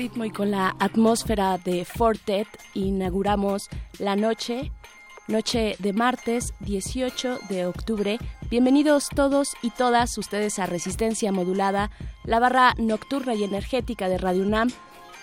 Ritmo y con la atmósfera de Fortet inauguramos la noche, noche de martes 18 de octubre. Bienvenidos todos y todas ustedes a Resistencia Modulada, la barra nocturna y energética de Radio UNAM.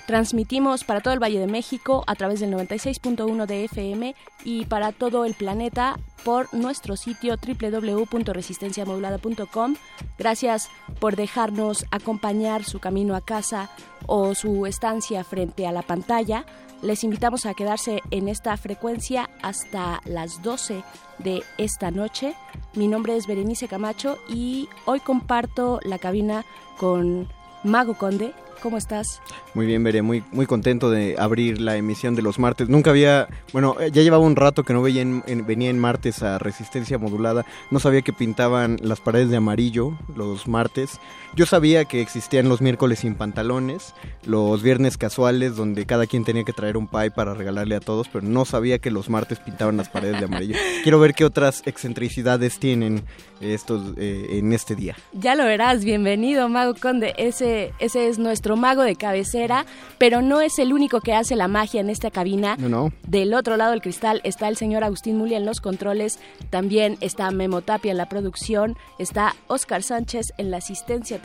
Transmitimos para todo el Valle de México a través del 96.1 de FM y para todo el planeta por nuestro sitio www.resistenciamodulada.com. Gracias por dejarnos acompañar su camino a casa o su estancia frente a la pantalla. Les invitamos a quedarse en esta frecuencia hasta las 12 de esta noche. Mi nombre es Berenice Camacho y hoy comparto la cabina con Mago Conde. ¿Cómo estás? Muy bien, Veré, muy, muy contento de abrir la emisión de los martes. Nunca había, bueno, eh, ya llevaba un rato que no veía en, en, venía en martes a Resistencia Modulada. No sabía que pintaban las paredes de amarillo los martes. Yo sabía que existían los miércoles sin pantalones, los viernes casuales donde cada quien tenía que traer un pie para regalarle a todos, pero no sabía que los martes pintaban las paredes de amarillo. Quiero ver qué otras excentricidades tienen estos eh, en este día. Ya lo verás, bienvenido Mago Conde. Ese, ese es nuestro mago de cabecera, pero no es el único que hace la magia en esta cabina. No, no. Del otro lado del cristal está el señor Agustín Mulia en los controles, también está Memo Tapia en la producción, está Oscar Sánchez en la asistencia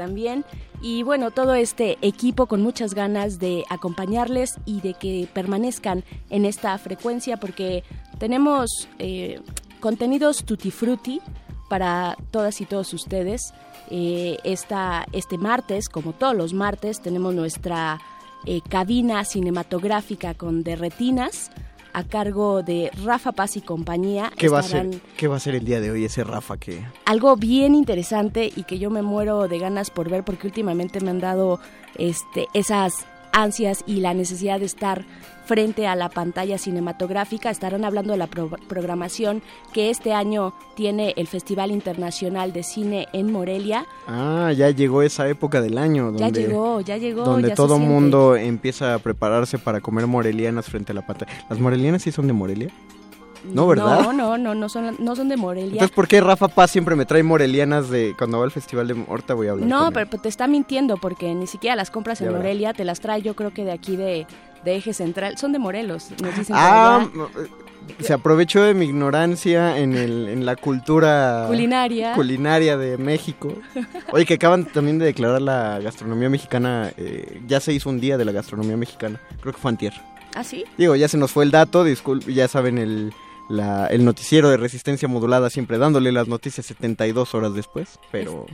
Y bueno, todo este equipo con muchas ganas de acompañarles y de que permanezcan en esta frecuencia porque tenemos eh, contenidos tutti frutti para todas y todos ustedes. Eh, esta, este martes, como todos los martes, tenemos nuestra eh, cabina cinematográfica con derretinas a cargo de Rafa Paz y compañía. ¿Qué va, a ser, ¿Qué va a ser el día de hoy ese Rafa que Algo bien interesante y que yo me muero de ganas por ver porque últimamente me han dado este, esas ansias y la necesidad de estar frente a la pantalla cinematográfica. Estarán hablando de la pro programación que este año tiene el Festival Internacional de Cine en Morelia. Ah, ya llegó esa época del año. Donde, ya llegó, ya llegó. Donde ya todo mundo empieza a prepararse para comer morelianas frente a la pantalla. ¿Las morelianas sí son de Morelia? No, ¿verdad? No, no, no, no son, no son de Morelia. Entonces, ¿por qué Rafa Paz siempre me trae morelianas de cuando va al festival de Horta voy a hablar No, pero, pero te está mintiendo porque ni siquiera las compras en. Morelia, te las trae yo creo que de aquí de, de Eje Central. Son de Morelos, nos dicen. Ah, allá. se aprovechó de mi ignorancia en, el, en la cultura Culinaria. culinaria de México. Oye, que acaban también de declarar la gastronomía mexicana, eh, ya se hizo un día de la gastronomía mexicana, creo que fue antier. ¿Ah, sí? Digo, ya se nos fue el dato, disculpe, ya saben el, la- el noticiero de resistencia modulada siempre dándole las noticias 72 horas después, pero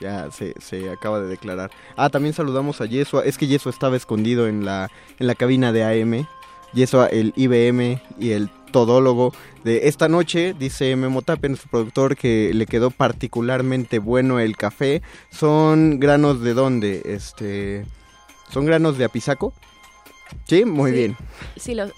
ya se, se acaba de declarar. Ah, también saludamos a Yesua, es que Yesua estaba escondido en la, en la cabina de AM, Yesua el IBM y el todólogo de esta noche, dice Memo Tape, nuestro productor, que le quedó particularmente bueno el café. Son granos de dónde, este... ¿Son granos de apisaco? Sí, muy Sí. bien. Sí, los,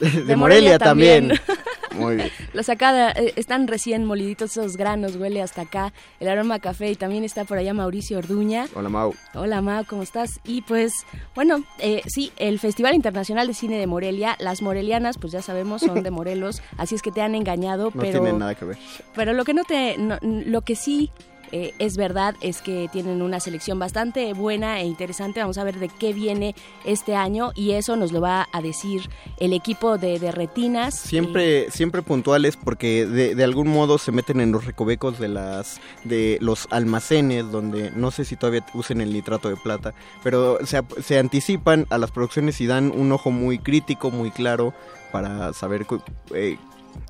De, Morelia, Morelia también. también. Muy bien. los acá eh, están recién moliditos esos granos, huele hasta acá el aroma a café y también está por allá Mauricio Orduña. Hola, Mau. Hola Mau, ¿cómo estás? Y pues, bueno, eh, sí, el Festival Internacional de Cine de Morelia, las morelianas, pues ya sabemos, son de Morelos, así es que te han engañado, No pero, tiene nada que ver. pero lo que no te, no- lo que sí eh, es verdad es que tienen una selección bastante buena e interesante. Vamos a ver de qué viene este año y eso nos lo va a decir el equipo de, Retinas. Siempre, siempre puntuales porque de, de, algún modo se meten en los recovecos de las de los almacenes donde no sé si todavía usen el nitrato de plata, pero se, se anticipan a las producciones y dan un ojo muy crítico, muy claro para saber eh,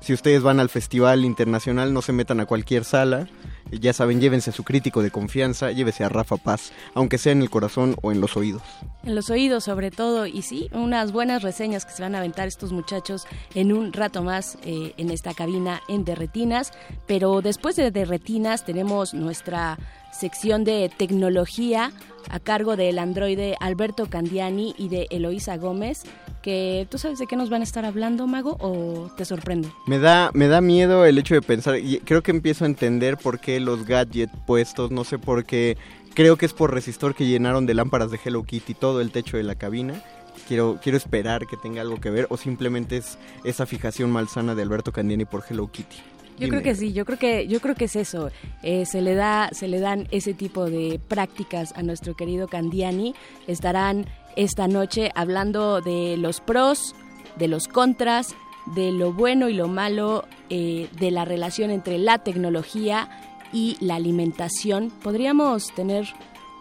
si ustedes van al festival internacional no se metan a cualquier sala ya saben, llévense a su crítico de confianza, llévese a Rafa Paz, aunque sea en el corazón o en los oídos. En los oídos sobre todo, y sí, unas buenas reseñas que se van a aventar estos muchachos en un rato más eh, en esta cabina en Derretinas, pero después de Derretinas tenemos nuestra sección de tecnología a cargo del androide Alberto Candiani y de Eloísa Gómez, que tú sabes de qué nos van a estar hablando, Mago, o te sorprende? Me da, me da miedo el hecho de pensar, y creo que empiezo a entender por qué los gadgets puestos, no sé por qué, creo que es por resistor que llenaron de lámparas de Hello Kitty todo el techo de la cabina. Quiero, quiero esperar que tenga algo que ver o simplemente es esa fijación malsana de Alberto Candiani por Hello Kitty. Yo creo que sí, yo creo que yo creo que es eso. Eh, se le da se le dan ese tipo de prácticas a nuestro querido Candiani. Estarán esta noche hablando de los pros, de los contras, de lo bueno y lo malo eh, de la relación entre la tecnología y la alimentación. Podríamos tener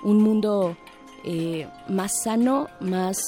un mundo eh, más sano, más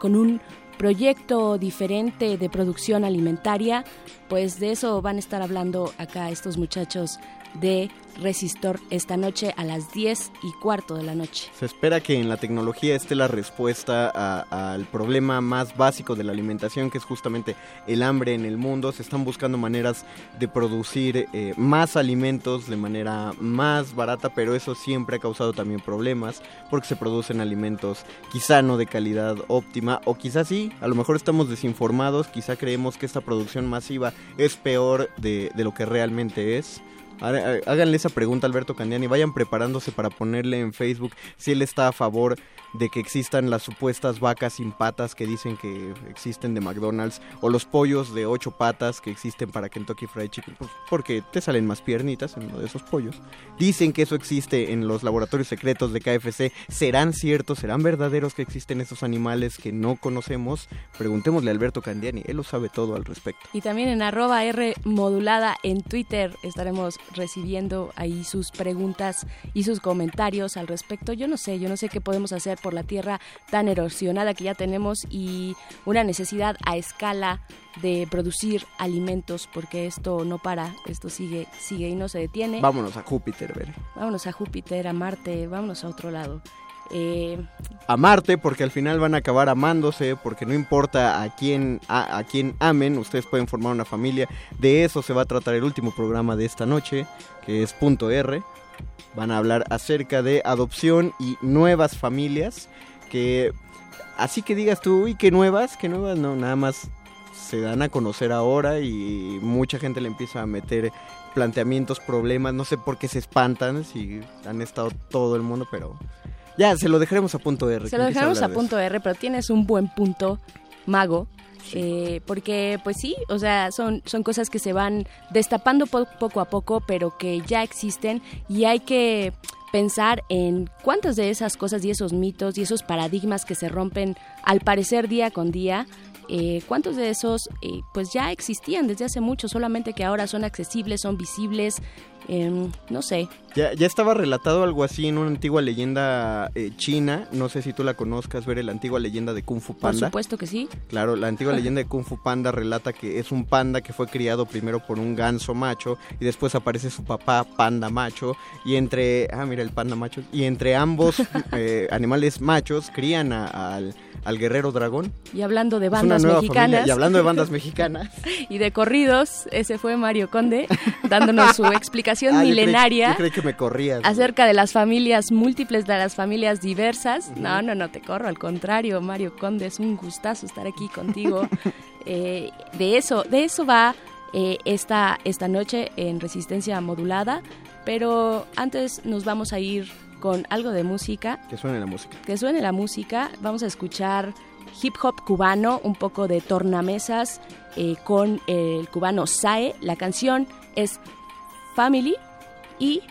con un proyecto diferente de producción alimentaria, pues de eso van a estar hablando acá estos muchachos de Resistor esta noche a las 10 y cuarto de la noche. Se espera que en la tecnología esté la respuesta al problema más básico de la alimentación, que es justamente el hambre en el mundo. Se están buscando maneras de producir eh, más alimentos de manera más barata, pero eso siempre ha causado también problemas, porque se producen alimentos quizá no de calidad óptima, o quizá sí, a lo mejor estamos desinformados, quizá creemos que esta producción masiva es peor de, de lo que realmente es. Háganle esa pregunta a Alberto Candiani, vayan preparándose para ponerle en Facebook si él está a favor de que existan las supuestas vacas sin patas que dicen que existen de McDonald's o los pollos de ocho patas que existen para Kentucky Fried Chicken, pues, porque te salen más piernitas en uno de esos pollos. Dicen que eso existe en los laboratorios secretos de KFC. ¿Serán ciertos? ¿Serán verdaderos que existen esos animales que no conocemos? Preguntémosle a Alberto Candiani, él lo sabe todo al respecto. Y también en arroba R modulada en Twitter estaremos recibiendo ahí sus preguntas y sus comentarios al respecto. Yo no sé, yo no sé qué podemos hacer por la tierra tan erosionada que ya tenemos y una necesidad a escala de producir alimentos porque esto no para, esto sigue, sigue y no se detiene. Vámonos a Júpiter, ver. Vámonos a Júpiter, a Marte, vámonos a otro lado. Eh, a Marte porque al final van a acabar amándose porque no importa a quién a, a quién amen ustedes pueden formar una familia. De eso se va a tratar el último programa de esta noche que es punto R. Van a hablar acerca de adopción y nuevas familias que así que digas tú, uy, qué nuevas, qué nuevas, no, nada más se dan a conocer ahora y mucha gente le empieza a meter planteamientos, problemas, no sé por qué se espantan si han estado todo el mundo, pero ya se lo dejaremos a punto R. Se lo dejaremos a punto R, pero tienes un buen punto, mago, eh, porque pues sí, o sea, son, son cosas que se van destapando poco a poco, pero que ya existen y hay que pensar en cuántas de esas cosas y esos mitos y esos paradigmas que se rompen al parecer día con día eh, cuántos de esos eh, pues ya existían desde hace mucho, solamente que ahora son accesibles, son visibles, em, no sé. Ya, ya estaba relatado algo así en una antigua leyenda eh, china, no sé si tú la conozcas, ver la antigua leyenda de Kung Fu Panda. Por supuesto que sí. Claro, la antigua leyenda de Kung Fu Panda relata que es un panda que fue criado primero por un ganso macho y después aparece su papá panda macho y entre, ah mira el panda macho, y entre ambos animales machos crían al al Guerrero Dragón. Y hablando de bandas mexicanas. y hablando de bandas mexicanas. y de corridos, ese fue Mario Conde, dándonos su explicación milenaria. yo creí que me corrías. Acerca de las familias múltiples, de las familias diversas. No, no, no te corro, al contrario, Mario Conde, es un gustazo estar aquí contigo. Eh, de eso, de eso va eh, esta, esta noche en Resistencia Modulada. Pero antes nos vamos a ir con algo de música. Que suene la música. Que suene la música. Vamos a escuchar hip hop cubano, un poco de tornamesas eh, con el cubano Sae. La canción es Family y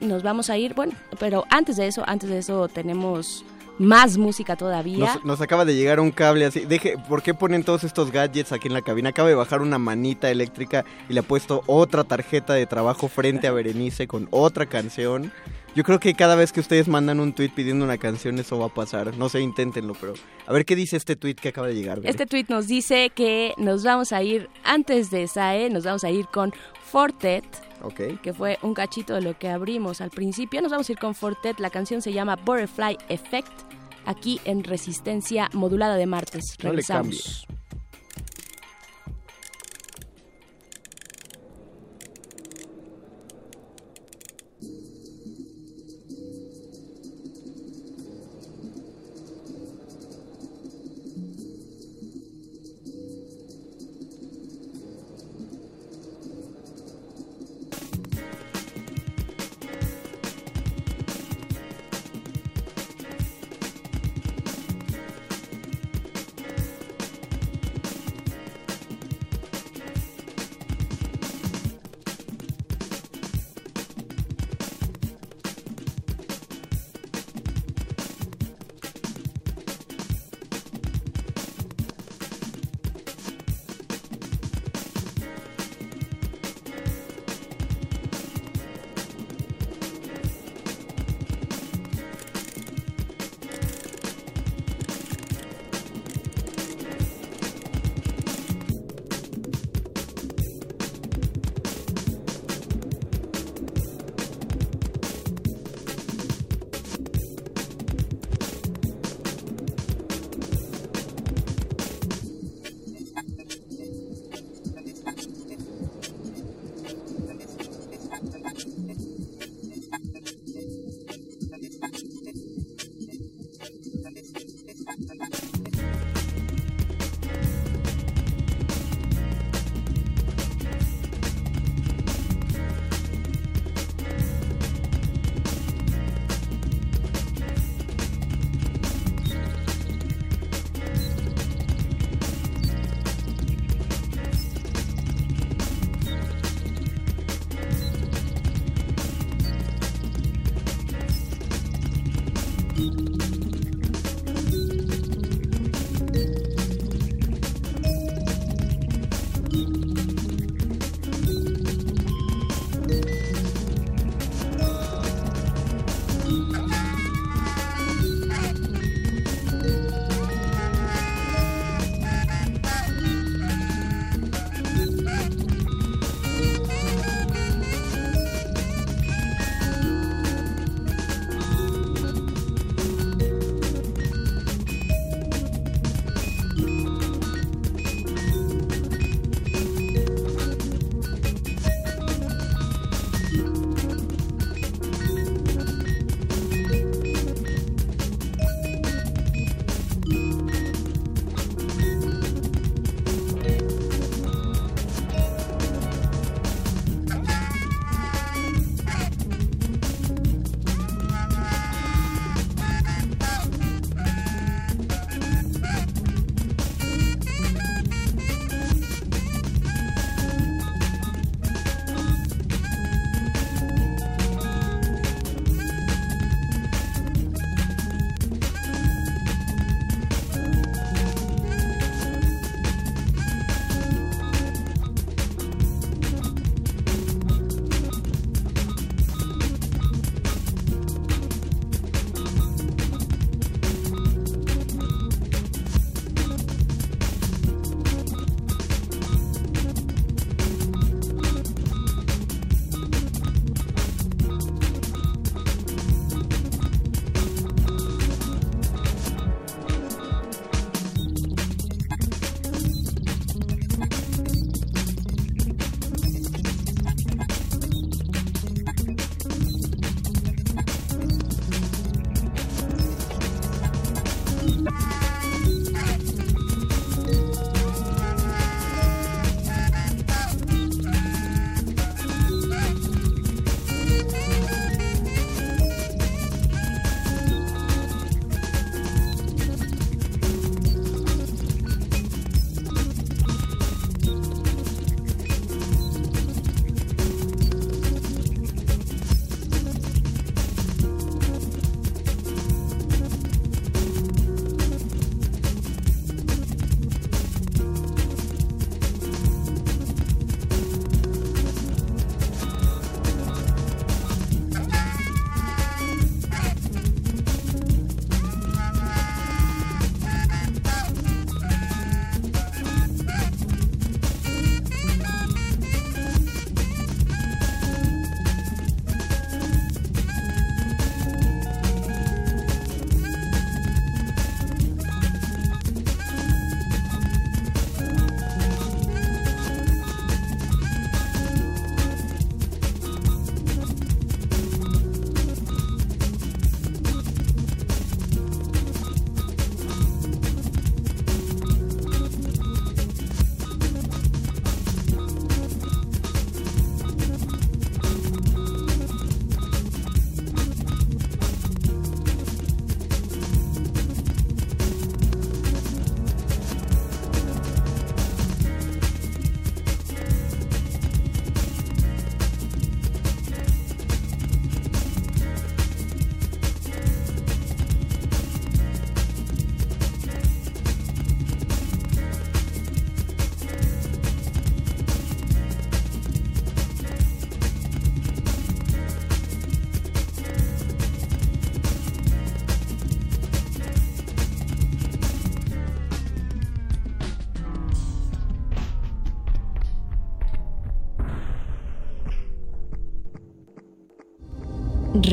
nos vamos a ir, bueno, pero antes de eso, antes de eso tenemos más música todavía. Nos, acaba de llegar un cable así. Deje, ¿por qué ponen todos estos gadgets aquí en la cabina? Acaba de bajar una manita eléctrica y le ha puesto otra tarjeta de trabajo frente a Berenice con otra canción. Yo creo que cada vez que ustedes mandan un tweet pidiendo una canción, eso va a pasar. No sé, inténtenlo, pero a ver qué dice este tweet que acaba de llegar. Este tweet nos dice que nos vamos a ir, antes de SAE, nos vamos a ir con Fortet, okay. que fue un cachito de lo que abrimos al principio. Nos vamos a ir con Fortet, la canción se llama Butterfly Effect, aquí en Resistencia Modulada de Martes. No le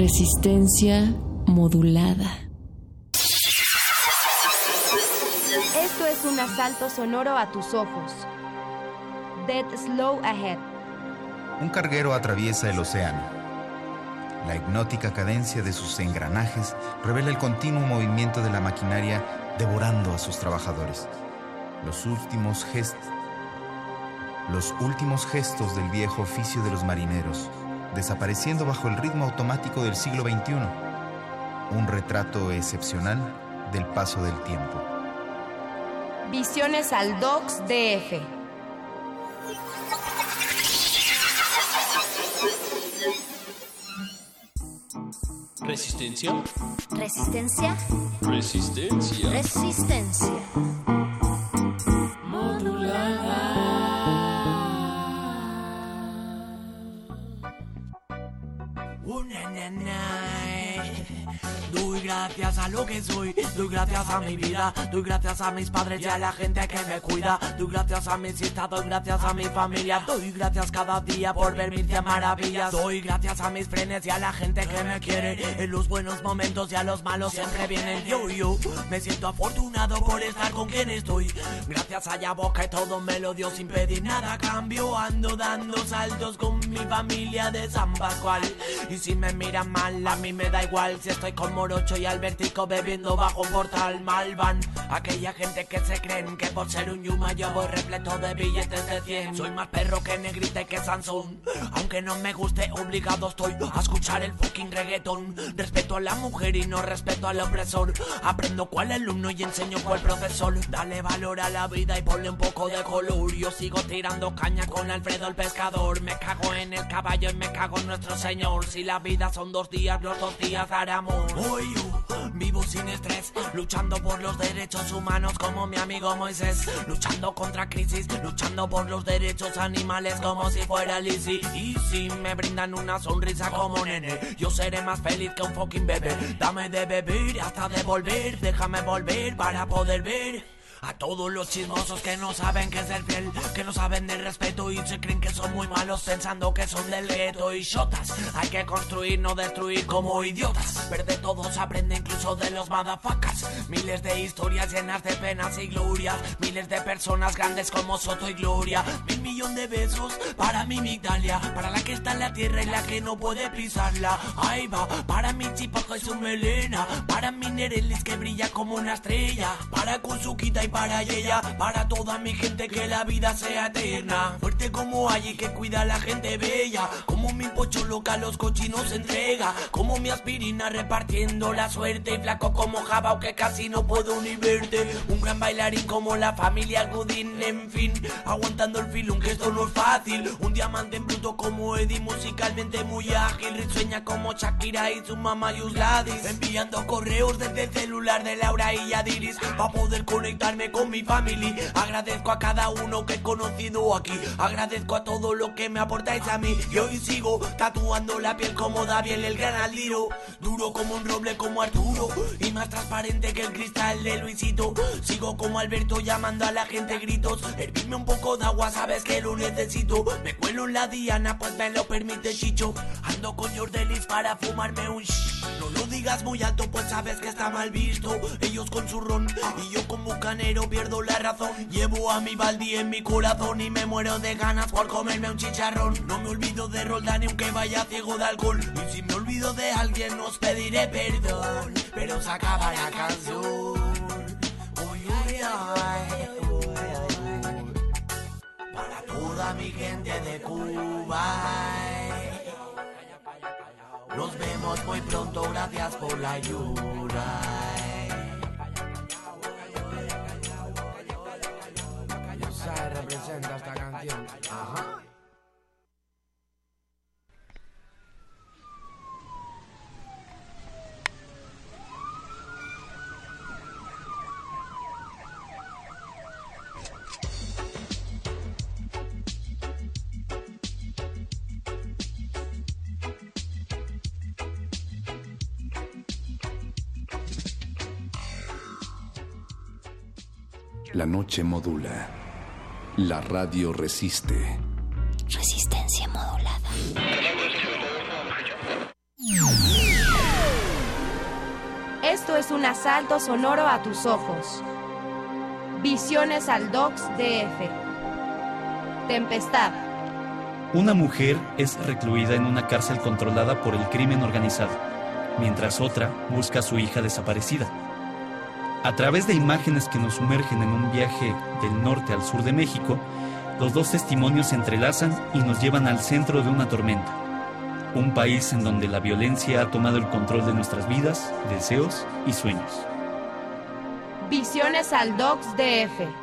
Resistencia modulada. Esto es un asalto sonoro a tus ojos. Dead Slow Ahead. Un carguero atraviesa el océano. La hipnótica cadencia de sus engranajes revela el continuo movimiento de la maquinaria devorando a sus trabajadores. Los últimos gestos los últimos gestos del viejo oficio de los marineros, desapareciendo bajo el ritmo automático del siglo XXI. Un retrato excepcional del paso del tiempo. Visiones al Docs DF. Resistencia. Resistencia. Resistencia. Resistencia. Gracias a lo que soy, doy gracias a mi vida, doy gracias a mis padres y a la gente que me cuida, doy gracias a mis hijas, doy gracias a mi familia, doy gracias cada día por ver mis maravillas, doy gracias a mis frenes y a la gente que me quiere, en los buenos momentos y a los malos siempre vienen yo yo, me siento afortunado por estar con quien estoy, gracias a ya boca y todo me lo dio sin pedir nada cambio, ando dando saltos con mi familia de San Pascual, y si me miran mal a mí me da igual si estoy con Morocho y Albertico bebiendo bajo portal Malvan. Aquella gente que se creen que por ser un Yuma yo voy repleto de billetes de 100. Soy más perro que negrita y que Sansón. Aunque no me guste, obligado estoy a escuchar el fucking reggaeton. Respeto a la mujer y no respeto al opresor. Aprendo cuál alumno y enseño cuál profesor. Dale valor a la vida y ponle un poco de color. Yo sigo tirando caña con Alfredo el pescador. Me cago en el caballo y me cago en nuestro señor. Si la vida son dos días, los dos días dará amor. Hoy yo vivo sin estrés, luchando por los derechos humanos como mi amigo Moisés, luchando contra crisis, luchando por los derechos animales como si fuera Lizzie. Y si me brindan una sonrisa como nene, yo seré más feliz que un fucking bebé. Dame de beber hasta de volver, déjame volver para poder ver. A todos los chismosos que no saben qué es el fiel, que no saben del respeto y se creen que son muy malos pensando que son del gueto y shotas. Hay que construir, no destruir como idiotas. Ver de todos aprende incluso de los madafacas. Miles de historias llenas de penas y glorias. Miles de personas grandes como Soto y Gloria. Mil millón de besos para mi Migdalia. Para la que está en la tierra y la que no puede pisarla. Ahí va, para mi chipaco y su melena. Para mi Nerelis que brilla como una estrella. Para Kuzuquita y para ella, para toda mi gente que la vida sea eterna. Fuerte como allí que cuida a la gente bella, como mi pocho loca los cochinos entrega, como mi aspirina repartiendo la suerte flaco como Jabao que casi no puedo ni verte. Un gran bailarín como la familia Goodin, en fin, aguantando el filón que esto no es fácil. Un diamante en bruto como Eddie, musicalmente muy ágil, risueña como Shakira y su mamá Yusladis, enviando correos desde el celular de Laura y Yadiris para poder conectarme con mi family. Agradezco a cada uno que he conocido aquí. Agradezco a todo lo que me aportáis a mí. Y hoy sigo tatuando la piel como Daviel el gran Aldiro. Duro como un roble como Arturo. Y más transparente que el cristal de Luisito. Sigo como Alberto llamando a la gente gritos. Hervirme un poco de agua, sabes que lo necesito. Me cuelo en la diana, pues me lo permite Chicho. Ando con Jordelis para fumarme un shh. No lo digas muy alto, pues sabes que está mal visto. Ellos con su ron y yo como canero pierdo la razón. Llevo a mi baldi en mi corazón y me muero de ganas por comerme un chicharrón. No me olvido de Roldán ni aunque vaya ciego de alcohol. Y si me olvido de alguien, os pediré perdón. Pero se acaba la canción. Uy, uy, ay. Para toda mi gente de Cuba. Nos vemos muy pronto, gracias por la ayuda. La noche modula. La radio resiste. Resistencia modulada. Esto es un asalto sonoro a tus ojos. Visiones al Docs DF. Tempestad. Una mujer es recluida en una cárcel controlada por el crimen organizado, mientras otra busca a su hija desaparecida. A través de imágenes que nos sumergen en un viaje del norte al sur de México, los dos testimonios se entrelazan y nos llevan al centro de una tormenta. Un país en donde la violencia ha tomado el control de nuestras vidas, deseos y sueños. Visiones al Docs DF.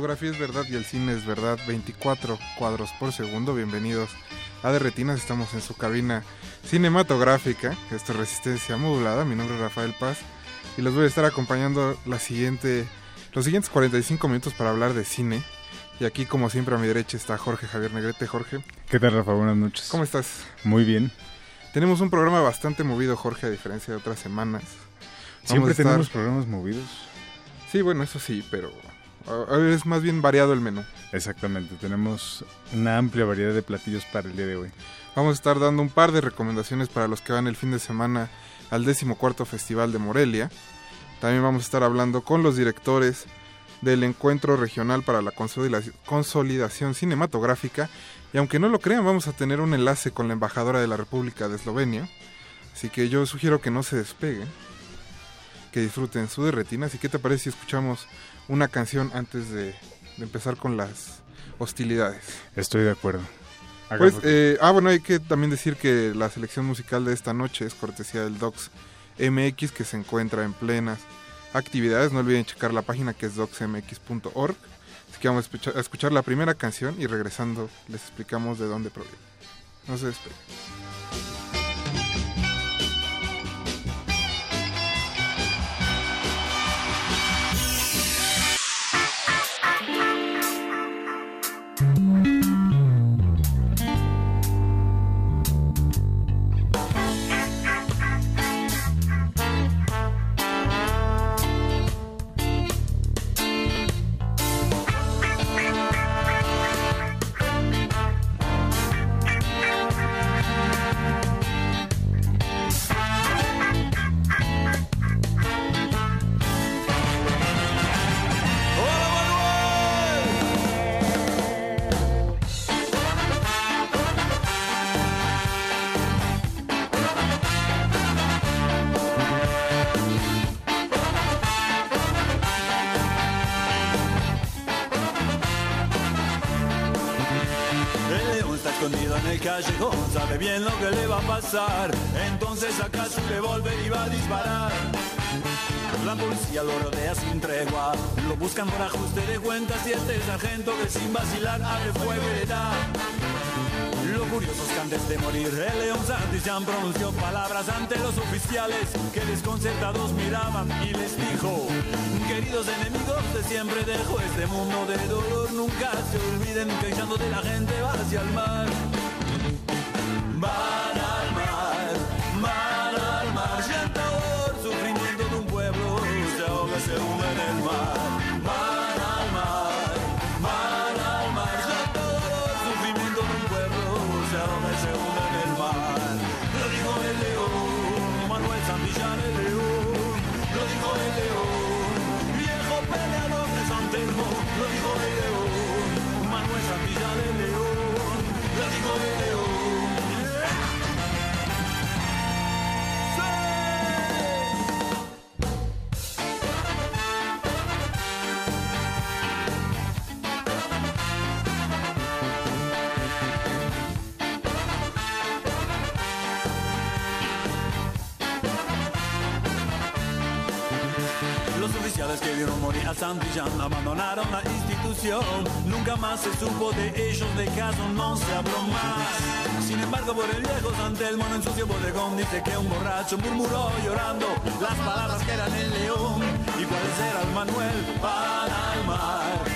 Fotografía es verdad y el cine es verdad. 24 cuadros por segundo. Bienvenidos a De Retinas. Estamos en su cabina cinematográfica. Esto es Resistencia Modulada. Mi nombre es Rafael Paz. Y los voy a estar acompañando la siguiente, los siguientes 45 minutos para hablar de cine. Y aquí, como siempre, a mi derecha está Jorge Javier Negrete. Jorge. ¿Qué tal, Rafa? Buenas noches. ¿Cómo estás? Muy bien. Tenemos un programa bastante movido, Jorge, a diferencia de otras semanas. Siempre tenemos programas movidos. Sí, bueno, eso sí, pero es más bien variado el menú. Exactamente, tenemos una amplia variedad de platillos para el día de hoy. Vamos a estar dando un par de recomendaciones para los que van el fin de semana al 14 Festival de Morelia. También vamos a estar hablando con los directores del Encuentro Regional para la Consolidación Cinematográfica. Y aunque no lo crean, vamos a tener un enlace con la embajadora de la República de Eslovenia. Así que yo sugiero que no se despeguen, que disfruten su de retinas. ¿Y qué te parece si escuchamos una canción antes de, de empezar con las hostilidades? Estoy de acuerdo. Pues, eh, ah, bueno, hay que también decir que la selección musical de esta noche es cortesía del Docs MX, que se encuentra en plenas actividades. No olviden checar la página que es docsmx.org. Así que vamos a escuchar, a escuchar, la primera canción y regresando les explicamos de dónde proviene. No se despeguen. Pronunció palabras ante los oficiales que desconcertados miraban y les dijo Queridos enemigos de siempre dejo este mundo de dolor Nunca se olviden que echando de la gente va hacia el mar Santillán abandonaron la institución. Nunca más se supo de ellos, de caso no se habló más. Sin embargo, por el viejo Santelmo en su bodegón dice que un borracho murmuró llorando las palabras que eran el león. ¿Y cuál era el Manuel? Van al mar,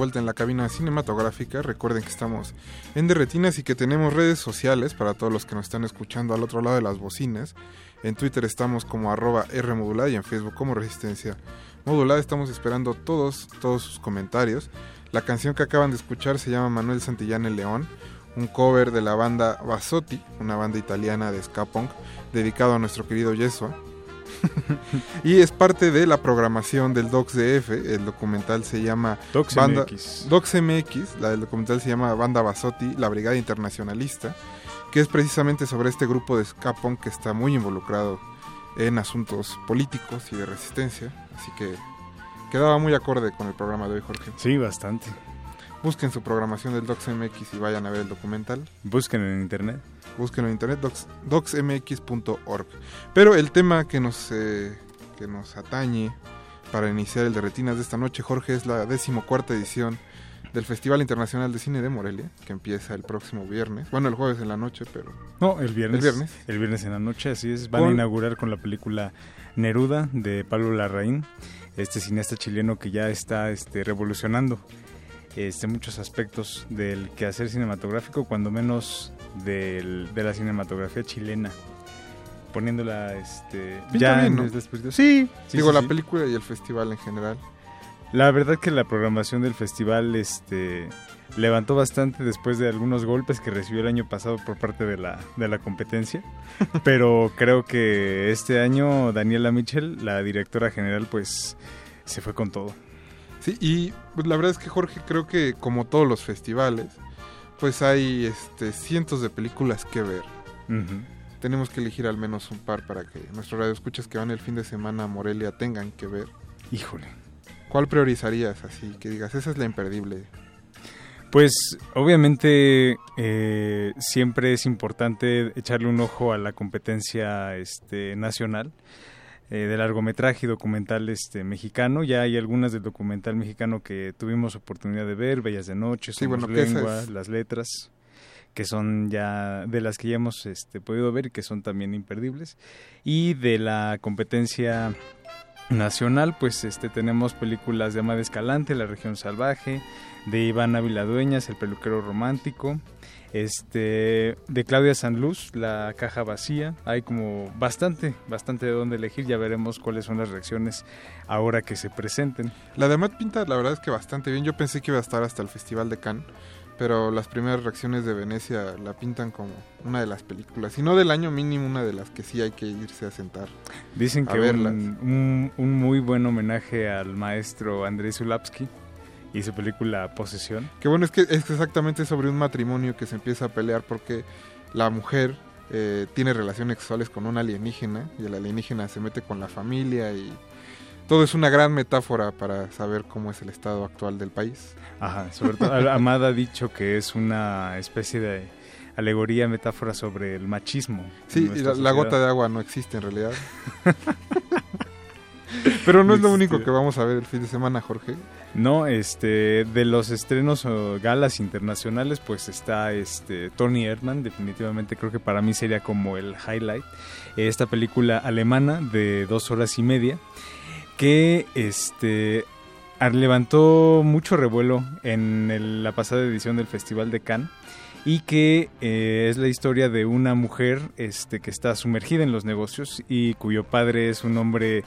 vuelta en la cabina cinematográfica. Recuerden que estamos en Derretinas y que tenemos redes sociales para todos los que nos están escuchando al otro lado de las bocinas. En Twitter estamos como arroba Rmodulada y en Facebook como Resistencia Modulada. Estamos esperando todos, todos sus comentarios. La canción que acaban de escuchar se llama Manuel Santillán el León, un cover de la banda Basotti, una banda italiana de ska punk dedicado a nuestro querido Yesua. y es parte de la programación del Docs DF. El documental se llama Docs Banda, MX. Docs MX. La del documental se llama Banda Basotti, la Brigada Internacionalista, que es precisamente sobre este grupo de ska punk que está muy involucrado en asuntos políticos y de resistencia. Así que quedaba muy acorde con el programa de hoy, Jorge. Sí, bastante. Busquen su programación del Docs MX y vayan a ver el documental. Busquen en internet. Búsquenlo en internet, docs- docsmx.org. Pero el tema que nos, eh, que nos atañe para iniciar el de retinas de esta noche, Jorge, es la decimocuarta edición del Festival Internacional de Cine de Morelia, que empieza el próximo viernes. Bueno, el jueves en la noche, pero... No, el viernes. El viernes. El viernes en la noche, así es. Van a inaugurar con la película Neruda de Pablo Larraín, este cineasta chileno que ya está este, revolucionando este, muchos aspectos del quehacer cinematográfico, cuando menos del- de la cinematografía chilena. Poniéndola este, Pinta ya bien, en. Sí, sí, Digo, sí, la sí. película y el festival en general. La verdad que la programación del festival este levantó bastante después de algunos golpes que recibió el año pasado por parte de la, de la competencia. Pero creo que este año Daniela Mitchell, la directora general, pues se fue con todo. Sí, y pues, la verdad es que Jorge, creo que como todos los festivales, pues hay este, cientos de películas que ver. Tenemos que elegir al menos un par para que nuestros radioescuchas que van el fin de semana a Morelia tengan que ver. Híjole. ¿Cuál priorizarías así? Que digas, esa es la imperdible. Pues obviamente eh, siempre es importante echarle un ojo a la competencia este, nacional eh, de largometraje y documental este, mexicano. Ya hay algunas del documental mexicano que tuvimos oportunidad de ver, Bellas de Noche, Sí, bueno, Lengua, es- Las Letras, que son ya de las que ya hemos este, podido ver y que son también imperdibles. Y de la competencia nacional, pues este tenemos películas de Amada Escalante, La región salvaje, de Iván Ávila Dueñas, El peluquero romántico, Este, de Claudia Sanluz, La caja vacía. Hay como bastante, bastante de dónde elegir. Ya veremos cuáles son las reacciones ahora que se presenten. La de Matt pinta, la verdad es que bastante bien. Yo pensé que iba a estar hasta el Festival de Cannes, pero las primeras reacciones de Venecia la pintan como una de las películas, si no del año mínimo, una de las que sí hay que irse a sentar. Dicen a que verlas. un, un- un muy buen homenaje al maestro Andrei Zulapsky y su película Posesión. Que bueno, es que es exactamente sobre un matrimonio que se empieza a pelear porque la mujer eh, tiene relaciones sexuales con un alienígena y el alienígena se mete con la familia y todo es una gran metáfora para saber cómo es el estado actual del país. Ajá, sobre todo Amada ha dicho que es una especie de alegoría, metáfora sobre el machismo. Sí, y la, la gota de agua no existe en realidad. Pero no es lo Este- único que vamos a ver el fin de semana, Jorge. No, este, de los estrenos o galas internacionales, pues está este Tony Erdmann, definitivamente creo que para mí sería como el highlight. Esta película alemana de dos horas y media, que este levantó mucho revuelo en el- la pasada edición del Festival de Cannes y que eh, es la historia de una mujer este, que está sumergida en los negocios y cuyo padre es un hombre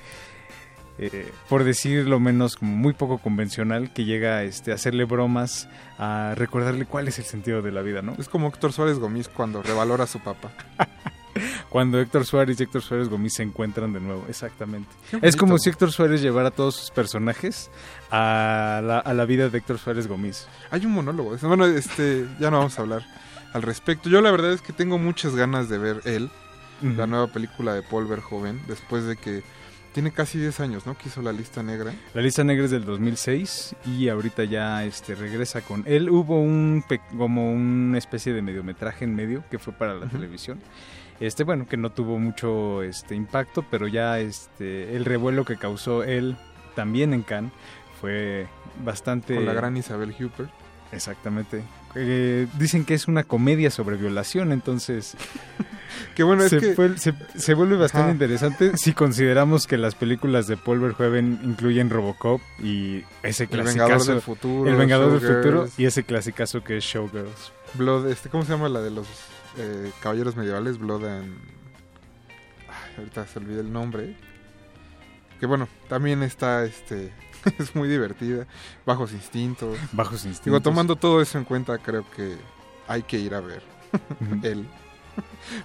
eh, por decirlo menos, como muy poco convencional, que llega este, a hacerle bromas, a recordarle cuál es el sentido de la vida, ¿no? Es como Héctor Suárez Gómez cuando revalora a su papá. Cuando Héctor Suárez y Héctor Suárez Gómez se encuentran de nuevo, exactamente. Es como si Héctor Suárez llevara a todos sus personajes a la, a la vida de Héctor Suárez Gómez. Hay un monólogo. Bueno, este, ya no vamos a hablar al respecto. Yo la verdad es que tengo muchas ganas de ver él, la nueva película de Paul Verhoeven, después de que tiene casi 10 años, ¿no? Que hizo La Lista Negra. La lista negra es del 2006 y ahorita ya este regresa con él. Hubo un como una especie de mediometraje en medio que fue para la televisión. Este bueno, que no tuvo mucho este impacto, pero ya este el revuelo que causó él también en Cannes fue bastante Con la gran Isabel Huppert. Exactamente. Eh, dicen que es una comedia sobre violación, entonces Que bueno, es se, que- se- se vuelve bastante Ajá. interesante si consideramos que las películas de Paul Verhoeven incluyen Robocop y ese El clasicazo Vengador del Futuro, El Vengador del. Futuro y ese clasicazo que es Showgirls. Blood, este, ¿cómo se llama la de los eh, caballeros medievales? Blood and... Ay, ahorita se olvidé el nombre. Que bueno, también está, este, es muy divertida. Bajos instintos. Bajos Digo, Instintos. tomando todo eso en cuenta, creo que hay que ir a ver él.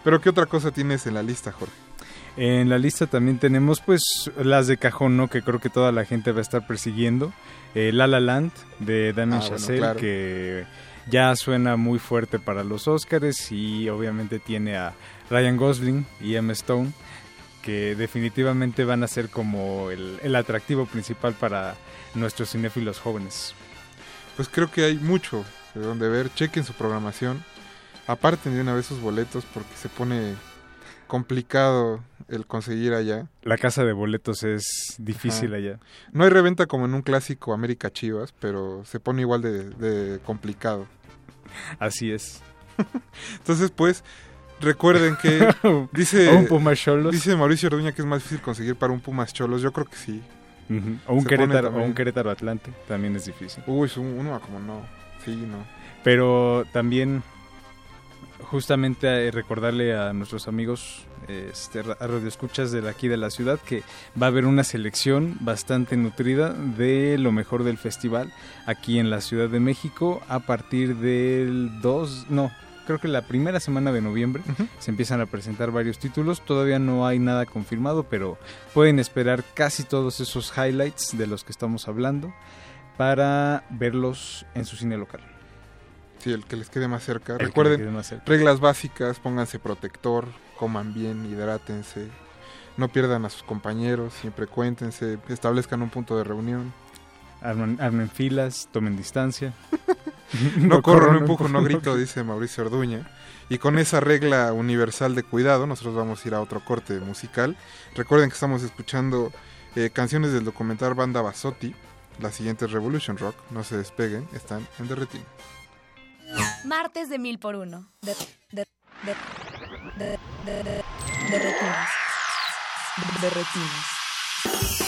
Pero ¿qué otra cosa tienes en la lista, Jorge? En la lista también tenemos pues las de cajón, ¿no? Que creo que toda la gente va a estar persiguiendo. Eh, La La Land de Damien Ah, bueno, Chazelle, claro. que ya suena muy fuerte para los Oscars y obviamente tiene a Ryan Gosling y Emma Stone, que definitivamente van a ser como el, el atractivo principal para nuestros cinéfilos jóvenes. Pues creo que hay mucho de donde ver. Chequen su programación. Aparten de una vez sus boletos porque se pone complicado el conseguir allá. La casa de boletos es difícil Ajá. allá. No hay reventa como en un clásico América Chivas, pero se pone igual de, de complicado. Así es. Entonces, pues, recuerden que dice, O un Pumas Cholos. dice Mauricio Orduña que es más difícil conseguir para un Pumas Cholos. Yo creo que sí. O un Querétaro, o un Querétaro Atlante, también es difícil. Uy, es un- uno como no. Sí, no. Pero también justamente eh, recordarle a nuestros amigos este, a radioescuchas de aquí de la ciudad que va a haber una selección bastante nutrida de lo mejor del festival aquí en la Ciudad de México a partir del 2, no, creo que la primera semana de noviembre se empiezan a presentar varios títulos, todavía no hay nada confirmado, pero pueden esperar casi todos esos highlights de los que estamos hablando para verlos en su cine local. Sí, el que les quede más cerca. El Recuerden, más cerca. reglas básicas, pónganse protector, coman bien, hidrátense, no pierdan a sus compañeros, siempre cuéntense, establezcan un punto de reunión. Armen, armen filas, tomen distancia. No, corro, no empujo, no grito, dice Mauricio Orduña. Y con esa regla universal de cuidado, nosotros vamos a ir a otro corte musical. Recuerden que estamos escuchando eh, canciones del documental Banda Basotti. La siguiente es Revolution Rock. No se despeguen, están en Derretín. Martes de mil por uno. De, de, de, de, de, de, de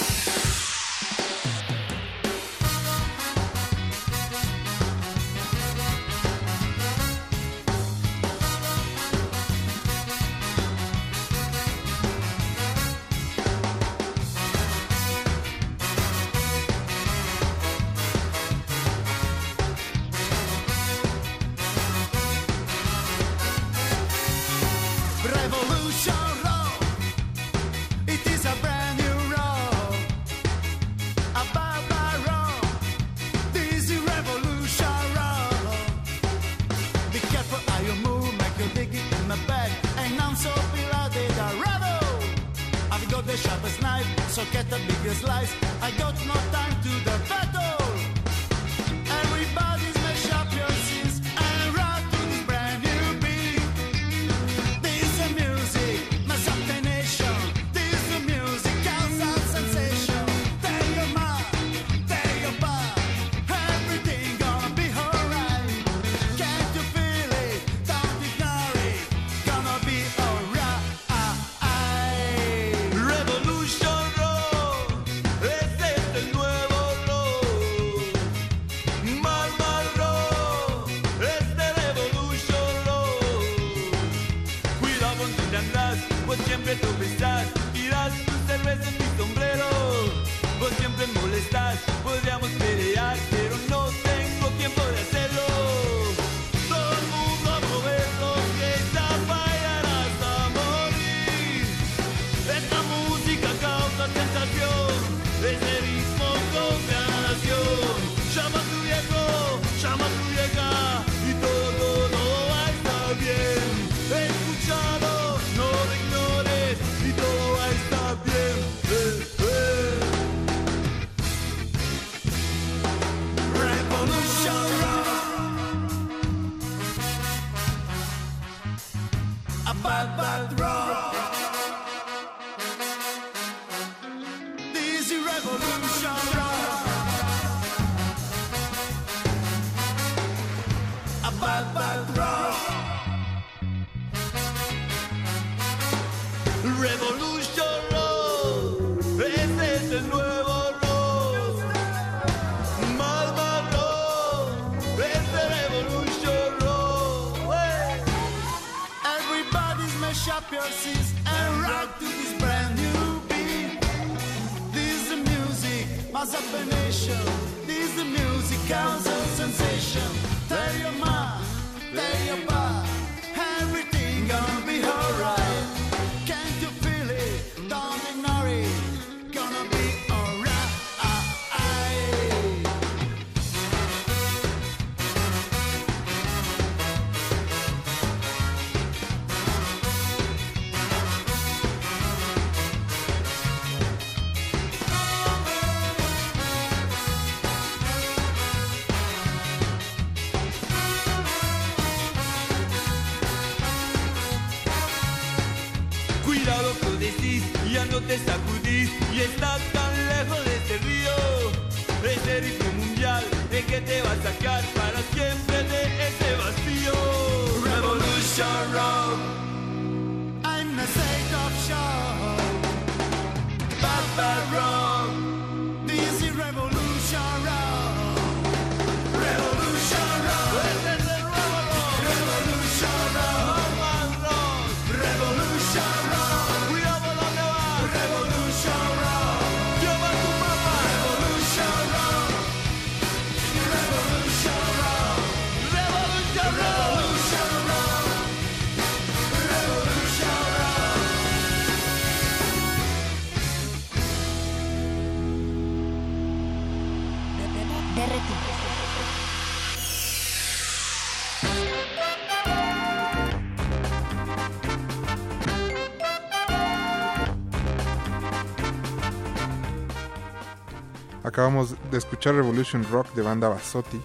acabamos de escuchar Revolution Rock de banda Basotti,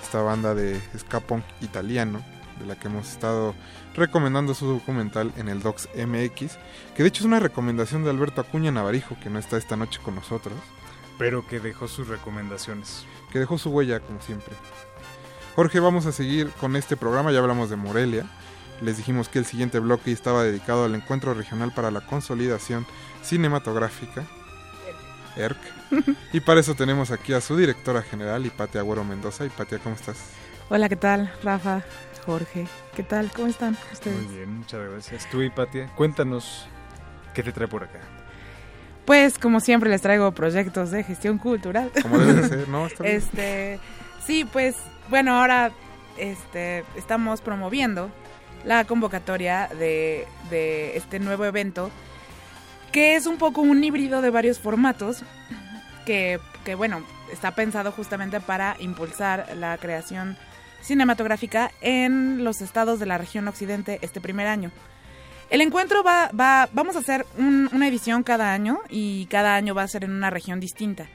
esta banda de ska punk italiano, de la que hemos estado recomendando su documental en el Docs MX, que de hecho es una recomendación de Alberto Acuña Navarijo, que no está esta noche con nosotros. Pero que dejó sus recomendaciones. Que dejó su huella, como siempre. Jorge, vamos a seguir con este programa, ya hablamos de Morelia. Les dijimos que el siguiente bloque estaba dedicado al encuentro regional para la consolidación cinematográfica, ERC. y para eso tenemos aquí a su directora general, Hipatia Agüero Mendoza. Hipatia, ¿cómo estás? Hola, ¿qué tal? Rafa, Jorge, ¿qué tal? ¿Cómo están ustedes? Muy bien, muchas gracias. Tú, Hipatia, cuéntanos qué te trae por acá. Pues, como siempre, les traigo proyectos de gestión cultural. Como debe ser. Este, sí, pues, bueno, ahora este, estamos promoviendo la convocatoria de, de este nuevo evento que es un poco un híbrido de varios formatos que, que bueno, está pensado justamente para impulsar la creación cinematográfica en los estados de la región occidente este primer año. El encuentro va, va vamos a hacer un, una edición cada año y cada año va a ser en una región distinta.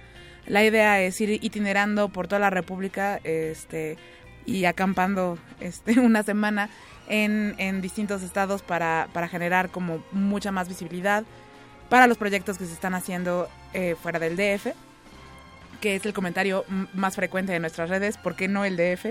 La idea es ir itinerando por toda la República este, y acampando este, una semana en, en distintos estados para, para generar como mucha más visibilidad para los proyectos que se están haciendo eh, fuera del DF, que es el comentario más frecuente de nuestras redes, ¿por qué no el DF?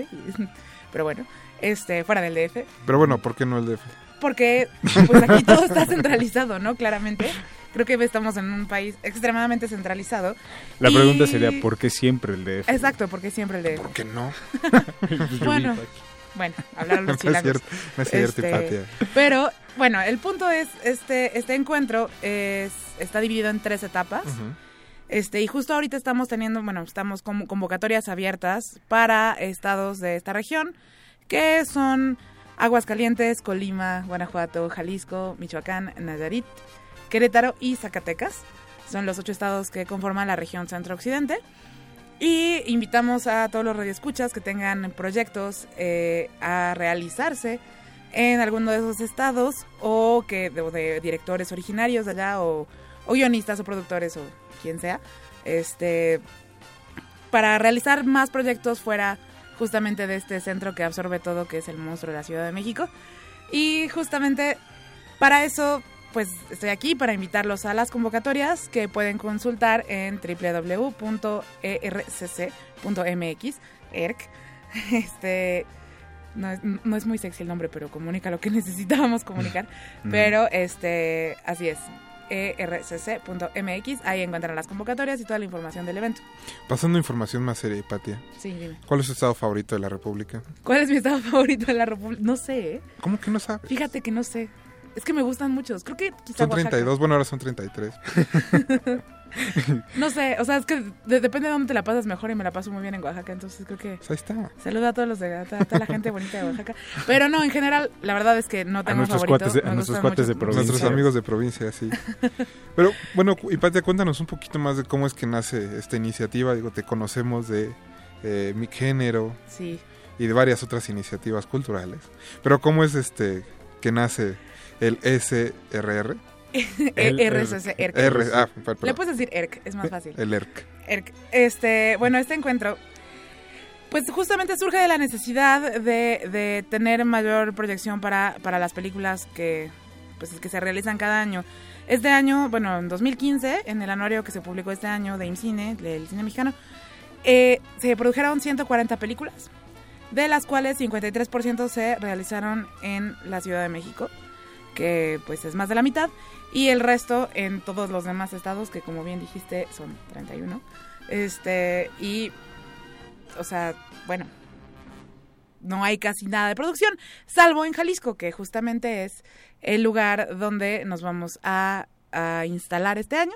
Pero bueno, este, fuera del DF Pero bueno, ¿por qué no el DF? porque pues aquí todo está centralizado, ¿no? Claramente. Creo que estamos en un país extremadamente centralizado. La Y- pregunta sería, ¿por qué siempre el DF? Exacto, porque siempre el de... ¿Por qué no? bueno, bueno, hablar a los chilangos. cierto, es cierto, Hipatia. Pero, bueno, el punto es, este, este encuentro es, está dividido en tres etapas. Este, y justo ahorita estamos teniendo, bueno, estamos con convocatorias abiertas para estados de esta región, que son Aguascalientes, Colima, Guanajuato, Jalisco, Michoacán, Nayarit, Querétaro y Zacatecas. Son los ocho estados que conforman la región centro-occidente. Y invitamos a todos los radioescuchas que tengan proyectos eh, a realizarse en alguno de esos estados o que de, directores originarios de allá o, o guionistas o productores o quien sea, este, para realizar más proyectos fuera justamente de este centro que absorbe todo, que es el monstruo de la Ciudad de México. Y justamente para eso, pues estoy aquí para invitarlos a las convocatorias que pueden consultar en www.ercc.mx, ERC. Este, no, es- no es muy sexy el nombre, pero comunica lo que necesitábamos comunicar. Pero este, así es. ercc.mx, ahí encuentran las convocatorias y toda la información del evento. Pasando a información más seria, Hipatia. Sí, dime. ¿Cuál es tu estado favorito de la República? ¿Cuál es mi estado favorito de la República? No sé, ¿eh? ¿Cómo que no sabes? Fíjate que no sé. Es que me gustan muchos. Creo que quizá Son Oaxaca. 32, bueno, ahora son 33. No sé, o sea, es que de- depende de dónde te la pasas mejor y me la paso muy bien en Oaxaca, entonces creo que... Pues ahí está. Saluda a todos los de a toda, a la gente bonita de Oaxaca. Pero no, en general, la verdad es que no tengo nuestros favorito. cuates de- a nuestros cuates de provincia. Nuestros amigos de provincia, sí. Pero bueno, Hipatia, cuéntanos un poquito más de cómo es que nace esta iniciativa. Digo, te conocemos de eh, Mi Género Sí. y de varias otras iniciativas culturales. Pero cómo es este que nace el SRR? El RSC, ERC. R, ah, perdón. Le puedes decir ERC, es más fácil. El ERC. ERC. Este, bueno, este encuentro, pues justamente surge de la necesidad de, de tener mayor proyección para, para las películas que, pues, que se realizan cada año. Este año, bueno, en 2015, en el anuario que se publicó este año de IMCINE, del cine mexicano, eh, se produjeron 140 películas, de las cuales 53% se realizaron en la Ciudad de México, que pues es más de la mitad, y el resto en todos los demás estados, que como bien dijiste son 31. Este, y, o sea, bueno, no hay casi nada de producción, salvo en Jalisco, que justamente es el lugar donde nos vamos a, a instalar este año.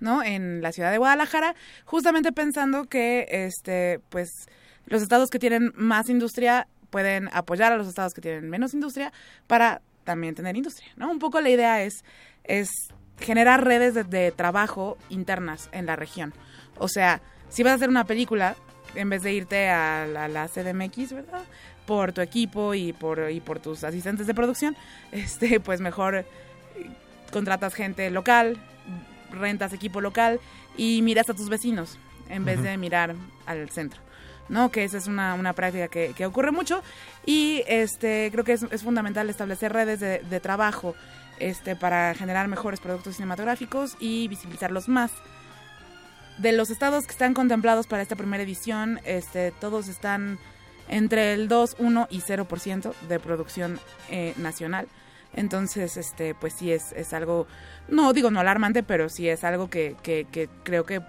¿no? En la ciudad de Guadalajara, justamente pensando que este pues los estados que tienen más industria pueden apoyar a los estados que tienen menos industria para también tener industria, ¿no? Un poco la idea es es generar redes de, de trabajo internas en la región. O sea, si vas a hacer una película, en vez de irte a la, la CDMX, ¿verdad? Por tu equipo y por, y por tus asistentes de producción, este, pues mejor eh, contratas gente local, rentas equipo local y miras a tus vecinos en vez de mirar al centro. ¿No? Que esa es una, una práctica que, que ocurre mucho y este creo que es, es fundamental establecer redes de, de trabajo este para generar mejores productos cinematográficos y visibilizarlos más. De los estados que están contemplados para esta primera edición, este todos están entre el 2, 1 y 0% de producción eh, nacional. Entonces, este, pues sí es, es algo, no digo no alarmante, pero sí es algo que, que, que creo que,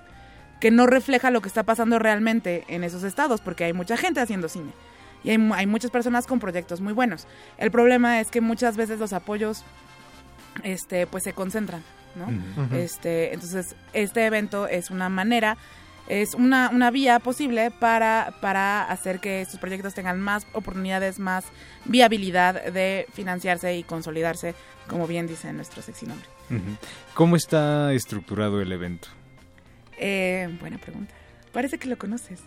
que no refleja lo que está pasando realmente en esos estados, porque hay mucha gente haciendo cine. Y hay, mu- hay muchas personas con proyectos muy buenos. El problema es que muchas veces los apoyos este, pues se concentran, ¿no? Este, entonces, este evento es una manera, es una, una vía posible para, para hacer que estos proyectos tengan más oportunidades, más viabilidad de financiarse y consolidarse, como bien dice nuestro sexy nombre. ¿Cómo está estructurado el evento? Eh, buena pregunta. Parece que lo conoces.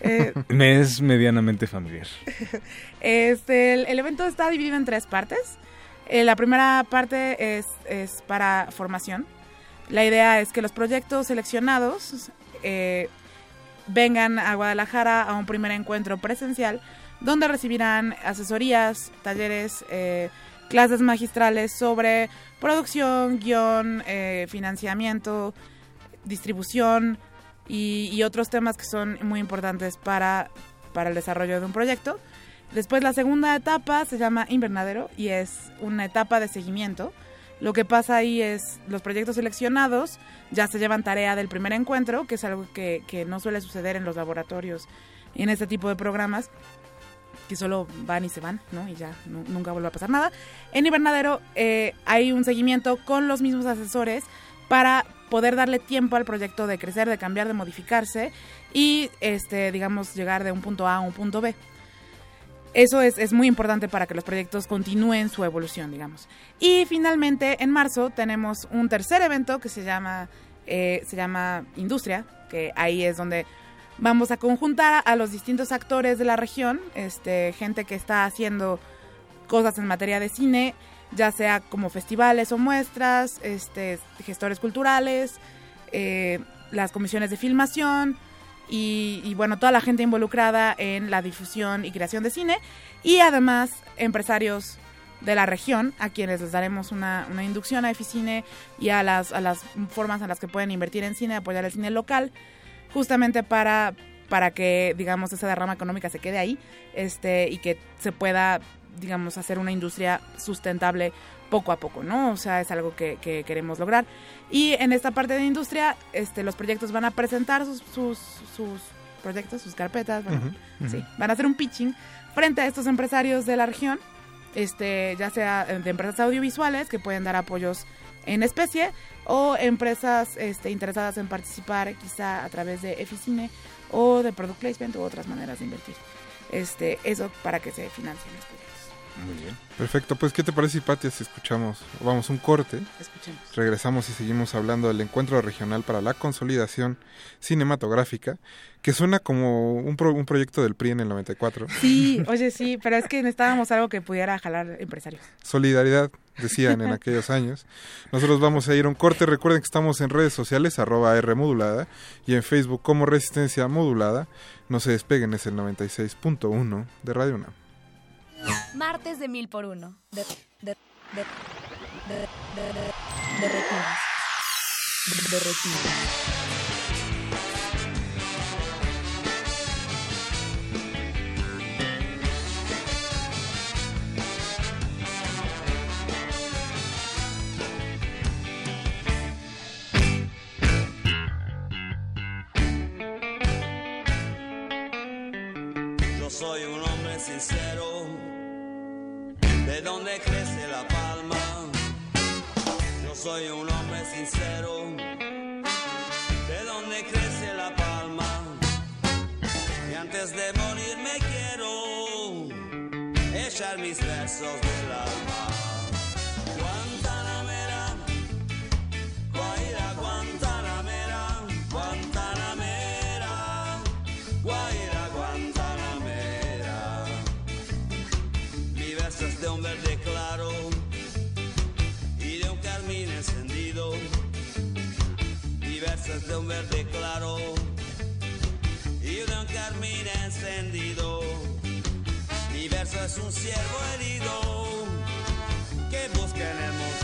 Eh, Me es medianamente familiar. Este, el, el evento está dividido en tres partes. Eh, la primera parte es, es para formación. La idea es que los proyectos seleccionados eh, vengan a Guadalajara a un primer encuentro presencial donde recibirán asesorías, talleres, clases magistrales sobre producción, guion, eh, financiamiento, distribución y, y otros temas que son muy importantes para, para el desarrollo de un proyecto. Después la segunda etapa se llama invernadero y es una etapa de seguimiento. Lo que pasa ahí es los proyectos seleccionados ya se llevan tarea del primer encuentro, que es algo que, que no suele suceder en los laboratorios en este tipo de programas que solo van y se van, ¿no? Y ya nu- nunca vuelve a pasar nada. En Invernadero eh, hay un seguimiento con los mismos asesores para poder darle tiempo al proyecto de crecer, de cambiar, de modificarse y, este, digamos, llegar de un punto A a un punto B. Eso es, es muy importante para que los proyectos continúen su evolución, digamos. Y finalmente, en marzo tenemos un tercer evento que se llama, eh, se llama Industria, que ahí es donde vamos a conjuntar a los distintos actores de la región, este, gente que está haciendo cosas en materia de cine, ya sea como festivales o muestras, este, gestores culturales, eh, las comisiones de filmación y, y, bueno, toda la gente involucrada en la difusión y creación de cine y además empresarios de la región a quienes les daremos una, inducción a Eficine y a las, a las formas en las que pueden invertir en cine, apoyar el cine local justamente para, para que, digamos, esa derrama económica se quede ahí este, y que se pueda, digamos, hacer una industria sustentable poco a poco, ¿no? O sea, es algo que, que queremos lograr. Y en esta parte de industria, este, los proyectos van a presentar sus, sus, sus proyectos, sus carpetas, bueno, sí, van a hacer un pitching frente a estos empresarios de la región, este, ya sea de empresas audiovisuales que pueden dar apoyos en especie o empresas este, interesadas en participar quizá a través de Eficine o de Product Placement u otras maneras de invertir. Este, eso para que se financien los proyectos. Muy bien. Perfecto, pues ¿qué te parece, Patia, si escuchamos, vamos un corte? Escuchemos. Regresamos y seguimos hablando del encuentro regional para la consolidación cinematográfica, que suena como un, pro- un proyecto del PRI en el 94. Sí, oye, sí, pero es que necesitábamos algo que pudiera jalar empresarios. Solidaridad, decían en aquellos años. Nosotros vamos a ir a un corte. Recuerden que estamos en redes sociales, arroba R modulada, y en Facebook como Resistencia Modulada. No se despeguen, es el 96.1 de Radio UNAM. Martes de mil por uno. De, de, de, de, de. Yo soy un hombre sincero, de donde crece la palma. Yo soy un hombre sincero, de donde crece la palma. Y antes de morir me quiero echar mis versos de un verde claro y de un carmín encendido. Mi verso es un ciervo herido que busca en el monte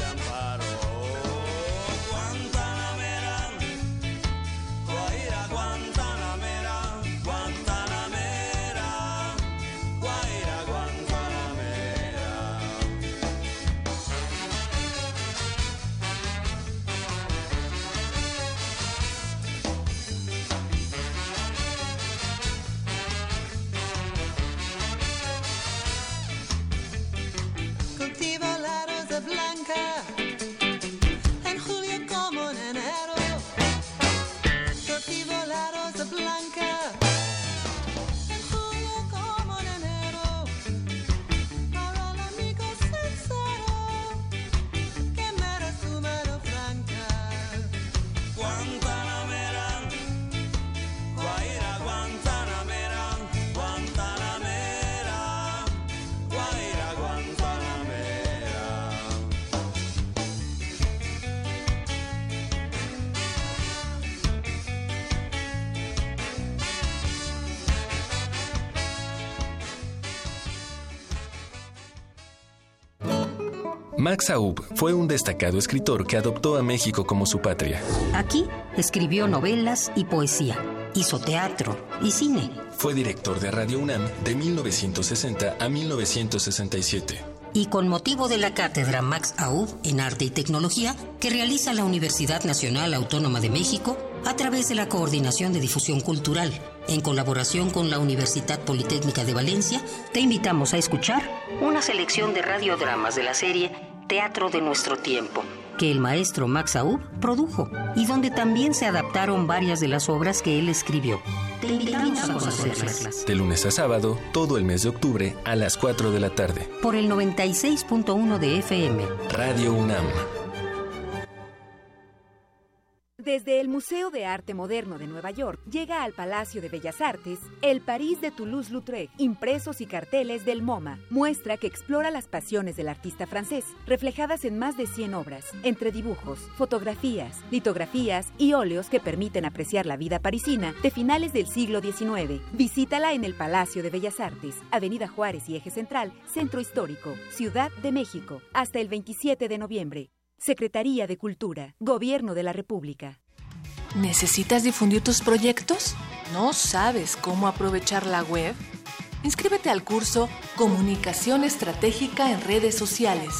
Max Aub fue un destacado escritor que adoptó a México como su patria. Aquí escribió novelas y poesía, hizo teatro y cine. Fue director de Radio UNAM de 1960 a 1967. Y con motivo de la cátedra Max Aub en Arte y Tecnología que realiza la Universidad Nacional Autónoma de México a través de la Coordinación de Difusión Cultural, en colaboración con la Universidad Politécnica de Valencia, te invitamos a escuchar una selección de radiodramas de la serie Teatro de nuestro tiempo, que el maestro Max Aub produjo y donde también se adaptaron varias de las obras que él escribió. Te invitamos a conocerlas. De lunes a sábado, todo el mes de octubre a las 4 de la tarde. Por el 96.1 de FM. Radio UNAM. Desde el Museo de Arte Moderno de Nueva York llega al Palacio de Bellas Artes El París de Toulouse-Lautrec, impresos y carteles del MoMA, muestra que explora las pasiones del artista francés, reflejadas en más de 100 obras, entre dibujos, fotografías, litografías y óleos que permiten apreciar la vida parisina de finales del siglo XIX. Visítala en el Palacio de Bellas Artes, Avenida Juárez y Eje Central, Centro Histórico, Ciudad de México, hasta el 27 de noviembre. Secretaría de Cultura, Gobierno de la República. ¿Necesitas difundir tus proyectos? ¿No sabes cómo aprovechar la web? Inscríbete al curso Comunicación Estratégica en Redes Sociales,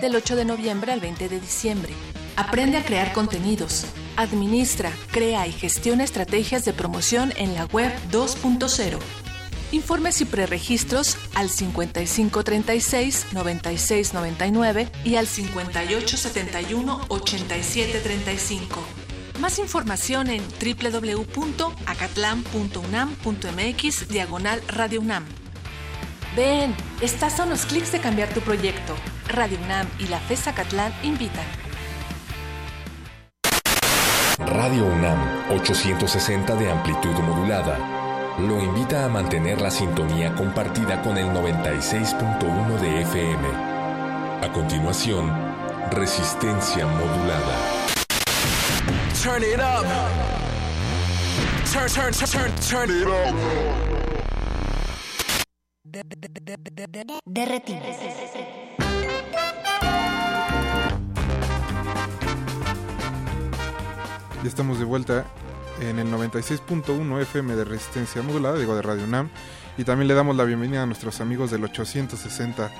del 8 de noviembre al 20 de diciembre. Aprende a crear contenidos, administra, crea y gestiona estrategias de promoción en la web 2.0 Informes y preregistros al 5536-9699 y al 5871-8735. Más información en www.acatlan.unam.mx diagonal Radio UNAM. Ven, estás a unos clics de cambiar tu proyecto. Radio UNAM y la FES Acatlán invitan. Radio UNAM 860 de amplitud modulada lo invita a mantener la sintonía compartida con el 96.1 de FM. A continuación, resistencia modulada. Turn it up. Turn, turn, turn, turn it up. Derretinas. Ya estamos de vuelta en el 96.1 FM de Resistencia Modulada, digo de Radio UNAM, y también le damos la bienvenida a nuestros amigos del 860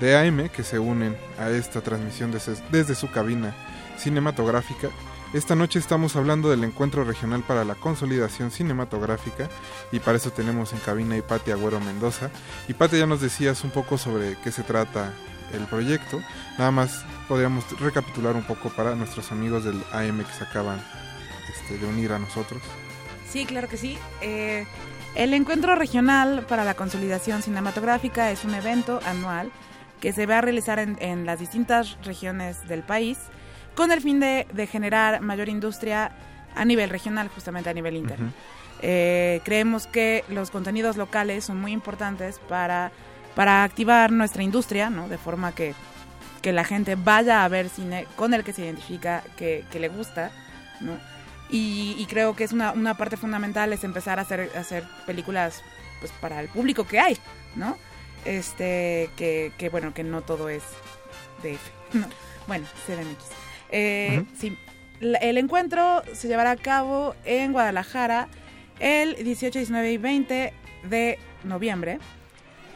de AM que se unen a esta transmisión desde, su cabina cinematográfica. Esta noche estamos hablando del encuentro regional para la consolidación cinematográfica y para eso tenemos en cabina a Ipati Agüero Mendoza. Y Pati ya nos decías un poco sobre qué se trata el proyecto. Nada más podríamos recapitular un poco para nuestros amigos del AM que se acaban este, de unir a nosotros. Sí, claro que sí. Eh, el Encuentro Regional para la Consolidación Cinematográfica es un evento anual que se va a realizar en, las distintas regiones del país con el fin de, generar mayor industria a nivel regional, justamente a nivel interno. Eh, creemos que los contenidos locales son muy importantes para, para activar nuestra industria, ¿no? de forma que, que la gente vaya a ver cine con el que se identifica, que, que le gusta. ¿no? Y, creo que es una, una, parte fundamental es empezar a hacer, hacer películas pues para el público que hay, ¿no? Este, que, que bueno, que no todo es DF, no. Bueno, CDMX. Eh, Sí, el encuentro se llevará a cabo en Guadalajara el 18, 19 y 20 de noviembre.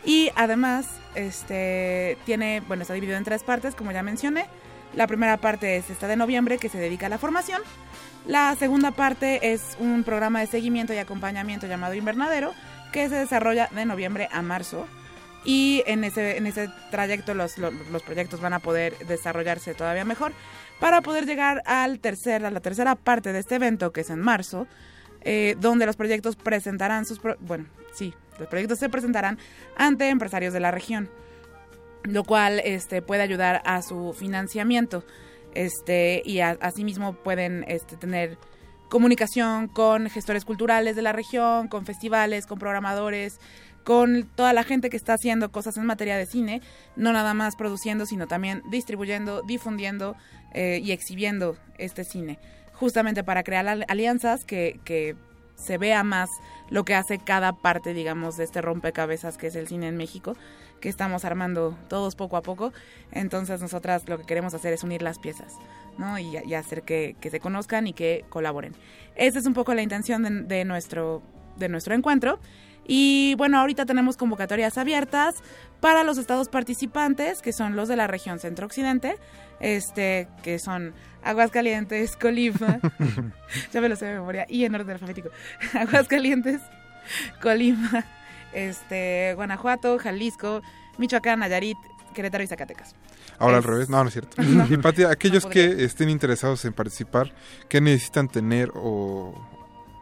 Y además, este, tiene, bueno, está dividido en tres partes, como ya mencioné. La primera parte es esta de noviembre, que se dedica a la formación. La segunda parte es un programa de seguimiento y acompañamiento llamado Invernadero, que se desarrolla de noviembre a marzo. Y en ese, en ese trayecto los, los, proyectos van a poder desarrollarse todavía mejor para poder llegar al tercer, a la tercera parte de este evento, que es en marzo, eh, donde los proyectos presentarán sus... bueno, sí, los proyectos se presentarán ante empresarios de la región, lo cual este, puede ayudar a su financiamiento este y asimismo pueden este, tener comunicación con gestores culturales de la región, con festivales, con programadores, con toda la gente que está haciendo cosas en materia de cine, no nada más produciendo, sino también distribuyendo, difundiendo eh, y exhibiendo este cine, justamente para crear alianzas que, que se vea más lo que hace cada parte, digamos, de este rompecabezas que es el cine en México, que estamos armando todos poco a poco. Entonces nosotras lo que queremos hacer es unir las piezas, ¿no? Y, hacer que, que, se conozcan y que colaboren. Esa es un poco la intención de, de nuestro, de nuestro encuentro. Y bueno, ahorita tenemos convocatorias abiertas para los estados participantes, que son los de la región centro-occidente, este, que son Aguascalientes, Colima, ya me lo sé de memoria, y en orden alfabético, Aguascalientes, Colima, este, Guanajuato, Jalisco, Michoacán, Nayarit, Querétaro y Zacatecas. Ahora al revés, no, no es cierto. y Pati, aquellos que estén interesados en participar, ¿qué necesitan tener o,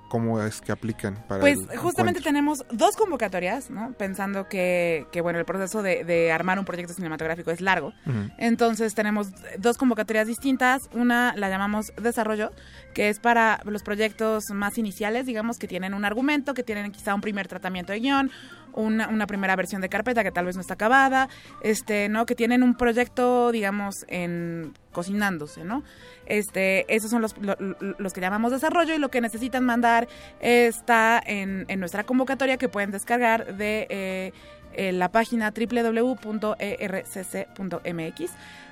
cómo es que aplican para Pues justamente tenemos dos convocatorias, ¿no? Pensando que, que bueno, el proceso de, de, armar un proyecto cinematográfico es largo. Uh -huh. Entonces tenemos dos convocatorias distintas. Una la llamamos desarrollo, que es para los proyectos más iniciales, digamos, que tienen un argumento, que tienen quizá un primer tratamiento de guion, una, una, primera versión de carpeta que tal vez no está acabada, este, ¿no? Que tienen un proyecto, digamos, en cocinándose, ¿no? Este, esos son los, los, que llamamos desarrollo y lo que necesitan mandar está en, en nuestra convocatoria que pueden descargar de eh, eh, la página www.ercc.mx.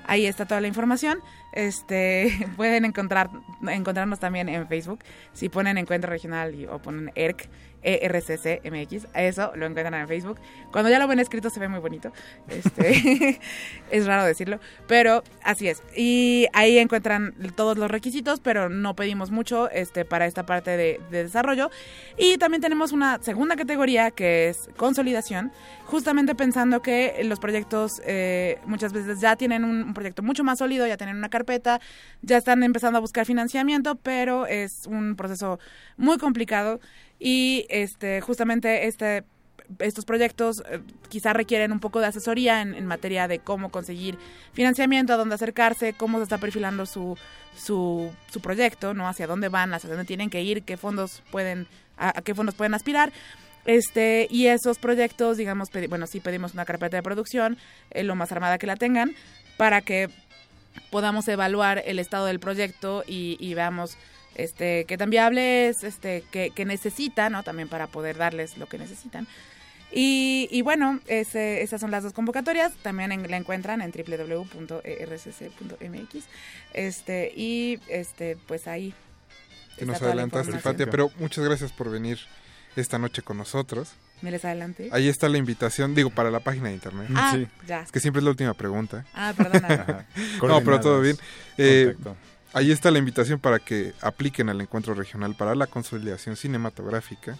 Ahí está toda la información. Este, pueden encontrar, encontrarnos también en Facebook. Si ponen Encuentro Regional o ponen ERC, ERCC MX, eso lo encuentran en Facebook. Cuando ya lo ven escrito se ve muy bonito. Este, es raro decirlo, pero así es. Y ahí encuentran todos los requisitos, pero no pedimos mucho este, para esta parte de, de desarrollo. Y también tenemos una segunda categoría que es consolidación, justamente pensando que los proyectos eh, muchas veces ya tienen un proyecto mucho más sólido, ya tienen una carpeta, ya están empezando a buscar financiamiento, pero es un proceso muy complicado y este justamente este estos proyectos eh, quizá requieren un poco de asesoría en, materia de cómo conseguir financiamiento, a dónde acercarse, cómo se está perfilando su, su, su proyecto, ¿no? Hacia dónde van, hacia dónde tienen que ir, qué fondos pueden, a, a qué fondos pueden aspirar. Este, y esos proyectos, digamos, bueno, sí pedimos una carpeta de producción, eh, lo más armada que la tengan, para que podamos evaluar el estado del proyecto y, y veamos este, qué tan viable es, este, necesitan, ¿no? También para poder darles lo que necesitan. Y, y bueno, ese, esas son las dos convocatorias. También en, la encuentran en www.ercc.mx. Este, y este, pues ahí. Que nos adelantaste, Patia, pero muchas gracias por venir esta noche con nosotros. Me les adelante. Ahí está la invitación, digo, para la página de internet. Ah, sí. ya. Es que siempre es la última pregunta. Ah, perdona. no, pero todo bien. Eh, ahí está la invitación para que apliquen al encuentro regional para la consolidación cinematográfica.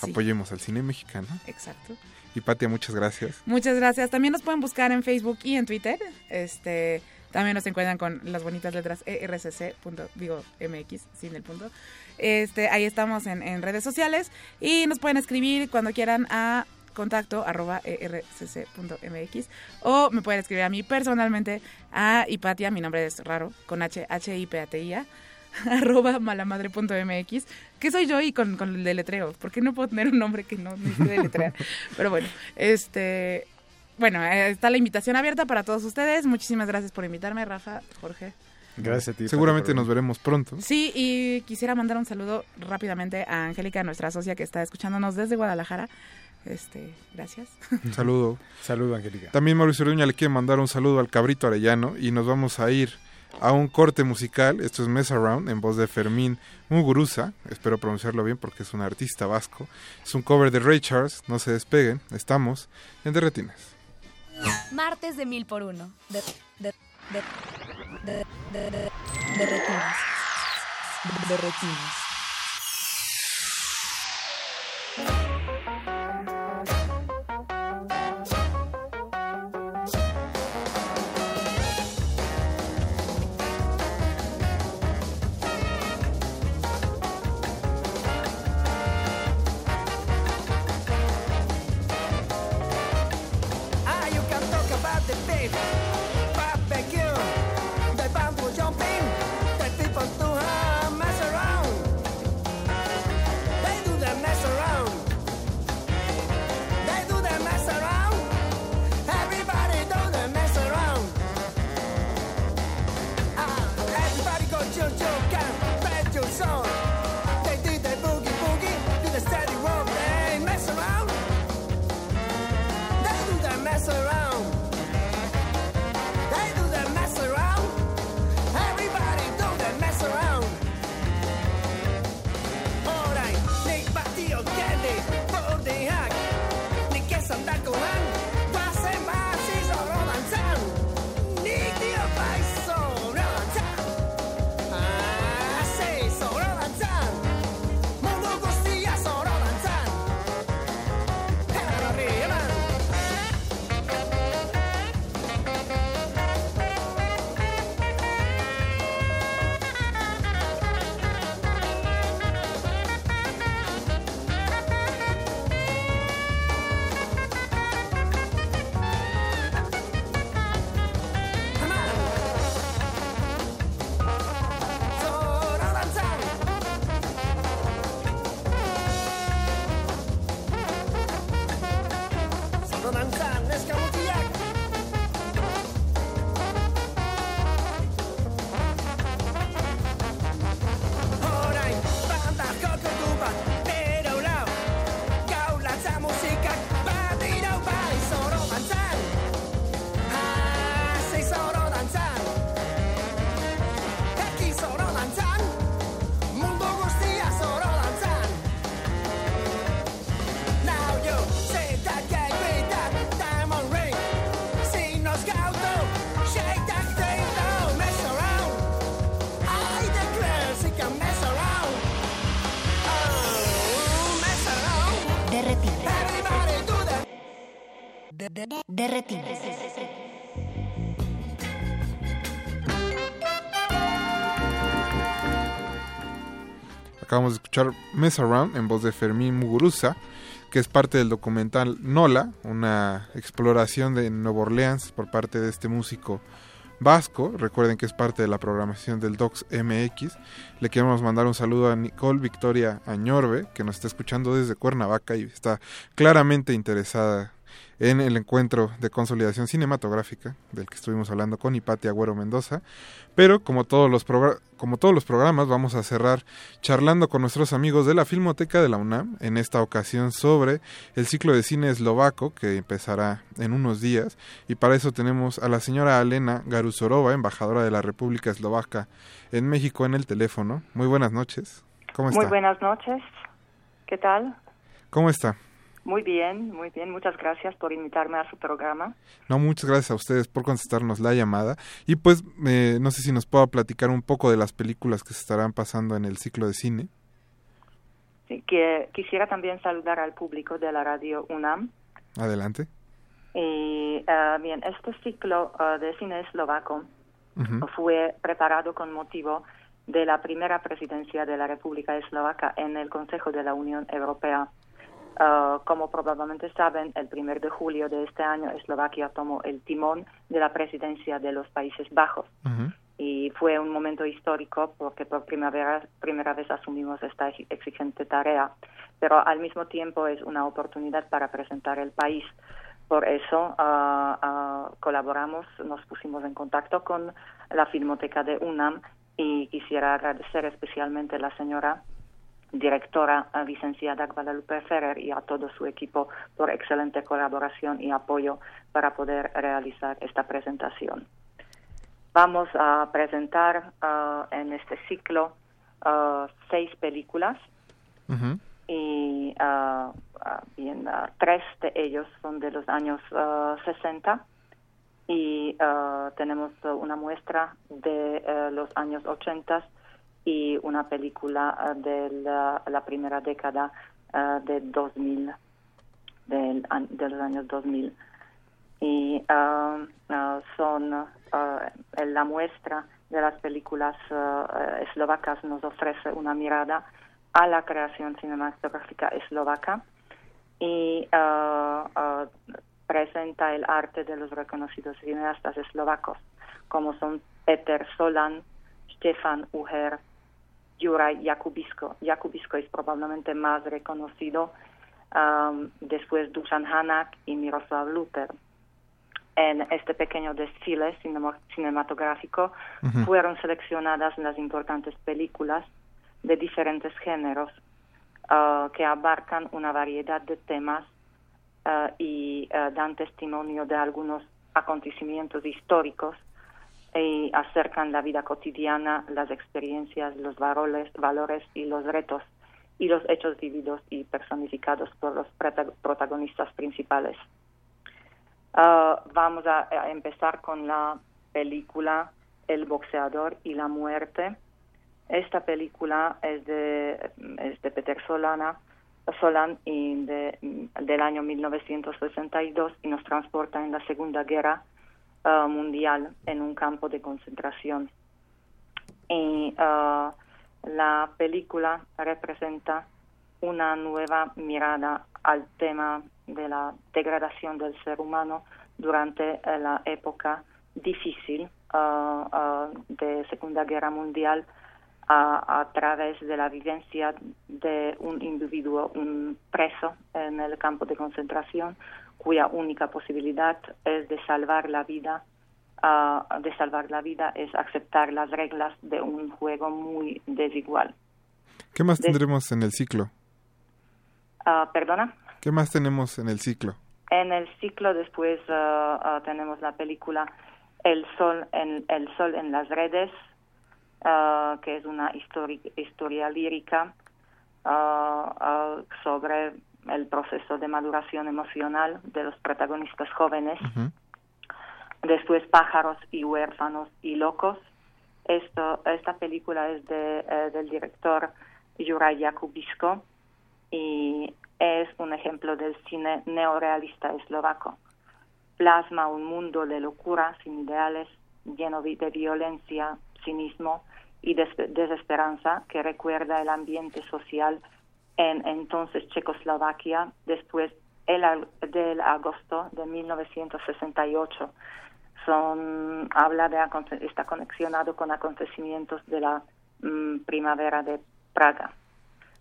Sí. Apoyemos al cine mexicano. Exacto. Y Patia, muchas gracias. Muchas gracias. También nos pueden buscar en Facebook y en Twitter. Este, también nos encuentran con las bonitas letras ERCC. digo, MX, sin el punto. Este, ahí estamos en, en, redes sociales y nos pueden escribir cuando quieran a contacto arroba ercc.mx o me pueden escribir a mí personalmente a Hipatia, mi nombre es raro, con H, H I P A T I A arroba malamadre.mx que soy yo y con, con el deletreo porque no puedo tener un nombre que no necesite deletrear pero bueno este bueno está la invitación abierta para todos ustedes muchísimas gracias por invitarme Rafa Jorge Gracias a ti. Seguramente nos veremos pronto. Sí, y quisiera mandar un saludo rápidamente a Angélica, nuestra socia que está escuchándonos desde Guadalajara. Este, gracias. Un saludo. saludo, Angélica. También Mauricio Uruña le quiere mandar un saludo al Cabrito Arellano y nos vamos a ir a un corte musical. Esto es Mess Around en voz de Fermín Muguruza. Espero pronunciarlo bien porque es un artista vasco. Es un cover de Ray Charles. No se despeguen. Estamos en Derretinas. Martes de mil por uno. De, de, de, de, de, de, de retinas. De retinas. Barbecue, the escuchar Mess en voz de Fermín Muguruza, que es parte del documental Nola, una exploración de Nueva Orleans por parte de este músico vasco. Recuerden que es parte de la programación del Docs MX. Le queremos mandar un saludo a Nicole Victoria Añorbe, que nos está escuchando desde Cuernavaca y está claramente interesada en el encuentro de consolidación cinematográfica del que estuvimos hablando con Hipatia Agüero Mendoza. Pero como todos, los como todos los programas vamos a cerrar charlando con nuestros amigos de la Filmoteca de la UNAM, en esta ocasión sobre el ciclo de cine eslovaco que empezará en unos días. Y para eso tenemos a la señora Alena Garusorova, embajadora de la República Eslovaca en México, en el teléfono. Muy buenas noches. ¿Cómo está? Muy buenas noches. ¿Qué tal? ¿Cómo está? Muy bien, muy bien. Muchas gracias por invitarme a su programa. No, muchas gracias a ustedes por contestarnos la llamada. Y pues, eh, no sé si nos pueda platicar un poco de las películas que se estarán pasando en el ciclo de cine. Sí, que quisiera también saludar al público de la radio UNAM. Adelante. Y uh, bien, este ciclo uh, de cine eslovaco fue preparado con motivo de la primera presidencia de la República Eslovaca en el Consejo de la Unión Europea Uh, como probablemente saben, el primer de julio de este año Eslovaquia tomó el timón de la presidencia de los Países Bajos. Y fue un momento histórico porque por primera vez, primera vez asumimos esta exigente tarea, pero al mismo tiempo es una oportunidad para presentar el país. Por eso uh, uh, colaboramos, nos pusimos en contacto con la Filmoteca de UNAM y quisiera agradecer especialmente a la señora directora licenciada Guadalupe Ferrer y a todo su equipo por excelente colaboración y apoyo para poder realizar esta presentación. Vamos a presentar uh, en este ciclo uh, seis películas. Y uh, bien, tres de ellos son de los años 60 y tenemos una muestra de los años 80 y una película eh, de la, primera década uh, de 2000, del, de los años 2000. Y uh, son la muestra de las películas eslovacas nos ofrece una mirada a la creación cinematográfica eslovaca y presenta el arte de los reconocidos cineastas eslovacos, como son Peter Solan, Stefan Uher, Juraj Jakubisko. Jakubisko es probablemente más reconocido um, después Dusan Hanak y Miroslav Luther. En este pequeño desfile cinematográfico fueron seleccionadas las importantes películas de diferentes géneros uh, que abarcan una variedad de temas uh, y uh, dan testimonio de algunos acontecimientos históricos y acercan la vida cotidiana, las experiencias, los valores, valores y los retos y los hechos vividos y personificados por los protagonistas principales. Ah, vamos a, empezar con la película El boxeador y la muerte. Esta película es de, es de Peter Solana, Solan y del año 1962 y nos transporta en la Segunda Guerra Uh, mundial en un campo de concentración. Y uh, la película representa una nueva mirada al tema de la degradación del ser humano durante eh, la época difícil de Segunda Guerra Mundial a, través de la vivencia de un individuo, un preso en el campo de concentración, cuya única posibilidad es de salvar la vida, uh, de salvar la vida es aceptar las reglas de un juego muy desigual. ¿Qué más tendremos en el ciclo? Uh, ¿Perdona? ¿Qué más tenemos en el ciclo? En el ciclo después uh, tenemos la película El Sol en, el Sol en las redes, que es una historia lírica sobre el proceso de maduración emocional de los protagonistas jóvenes. Después Pájaros y huérfanos y locos. Esto, esta película es de, eh, del director Juraj Jakubisko y es una ejemplo del cine neorealista eslovaco. Plasma un mundo de locura sin ideales, lleno de violencia, cinismo y desesperanza que recuerda el ambiente social en entonces Checoslovaquia después del agosto de 1968. Son, habla de, está conexionado con acontecimientos de la mm, primavera de Praga.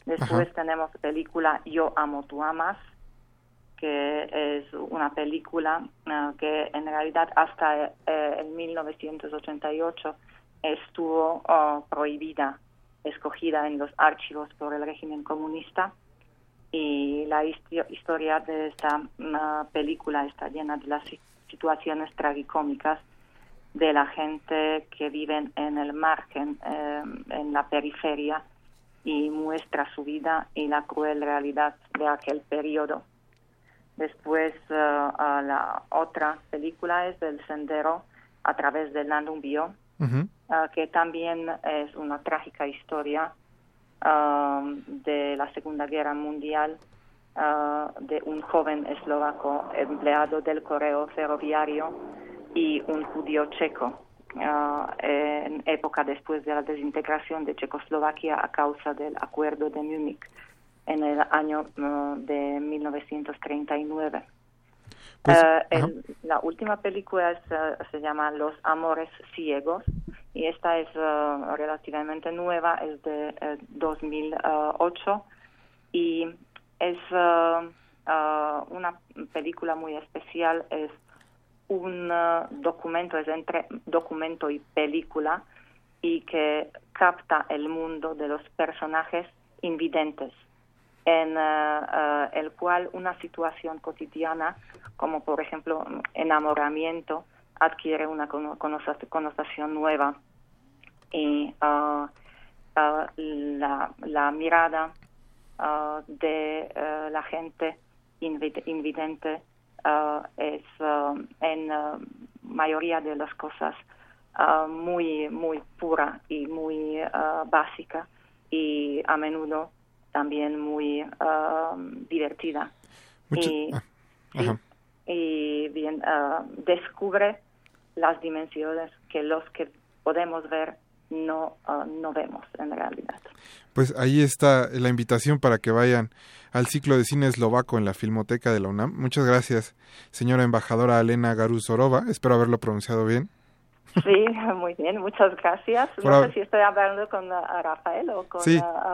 Después tenemos película Yo amo, tú amas, que es una película ah, que en realidad hasta eh, en 1988 estuvo ah, prohibida, escogida en los archivos por el régimen comunista. Y la historia de esta ah, película está llena de las situaciones tragicómicas de la gente que vive en el margen, eh, en la periferia, y muestra su vida y la cruel realidad de aquel periodo. Después, uh, la otra película es El Sendero a través del Danubio, uh, que también es una trágica historia um, de la Segunda Guerra Mundial uh, de un joven eslovaco empleado del correo ferroviario y un judío checo en época después de la desintegración de Checoslovaquia a causa del Acuerdo de Múnich en el año de 1939. Pues, eh, la última película eh, se llama Los Amores Ciegos y esta es eh, relativamente nueva, es de 2008 y es una película muy especial, es un documento, es entre documento y película y que capta el mundo de los personajes invidentes en eh, eh, el cual una situación cotidiana, como por ejemplo enamoramiento, adquiere una connotación nueva. Y uh, la, la, mirada de la gente invidente es en mayoría de las cosas muy, muy pura y muy básica y a menudo también muy um, divertida. y, ah, y, bien, uh, descubre las dimensiones que los que podemos ver no, uh, no vemos en realidad. Pues ahí está la invitación para que vayan al ciclo de cine eslovaco en la Filmoteca de la UNAM. Muchas gracias, señora embajadora Elena Garuzorova. Espero haberlo pronunciado bien. Sí, muy bien, muchas gracias. no sé si estoy hablando con uh, Rafael o con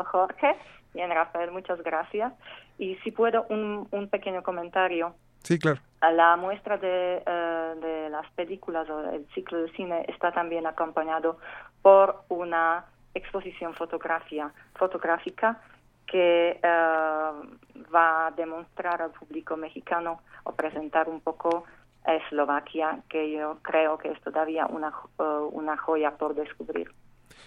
Jorge. Bien, Rafael, muchas gracias. Y si puedo, un, un pequeño comentario. Sí, claro. La muestra de, eh, de las películas o el ciclo de cine está también acompañado por una exposición fotografía, fotográfica que eh, va a demostrar al público mexicano o presentar un poco Eslovaquia, que yo creo que es todavía una, eh, una joya por descubrir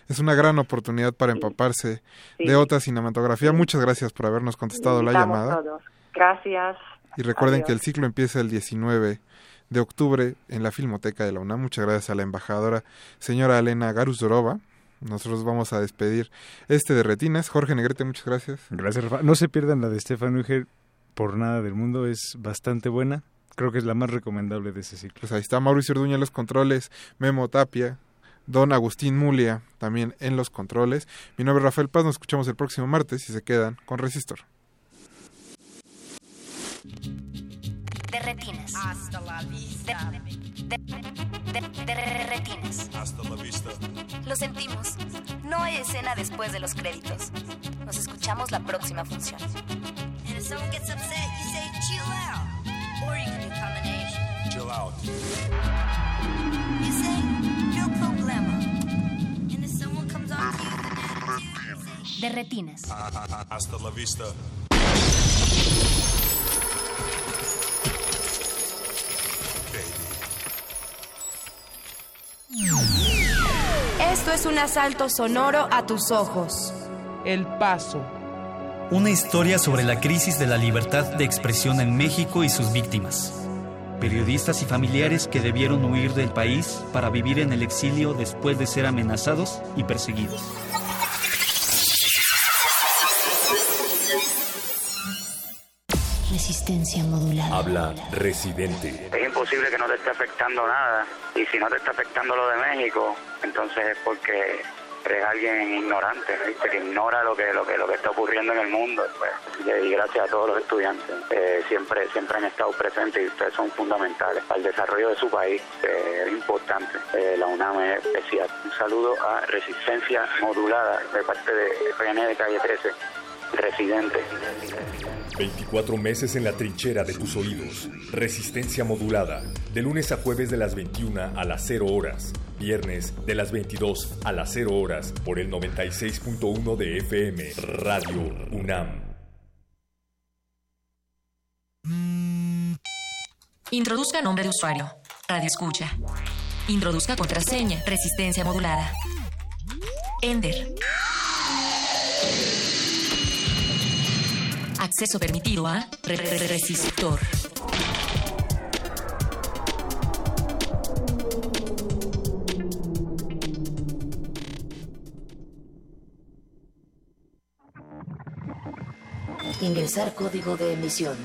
es una gran oportunidad para empaparse de otra cinematografía. Muchas gracias por habernos contestado la llamada. Gracias. Y recuerden que el ciclo empieza el 19 de octubre en la Filmoteca de la UNAM. Muchas gracias a la embajadora señora Elena Garuzorova. Nosotros vamos a despedir este de Retinas. Jorge Negrete, muchas gracias. Gracias, Rafa. No se pierdan la de Stefan Uger por nada del mundo. Es bastante buena. Creo que es la más recomendable de ese ciclo. Pues ahí está Mauricio Orduña en los controles, Memo Tapia, don Agustín Mulia también en los controles. Mi nombre es Rafael Paz, nos escuchamos el próximo martes y se quedan con Resistor. De retinas. Hasta la vista. De, retinas. Hasta la vista. Lo sentimos. No hay escena después de los créditos. Nos escuchamos la próxima función. And if someone gets upset, you say chill out. Or you can do combination. Chill out. You say de retinas. Hasta la vista. Esto es un asalto sonoro a tus ojos. El paso. Una historia sobre la crisis de la libertad de expresión en México y sus víctimas. Periodistas y familiares que debieron huir del país para vivir en el exilio después de ser amenazados y perseguidos. Resistencia modulada. Habla Residente. Es imposible que no te esté afectando nada. Y si no te está afectando lo de México, entonces es porque eres alguien ignorante, ¿viste? que ignora lo que, lo que lo que está ocurriendo en el mundo. Pues. Y gracias a todos los estudiantes, eh, siempre siempre han estado presentes y ustedes son fundamentales para el desarrollo de su país. Eh, es importante. Eh, la UNAM es especial. Un saludo a Resistencia Modulada de parte de PN de Calle 13, Residente. 24 meses en la trinchera de tus oídos. Resistencia modulada. De lunes a jueves de las 21 a las 0 horas. Viernes de las 22 a las 0 horas. Por el 96.1 de FM. Radio UNAM. Introduzca nombre de usuario. Radio escucha. Introduzca contraseña. Resistencia modulada. Ender. Acceso permitido a re- re- re- resistor. Ingresar código de emisión.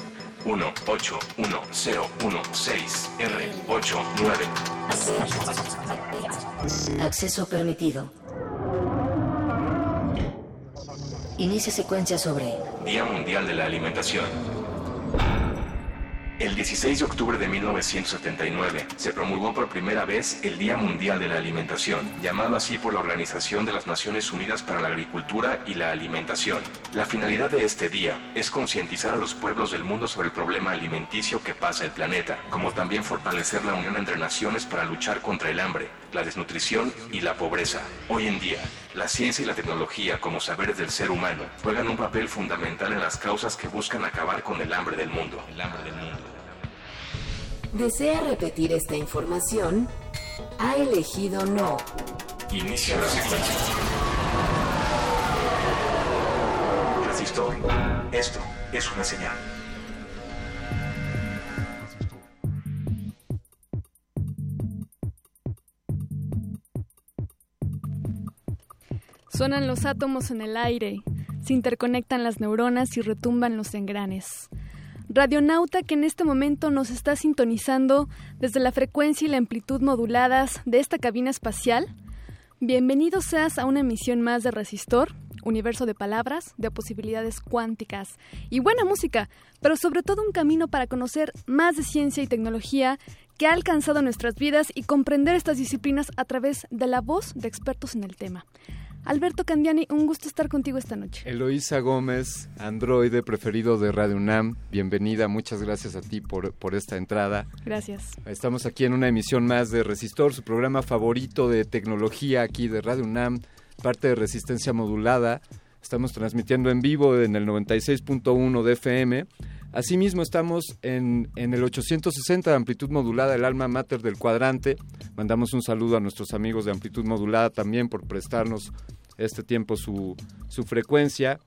181016R89. Acceso permitido. Inicia secuencia sobre Día Mundial de la Alimentación. El 16 de octubre de 1979 se promulgó por primera vez el Día Mundial de la Alimentación, llamado así por la Organización de las Naciones Unidas para la Agricultura y la Alimentación. La finalidad de este día es concientizar a los pueblos del mundo sobre el problema alimenticio que pasa el planeta, como también fortalecer la unión entre naciones para luchar contra el hambre, la desnutrición y la pobreza. Hoy en día, la ciencia y la tecnología como saberes del ser humano juegan un papel fundamental en las causas que buscan acabar con el hambre del mundo. El hambre del mundo. ¿Desea repetir esta información? Ha elegido no. Inicia la secuencia. Resistor. Esto es una señal. Suenan los átomos en el aire, se interconectan las neuronas y retumban los engranes. Radionauta que en este momento nos está sintonizando desde la frecuencia y la amplitud moduladas de esta cabina espacial, bienvenido seas a una emisión más de Resistor, universo de palabras, de posibilidades cuánticas y buena música, pero sobre todo un camino para conocer más de ciencia y tecnología que ha alcanzado nuestras vidas y comprender estas disciplinas a través de la voz de expertos en el tema. Alberto Candiani, un gusto estar contigo esta noche. Eloísa Gómez, androide preferido de Radio UNAM, bienvenida, muchas gracias a ti por, por esta entrada. Gracias. Estamos aquí en una emisión más de Resistor, su programa favorito de tecnología aquí de Radio UNAM, parte de Resistencia Modulada. Estamos transmitiendo en vivo en el 96.1 de FM. Asimismo estamos en, en el 860 de amplitud modulada, el alma mater del cuadrante. Mandamos un saludo a nuestros amigos de amplitud modulada también por prestarnos este tiempo su, su frecuencia.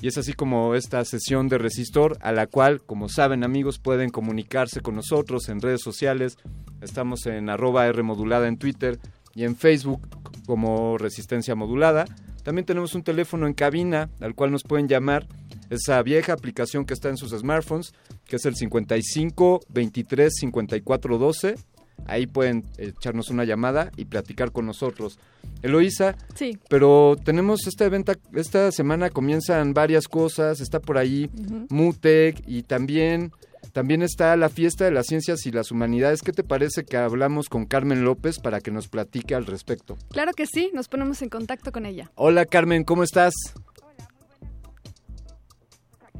Y es así como esta sesión de Resistor, a la cual, como saben amigos, pueden comunicarse con nosotros en redes sociales. Estamos en arroba R modulada en Twitter y en Facebook como Resistencia Modulada. También tenemos un teléfono en cabina al cual nos pueden llamar. Esa vieja aplicación que está en sus smartphones, que es el 55 23 54 12. Ahí pueden echarnos una llamada y platicar con nosotros. Eloísa, sí. pero tenemos esta evento, esta semana comienzan varias cosas, está por ahí. MUTEC y también, también está la fiesta de las ciencias y las humanidades. ¿Qué te parece que hablamos con Carmen López para que nos platique al respecto? Claro que sí, nos ponemos en contacto con ella. Hola Carmen, ¿cómo estás?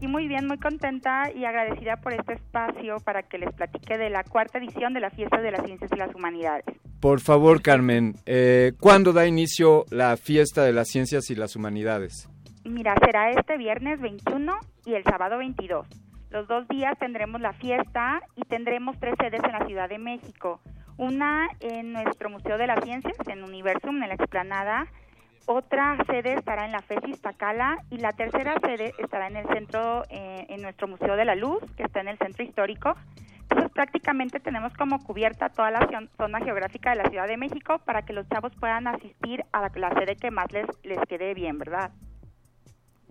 Y muy bien, muy contenta y agradecida por este espacio para que les platique de la cuarta edición de la Fiesta de las Ciencias y las Humanidades. Por favor, Carmen, eh, ¿cuándo da inicio la fiesta de las ciencias y las humanidades? Mira, será este viernes 21 y el sábado 22. Los dos días tendremos la fiesta y tendremos tres sedes en la Ciudad de México. Una en nuestro Museo de las Ciencias, en Universum, en la explanada. Otra sede estará en la FES Iztacala y la tercera sede estará en el centro, eh, en nuestro Museo de la Luz, que está en el centro histórico. Entonces prácticamente tenemos como cubierta toda la zon- zona geográfica de la Ciudad de México para que los chavos puedan asistir a la sede que más les, les quede bien, ¿verdad?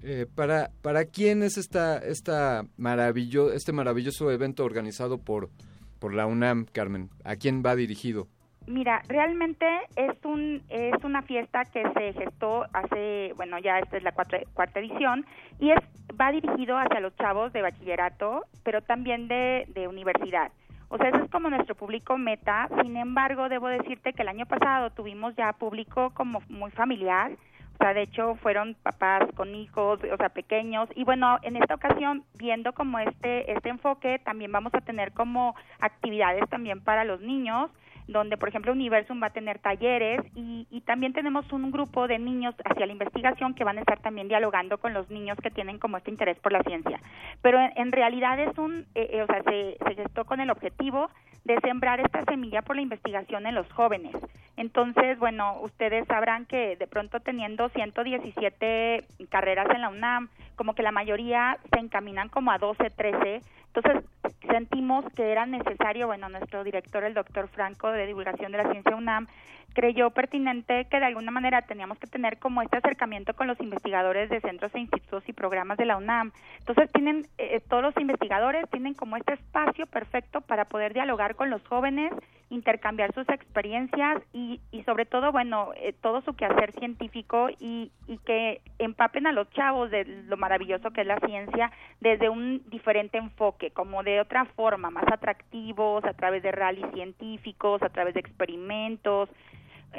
Eh, para, ¿Para quién es esta, esta maravillo, este maravilloso evento organizado por, por la UNAM, Carmen? ¿A quién va dirigido? Mira, realmente es un es una fiesta que se gestó hace, bueno, ya esta es la cuarta, cuarta edición y es va dirigido hacia los chavos de bachillerato, pero también de, de universidad. O sea, ese es como nuestro público meta. Sin embargo, debo decirte que el año pasado tuvimos ya público como muy familiar. O sea, de hecho fueron papás con hijos, o sea, pequeños. Y bueno, en esta ocasión, viendo como este, este enfoque, también vamos a tener como actividades también para los niños donde por ejemplo Universum va a tener talleres y, y, también tenemos un grupo de niños hacia la investigación que van a estar también dialogando con los niños que tienen como este interés por la ciencia. Pero en, en realidad es un, eh, eh, o sea, se, se gestó con el objetivo de sembrar esta semilla por la investigación en los jóvenes. Entonces, bueno, ustedes sabrán que de pronto teniendo 117 carreras en la UNAM, como que la mayoría se encaminan como a 12, 13. Entonces, sentimos que era necesario, bueno, nuestro director, el doctor Franco de Divulgación de la Ciencia UNAM, creyó pertinente que de alguna manera teníamos que tener como este acercamiento con los investigadores de centros e institutos y programas de la UNAM. Entonces tienen, eh, todos los investigadores tienen como este espacio perfecto para poder dialogar con los jóvenes, intercambiar sus experiencias y, y sobre todo, bueno, eh, todo su quehacer científico y, y que empapen a los chavos de lo maravilloso que es la ciencia desde un diferente enfoque, como de otra forma, más atractivos, a través de rallies científicos, a través de experimentos,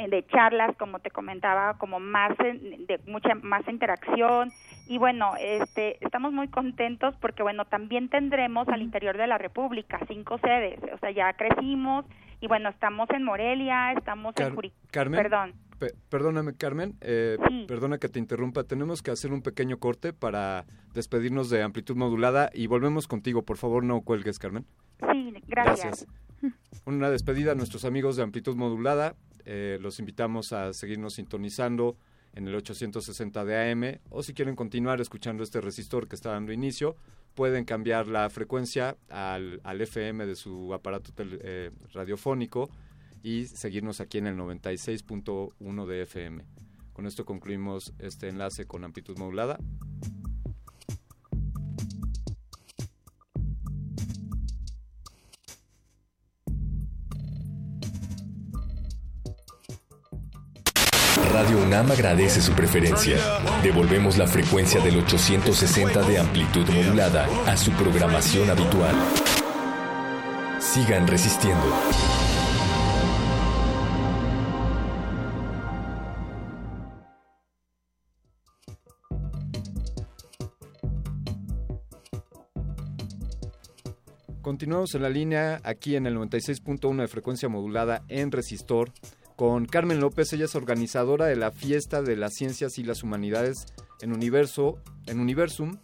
de charlas, como te comentaba, como más de mucha más interacción y bueno, este estamos muy contentos porque bueno, también tendremos al interior de la República cinco sedes, o sea, ya crecimos y bueno, estamos en Morelia, estamos en Juri Carmen, Perdón. Pe perdóname, Carmen, eh, perdona que te interrumpa, tenemos que hacer un pequeño corte para despedirnos de amplitud modulada y volvemos contigo, por favor, no cuelgues, Carmen. Sí, gracias. gracias. Una despedida a nuestros amigos de amplitud modulada, eh, los invitamos a seguirnos sintonizando en el 860 de AM o si quieren continuar escuchando este resistor que está dando inicio, pueden cambiar la frecuencia al, al FM de su aparato eh, radiofónico y seguirnos aquí en el 96.1 de FM. Con esto concluimos este enlace con amplitud modulada. Radio UNAM agradece su preferencia. Devolvemos la frecuencia del 860 de amplitud modulada a su programación habitual. Sigan resistiendo. Continuamos en la línea aquí en el 96.1 de frecuencia modulada en Resistor con Carmen López. Ella es organizadora de la Fiesta de las Ciencias y las Humanidades en Universo, en Universum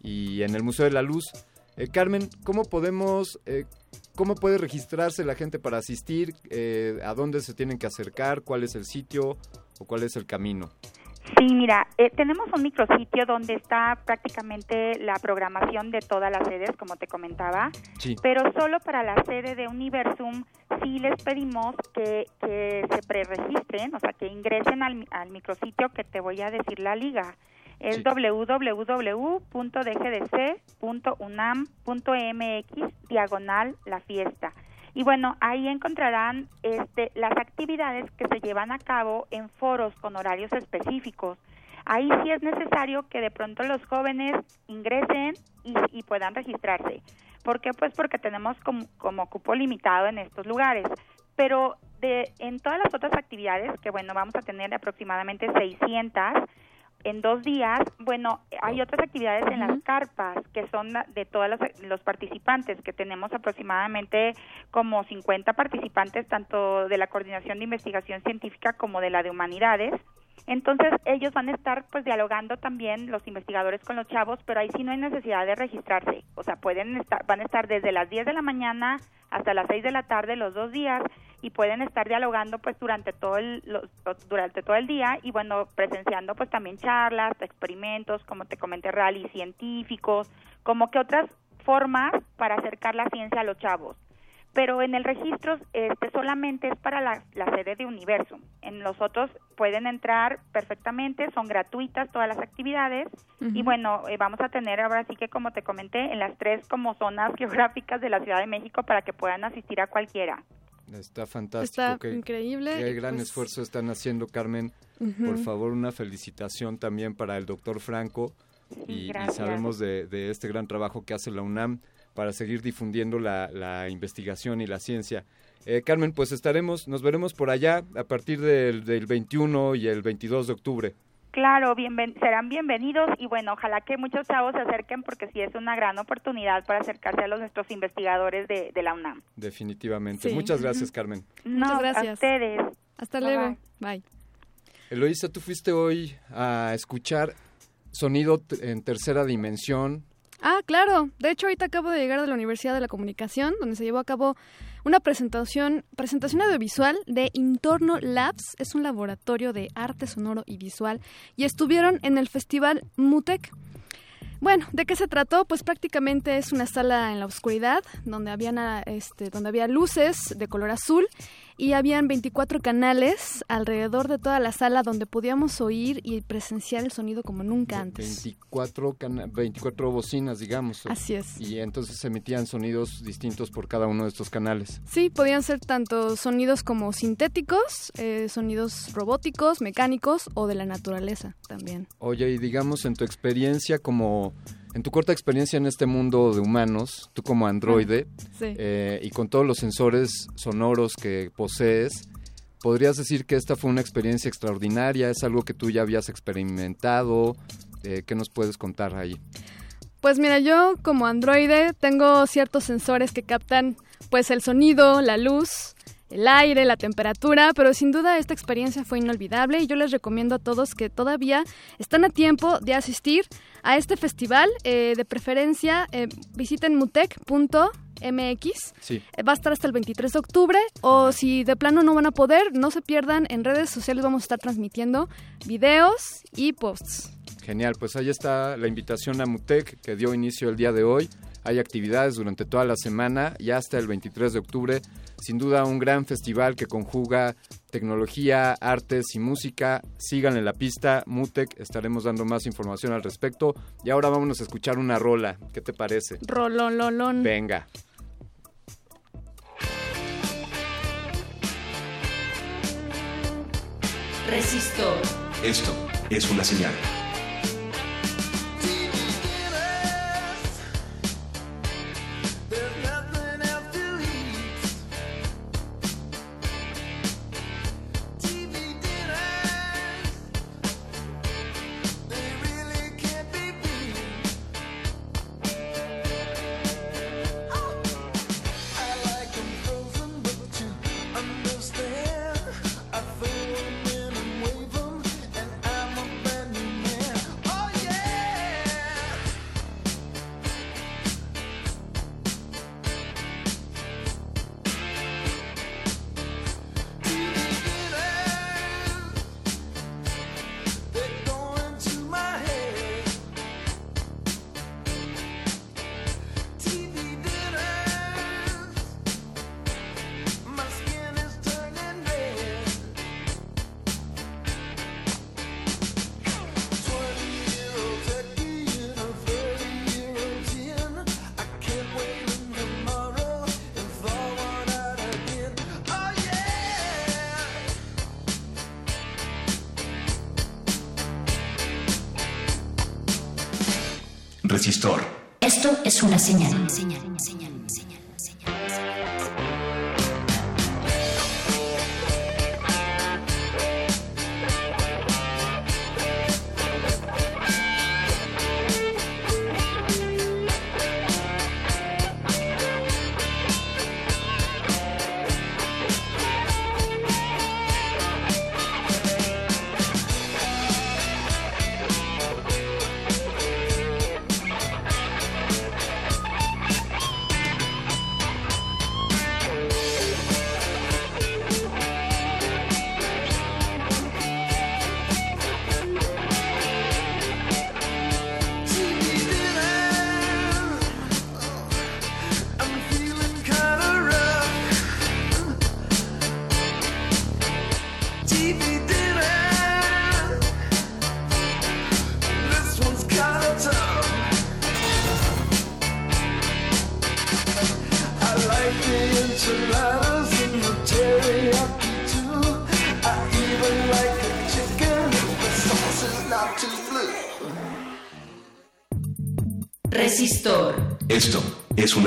y en el Museo de la Luz. Eh, Carmen, ¿cómo podemos, eh, cómo puede registrarse la gente para asistir? Eh, ¿A dónde se tienen que acercar? ¿Cuál es el sitio o cuál es el camino? Sí, mira, eh, tenemos un micrositio donde está prácticamente la programación de todas las sedes, como te comentaba, Sí. pero solo para la sede de Universum sí les pedimos que, que se preregistren, o sea, que ingresen al, al micrositio que te voy a decir la liga. Es www.dgdc.unam.mx diagonal la fiesta. Y bueno, ahí encontrarán este, las actividades que se llevan a cabo en foros con horarios específicos. Ahí sí es necesario que de pronto los jóvenes ingresen y, y puedan registrarse. ¿Por qué? Pues porque tenemos como, como cupo limitado en estos lugares. Pero de, en todas las otras actividades, que bueno, vamos a tener aproximadamente 600, en dos días, bueno, hay otras actividades en las carpas que son de todos los, los participantes, que tenemos aproximadamente como 50 participantes, tanto de la Coordinación de Investigación Científica como de la de Humanidades. Entonces ellos van a estar pues dialogando también los investigadores con los chavos, pero ahí sí no hay necesidad de registrarse. O sea, pueden estar, van a estar desde las 10 de la mañana hasta las 6 de la tarde los dos días y pueden estar dialogando pues durante todo el los- durante todo el día y bueno, presenciando pues también charlas, experimentos, como te comenté, rallies científicos, como que otras formas para acercar la ciencia a los chavos pero en el registro este solamente es para la, la sede de Universum. En los otros pueden entrar perfectamente, son gratuitas todas las actividades y bueno, eh, vamos a tener ahora sí que como te comenté en las tres como zonas geográficas de la Ciudad de México para que puedan asistir a cualquiera. Está fantástico. Está qué- increíble, Qué gran pues- esfuerzo están haciendo, Carmen. Por favor, una felicitación también para el doctor Franco. Y, sabemos de, de este gran trabajo que hace la UNAM para seguir difundiendo la, la investigación y la ciencia. Eh, Carmen, pues estaremos, nos veremos por allá a partir del, del 21 y el 22 de octubre. Claro, bienven- serán bienvenidos y bueno, ojalá que muchos chavos se acerquen porque sí es una gran oportunidad para acercarse a los nuestros investigadores de, de la UNAM. Definitivamente. Sí. Muchas gracias. Carmen. No, Muchas a gracias. ustedes. Hasta Bye, luego. Bye. Eloísa, tú fuiste hoy a escuchar sonido en tercera dimensión. Ah, claro. De hecho, ahorita acabo de llegar de la Universidad de la Comunicación, donde se llevó a cabo una presentación, presentación audiovisual de Intorno Labs. Es un laboratorio de arte sonoro y visual. Y estuvieron en el festival Mutec. Bueno, ¿de qué se trató? Pues prácticamente es una sala en la oscuridad donde habían ah, este, donde había luces de color azul y habían 24 canales alrededor de toda la sala donde podíamos oír y presenciar el sonido como nunca antes. 24, cana- 24 bocinas, digamos. Así es. Y entonces se emitían sonidos distintos por cada uno de estos canales. Sí, podían ser tanto sonidos como sintéticos, eh, sonidos robóticos, mecánicos o de la naturaleza también. Oye, y digamos en tu experiencia como, en tu corta experiencia en este mundo de humanos, tú como androide, Sí. eh, y con todos los sensores sonoros que posees, ¿podrías decir que esta fue una experiencia extraordinaria? ¿Es algo que tú ya habías experimentado? Eh, ¿Qué nos puedes contar ahí? Pues mira, yo como androide tengo ciertos sensores que captan pues el sonido, la luz, el aire, la temperatura, pero sin duda esta experiencia fue inolvidable y yo les recomiendo a todos que todavía están a tiempo de asistir a este festival. eh, de preferencia, eh, visiten mutec.mx. Sí. Eh, Va a estar hasta el 23 de octubre o si de plano no van a poder, no se pierdan, en redes sociales vamos a estar transmitiendo videos y posts. Genial, pues ahí está la invitación a Mutec que dio inicio el día de hoy. Hay actividades durante toda la semana y hasta el 23 de octubre. Sin duda un gran festival que conjuga tecnología, artes y música. Sigan en la pista, Mutec, estaremos dando más información al respecto. Y ahora vámonos a escuchar una rola. ¿Qué te parece? Rolololón. Venga. Resistor. Esto es una señal.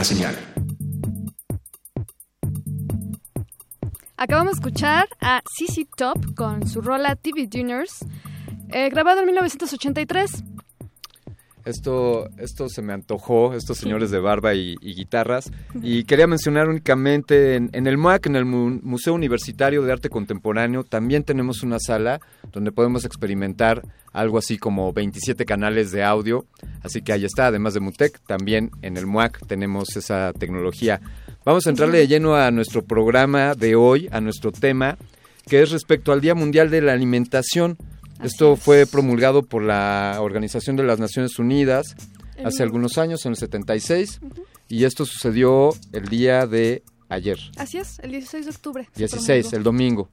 Señal. Acabamos de escuchar a CC Top con su rola TV Juniors, eh, grabado en 1983. Esto, esto se me antojó, estos señores de barba y, y guitarras. Y quería mencionar únicamente en, en el MUAC, en el Mu- Museo Universitario de Arte Contemporáneo, también tenemos una sala donde podemos experimentar algo así como 27 canales de audio. Así que ahí está, además de Mutec, también en el MUAC tenemos esa tecnología. Vamos a entrarle de lleno a nuestro programa de hoy, a nuestro tema, que es respecto al Día Mundial de la Alimentación. Esto fue promulgado por la Organización de las Naciones Unidas hace algunos años, en el 76, y esto sucedió el día de ayer, Así es, el 16 de octubre. se 16, promulgó. el domingo,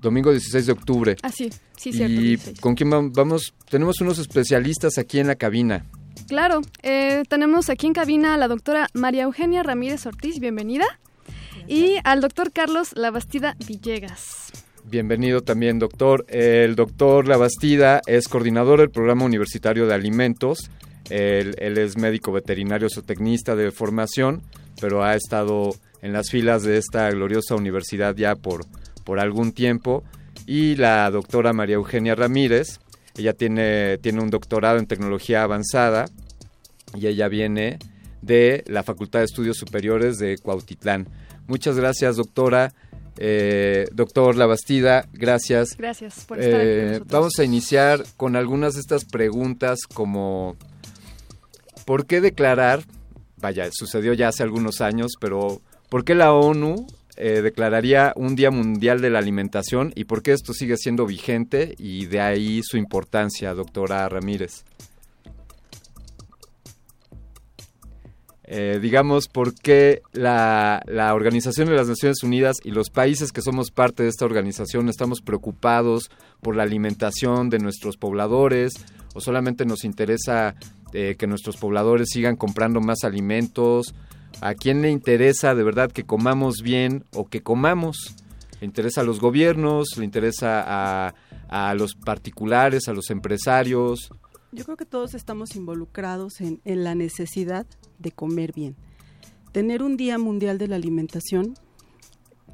domingo 16 de octubre. Ah, sí, cierto. y 16. con quién vam- vamos, tenemos unos especialistas aquí en la cabina. Claro, eh, tenemos aquí en cabina a la doctora María Eugenia Ramírez Ortiz, bienvenida, y al doctor Carlos Labastida Villegas. Bienvenido también, doctor. El doctor Labastida es coordinador del Programa Universitario de Alimentos. Él, él es médico veterinario zootecnista de formación, pero ha estado en las filas de esta gloriosa universidad ya por, por algún tiempo. Y la doctora María Eugenia Ramírez, ella tiene, tiene un doctorado en tecnología avanzada y ella viene de la Facultad de Estudios Superiores de Cuautitlán. Muchas gracias, doctora. Eh, doctor Labastida, gracias. Gracias por estar aquí con Eh, nosotros. vamos a iniciar con algunas de estas preguntas como ¿por qué declarar? Vaya, sucedió ya hace algunos años, pero ¿por qué la ONU eh, declararía un Día Mundial de la Alimentación y por qué esto sigue siendo vigente y de ahí su importancia, doctora Ramírez? Eh, digamos, por qué la, la Organización de las Naciones Unidas y los países que somos parte de esta organización estamos preocupados por la alimentación de nuestros pobladores o solamente nos interesa eh, que nuestros pobladores sigan comprando más alimentos. ¿A quién le interesa de verdad que comamos bien o que comamos? ¿Le interesa a los gobiernos? ¿Le interesa a, a los particulares, a los empresarios? Yo creo que todos estamos involucrados en, en la necesidad de comer bien. Tener un Día Mundial de la Alimentación,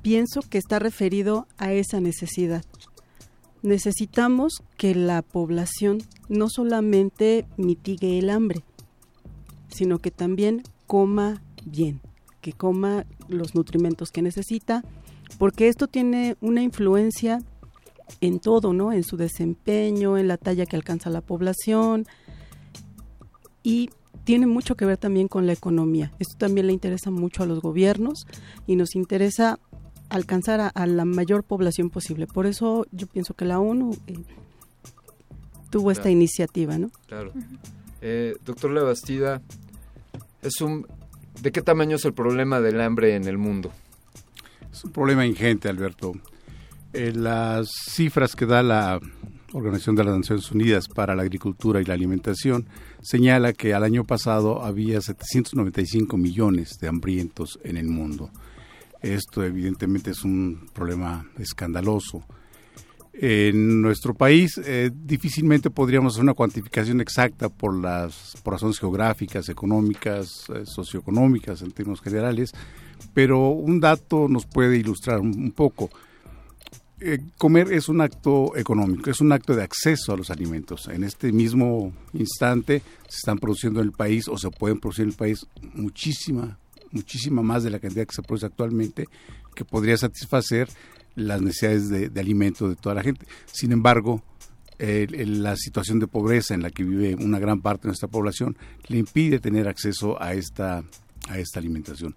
pienso que está referido a esa necesidad. Necesitamos que la población no solamente mitigue el hambre, sino que también coma bien, que coma los nutrimentos que necesita, porque esto tiene una influencia en todo, ¿no? En su desempeño, en la talla que alcanza la población y tiene mucho que ver también con la economía. Esto también le interesa mucho a los gobiernos y nos interesa alcanzar a, a la mayor población posible. Por eso yo pienso que la ONU eh, tuvo esta iniciativa, ¿no? Claro. Eh, doctor Labastida, es un, ¿de qué tamaño es el problema del hambre en el mundo? Es un problema ingente, Alberto. Eh, las cifras que da la Organización de las Naciones Unidas para la Agricultura y la Alimentación señala que al año pasado había 795 millones de hambrientos en el mundo. Esto evidentemente es un problema escandaloso. En nuestro país eh, difícilmente podríamos hacer una cuantificación exacta por las por razones geográficas, económicas, eh, socioeconómicas en términos generales, pero un dato nos puede ilustrar un, poco. Eh, comer es un acto económico, es un acto de acceso a los alimentos. En este mismo instante se están produciendo en el país o se pueden producir en el país muchísima, muchísima más de la cantidad que se produce actualmente que podría satisfacer las necesidades de, alimento de toda la gente. Sin embargo, la situación de pobreza en la que vive una gran parte de nuestra población le impide tener acceso a esta, a esta alimentación.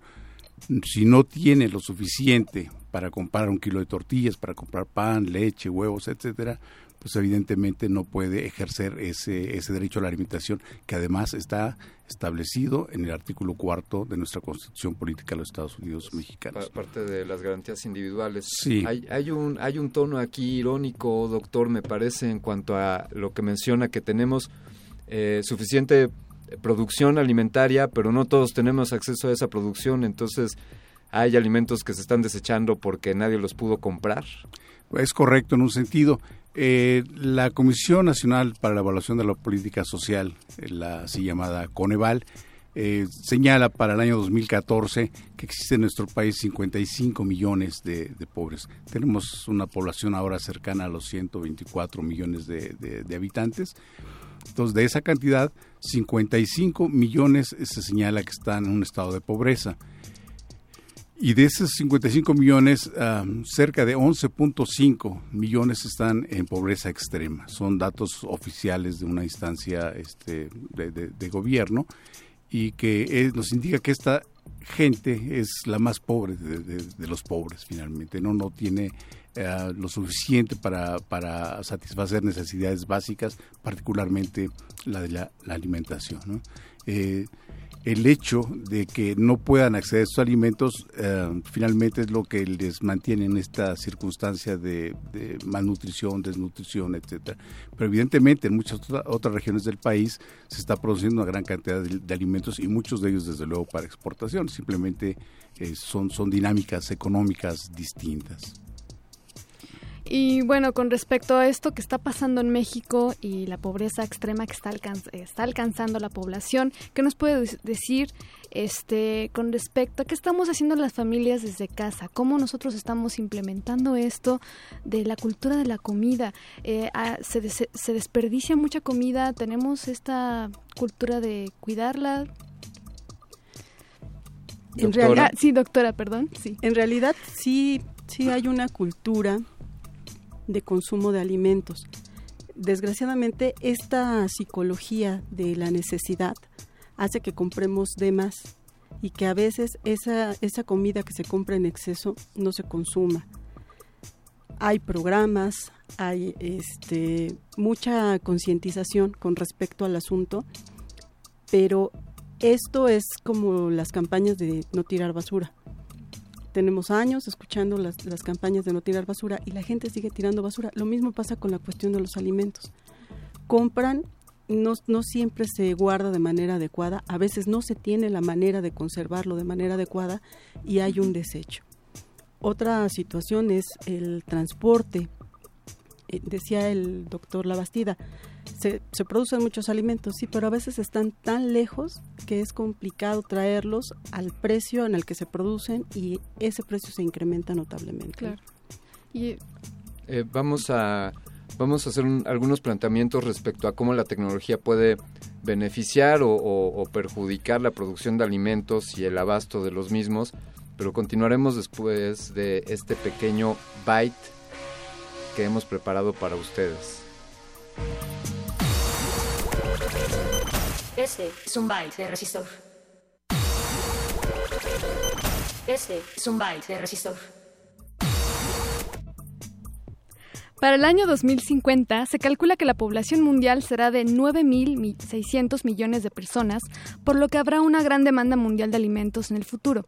Si no tiene lo suficiente para comprar un kilo de tortillas, para comprar pan, leche, huevos, etcétera, pues evidentemente no puede ejercer ese, ese derecho a la alimentación que además está establecido en el artículo cuarto de nuestra Constitución Política de los Estados Unidos Mexicanos. Pa- parte de las garantías individuales. Sí. Hay, hay, un, hay un tono aquí irónico, doctor, me parece, en cuanto a lo que menciona, que tenemos eh, suficiente producción alimentaria, pero no todos tenemos acceso a esa producción, entonces hay alimentos que se están desechando porque nadie los pudo comprar. Es correcto en un sentido. Eh, la Comisión Nacional para la Evaluación de la Política Social, eh, la así llamada Coneval, eh, señala para el año 2014 que existe en nuestro país 55 millones de, pobres. Tenemos una población ahora cercana a los 124 millones de, de, habitantes. Entonces, de esa cantidad, 55 millones se señala que están en un estado de pobreza. Y de esos 55 millones, cerca de 11.5 millones están en pobreza extrema. Son datos oficiales de una instancia este, de, gobierno y que nos indica que esta gente es la más pobre de, los pobres finalmente. No, no tiene eh, lo suficiente para, para satisfacer necesidades básicas, particularmente la de la, alimentación. ¿no? Eh, el hecho de que no puedan acceder a estos alimentos eh, finalmente es lo que les mantiene en esta circunstancia de, malnutrición, desnutrición, etcétera. Pero evidentemente en muchas otras regiones del país se está produciendo una gran cantidad de, alimentos y muchos de ellos desde luego para exportación. Simplemente eh, son, son dinámicas económicas distintas. Y bueno, con respecto a esto que está pasando en México y la pobreza extrema que está, está alcanzando la población, ¿qué nos puede decir este, con respecto a qué estamos haciendo las familias desde casa? ¿Cómo nosotros estamos implementando esto de la cultura de la comida? Eh, ah, se, se desperdicia mucha comida, tenemos esta cultura de cuidarla, en realidad, sí, doctora, perdón. Sí. En realidad sí, sí hay una cultura de consumo de alimentos. Desgraciadamente, esta psicología de la necesidad hace que compremos de más y que a veces esa, esa comida que se compra en exceso no se consuma. Hay programas, hay este, mucha concientización con respecto al asunto, pero esto es como las campañas de no tirar basura tenemos años escuchando las, campañas de no tirar basura y la gente sigue tirando basura. Lo mismo pasa con la cuestión de los alimentos. Compran, no, siempre se guarda de manera adecuada, a veces no se tiene la manera de conservarlo de manera adecuada y hay un desecho. Otra situación es el transporte. Eh, decía el doctor Labastida, se, se, producen muchos alimentos, sí, pero a veces están tan lejos que es complicado traerlos al precio en el que se producen y ese precio se incrementa notablemente. Claro. Y... Eh, vamos a vamos a hacer algunos planteamientos respecto a cómo la tecnología puede beneficiar o, o, perjudicar la producción de alimentos y el abasto de los mismos, pero continuaremos después de este pequeño byte que hemos preparado para ustedes. Este es un byte de resistor. Este es un byte de resistor. Para el año 2050 se calcula que la población mundial será de 9.600 millones de personas, por lo que habrá una gran demanda mundial de alimentos en el futuro.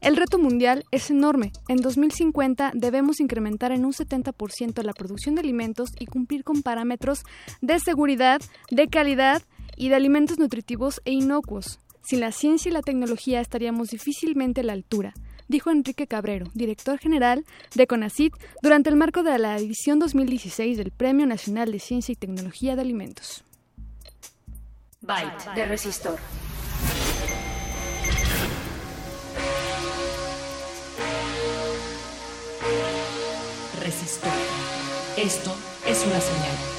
El reto mundial es enorme. En 2050 debemos incrementar en un 70% la producción de alimentos y cumplir con parámetros de seguridad, de calidad y de alimentos nutritivos e inocuos. Sin la ciencia y la tecnología estaríamos difícilmente a la altura, dijo Enrique Cabrero, director general de CONACIT, durante el marco de la edición 2016 del Premio Nacional de Ciencia y Tecnología de Alimentos. Byte de resistor. Esto es una señal.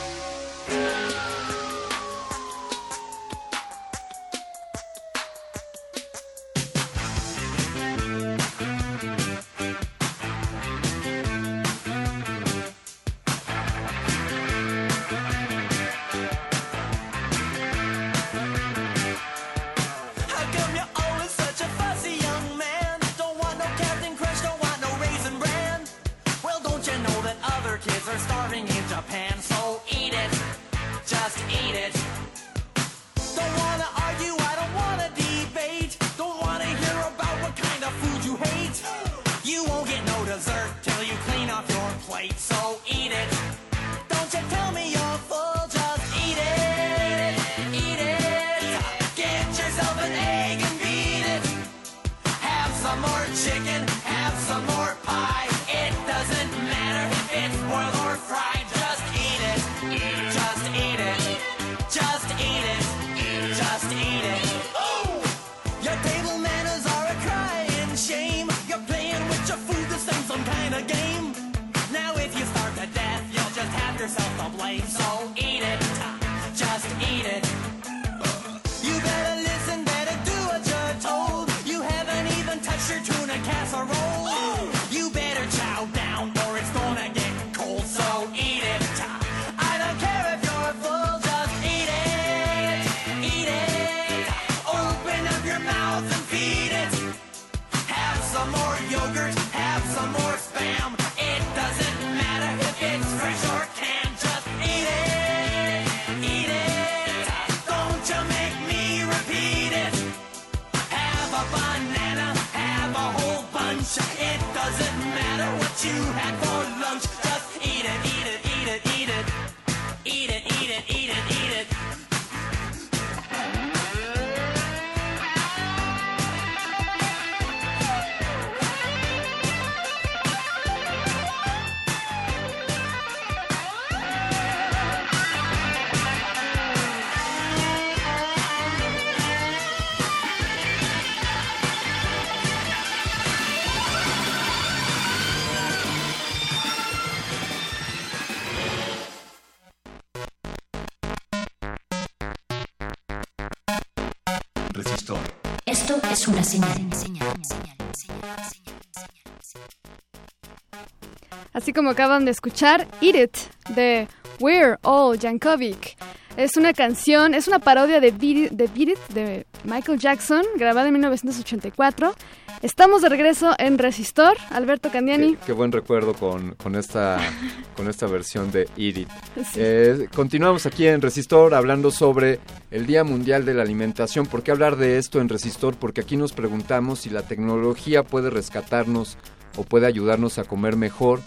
Como acaban de escuchar, Eat It de We're All Yankovic. Es una canción, es una parodia de Beat It, de, Beat It, de Michael Jackson, grabada en 1984. Estamos de regreso en Resistor, Alberto Candiani. Qué buen recuerdo con, con esta, con esta versión de Eat It. Sí. Eh, continuamos aquí en Resistor hablando sobre el Día Mundial de la Alimentación. ¿Por qué hablar de esto en Resistor? Porque aquí nos preguntamos si la tecnología puede rescatarnos o puede ayudarnos a comer mejor.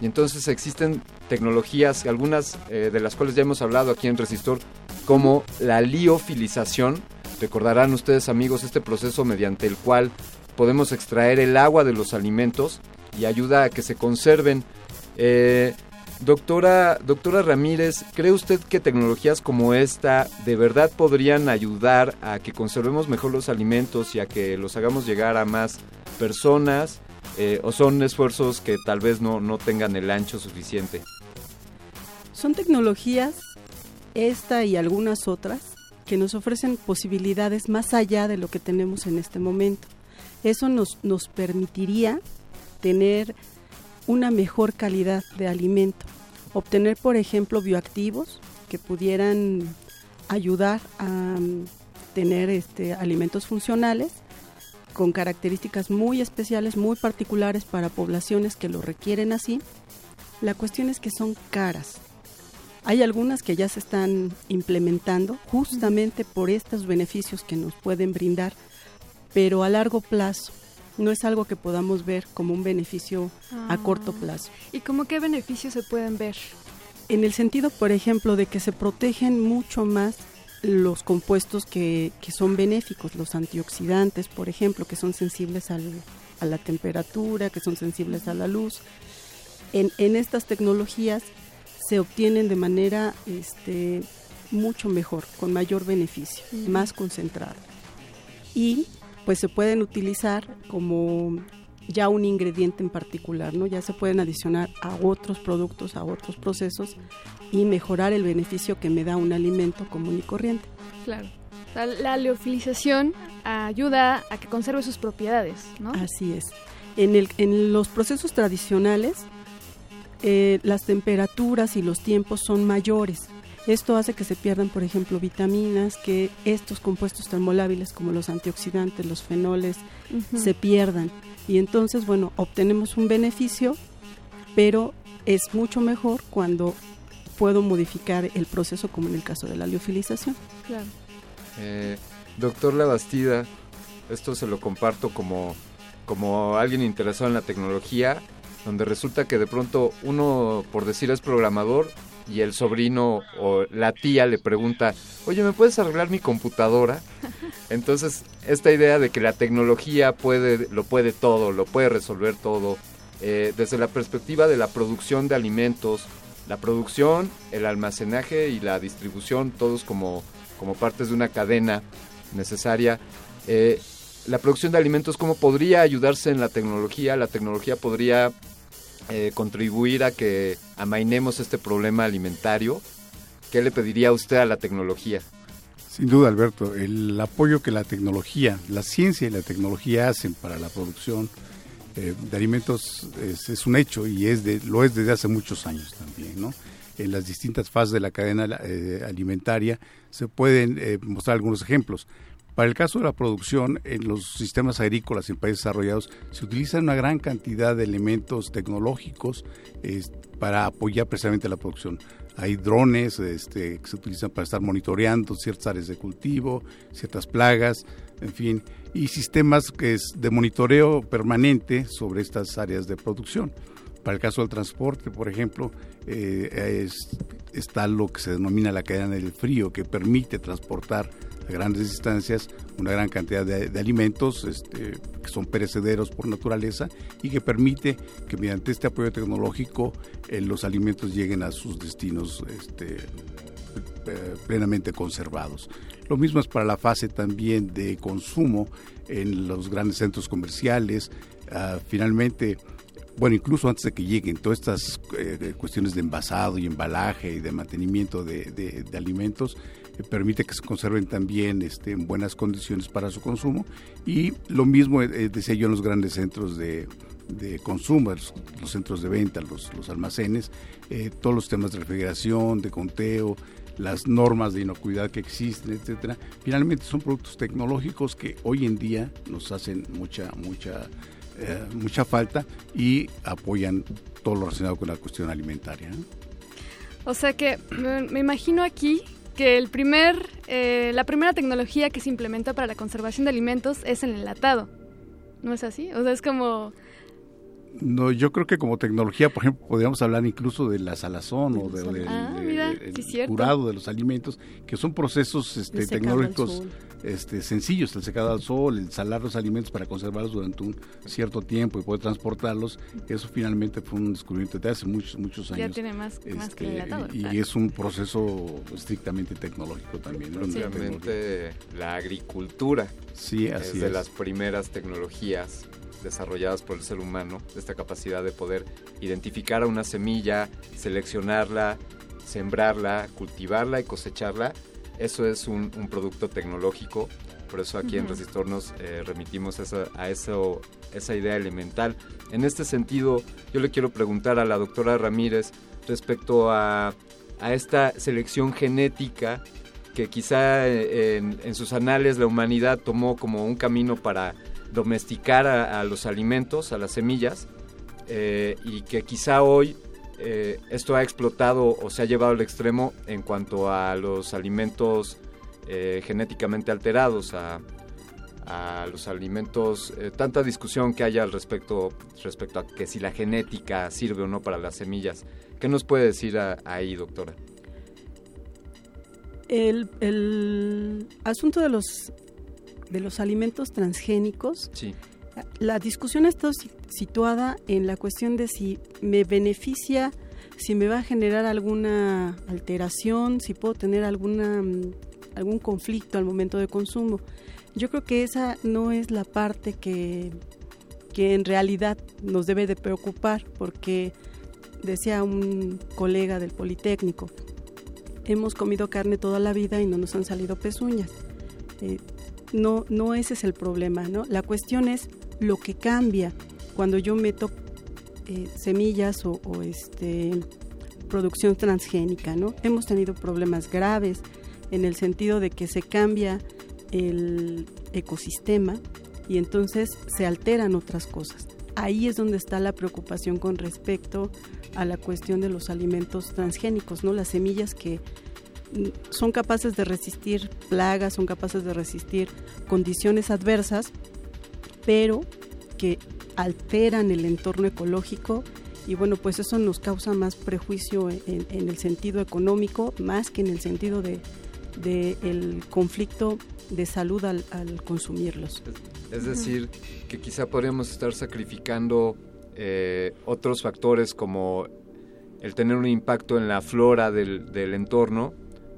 Y entonces existen tecnologías, algunas eh, de las cuales ya hemos hablado aquí en Resistor, como la liofilización. Recordarán ustedes amigos este proceso mediante el cual podemos extraer el agua de los alimentos y ayuda a que se conserven. Eh, doctora, doctora Ramírez, ¿cree usted que tecnologías como esta de verdad podrían ayudar a que conservemos mejor los alimentos y a que los hagamos llegar a más personas? Eh, ¿O son esfuerzos que tal vez no, no tengan el ancho suficiente? Son tecnologías, esta y algunas otras, que nos ofrecen posibilidades más allá de lo que tenemos en este momento. Eso nos, nos permitiría tener una mejor calidad de alimento, obtener, por ejemplo, bioactivos que pudieran ayudar a mm, tener este, alimentos funcionales con características muy especiales, muy particulares para poblaciones que lo requieren así. La cuestión es que son caras. Hay algunas que ya se están implementando justamente por estos beneficios que nos pueden brindar, pero a largo plazo. No es algo que podamos ver como un beneficio a corto plazo. ¿Y cómo qué beneficios se pueden ver? En el sentido, por ejemplo, de que se protegen mucho más los compuestos que, que son benéficos, los antioxidantes, por ejemplo, que son sensibles al, a la temperatura, que son sensibles a la luz. En, en estas tecnologías se obtienen de manera este, mucho mejor, con mayor beneficio, más concentrado. Y pues se pueden utilizar como ya un ingrediente en particular, ¿no? Ya se pueden adicionar a otros productos, a otros procesos y mejorar el beneficio que me da un alimento común y corriente. Claro. La liofilización ayuda a que conserve sus propiedades, ¿no? Así es. En, el, en los procesos tradicionales, eh, las temperaturas y los tiempos son mayores. Esto hace que se pierdan, por ejemplo, vitaminas, que estos compuestos termolábiles como los antioxidantes, los fenoles, se pierdan. Y entonces, bueno, obtenemos un beneficio, pero es mucho mejor cuando puedo modificar el proceso como en el caso de la liofilización. Claro. Eh, doctor Labastida, esto se lo comparto como, como alguien interesado en la tecnología, donde resulta que de pronto uno, por decir es programador, y el sobrino o la tía le pregunta, oye, ¿me puedes arreglar mi computadora? Entonces, esta idea de que la tecnología puede, lo puede todo, lo puede resolver todo, eh, desde la perspectiva de la producción de alimentos, la producción, el almacenaje y la distribución, todos como, como partes de una cadena necesaria. Eh, la producción de alimentos, ¿cómo podría ayudarse en la tecnología? La tecnología podría eh, contribuir a que amainemos este problema alimentario. ¿Qué le pediría usted a la tecnología? Sin duda, Alberto, el apoyo que la tecnología, la ciencia y la tecnología hacen para la producción eh, de alimentos es, un hecho y es de, lo es desde hace muchos años también, ¿no? En las distintas fases de la cadena eh, alimentaria se pueden mostrar algunos ejemplos. Para el caso de la producción, en los sistemas agrícolas en países desarrollados se utilizan una gran cantidad de elementos tecnológicos para apoyar precisamente la producción. Hay drones este, que se utilizan para estar monitoreando ciertas áreas de cultivo, ciertas plagas, en fin, y sistemas que es de monitoreo permanente sobre estas áreas de producción. Para el caso del transporte, por ejemplo, eh, está lo que se denomina la cadena del frío, que permite transportar grandes distancias una gran cantidad de, alimentos este, que son perecederos por naturaleza y que permite que mediante este apoyo tecnológico eh, los alimentos lleguen a sus destinos este, eh, plenamente conservados. Lo mismo es para la fase también de consumo en los grandes centros comerciales. Ah, finalmente, bueno, incluso antes de que lleguen todas estas eh, cuestiones de envasado y embalaje y de mantenimiento de alimentos, permite que se conserven también este, en buenas condiciones para su consumo y lo mismo eh, decía yo en los grandes centros de, consumo, los, centros de venta, los, almacenes, eh, todos los temas de refrigeración, de conteo, las normas de inocuidad que existen, etcétera. Finalmente son productos tecnológicos que hoy en día nos hacen mucha mucha eh, mucha falta y apoyan todo lo relacionado con la cuestión alimentaria. O sea que me imagino aquí que el primer, eh, la primera tecnología que se implementa para la conservación de alimentos es el enlatado. ¿No es así? O sea, es como... No, yo creo que como tecnología, por ejemplo, podríamos hablar incluso de la salazón o del ah, curado de los alimentos, que son procesos este, tecnológicos este, sencillos, el secado al sol, el salar los alimentos para conservarlos durante un cierto tiempo y poder transportarlos, eso finalmente fue un descubrimiento de hace muchos, muchos años. Ya tiene más, que este, Y, es un proceso estrictamente tecnológico también. Obviamente la agricultura sí, así es de las primeras tecnologías desarrolladas por el ser humano, esta capacidad de poder identificar a una semilla, seleccionarla, sembrarla, cultivarla y cosecharla eso es un, producto tecnológico, por eso aquí en Resistor nos eh, remitimos a, eso, esa idea elemental. En este sentido, yo le quiero preguntar a la doctora Ramírez respecto a, esta selección genética que quizá eh, en, sus anales la humanidad tomó como un camino para domesticar a, los alimentos, a las semillas, eh, y que quizá hoy eh, esto ha explotado o se ha llevado al extremo en cuanto a los alimentos eh, genéticamente alterados, a, los alimentos, eh, tanta discusión que haya al respecto, respecto a que si la genética sirve o no para las semillas. ¿Qué nos puede decir ahí, doctora? El, el, asunto de los, de los alimentos transgénicos sí la discusión está situada en la cuestión de si me beneficia, si me va a generar alguna alteración, si puedo tener alguna mm, algún conflicto al momento de consumo. Yo creo que esa no es la parte que, que en realidad nos debe de preocupar, porque decía un colega del Politécnico, hemos comido carne toda la vida y no nos han salido pezuñas. Eh, no, no ese es el problema, ¿no? La cuestión es lo que cambia cuando yo meto eh, semillas o, este producción transgénica, ¿no? Hemos tenido problemas graves en el sentido de que se cambia el ecosistema y entonces se alteran otras cosas. Ahí es donde está la preocupación con respecto a la cuestión de los alimentos transgénicos, ¿no? Las semillas que son capaces de resistir plagas, son capaces de resistir condiciones adversas, pero que alteran el entorno ecológico y bueno, pues eso nos causa más prejuicio en, el sentido económico, más que en el sentido de, el conflicto de salud al, consumirlos. Es decir, que quizá podríamos estar sacrificando eh, otros factores como el tener un impacto en la flora del, entorno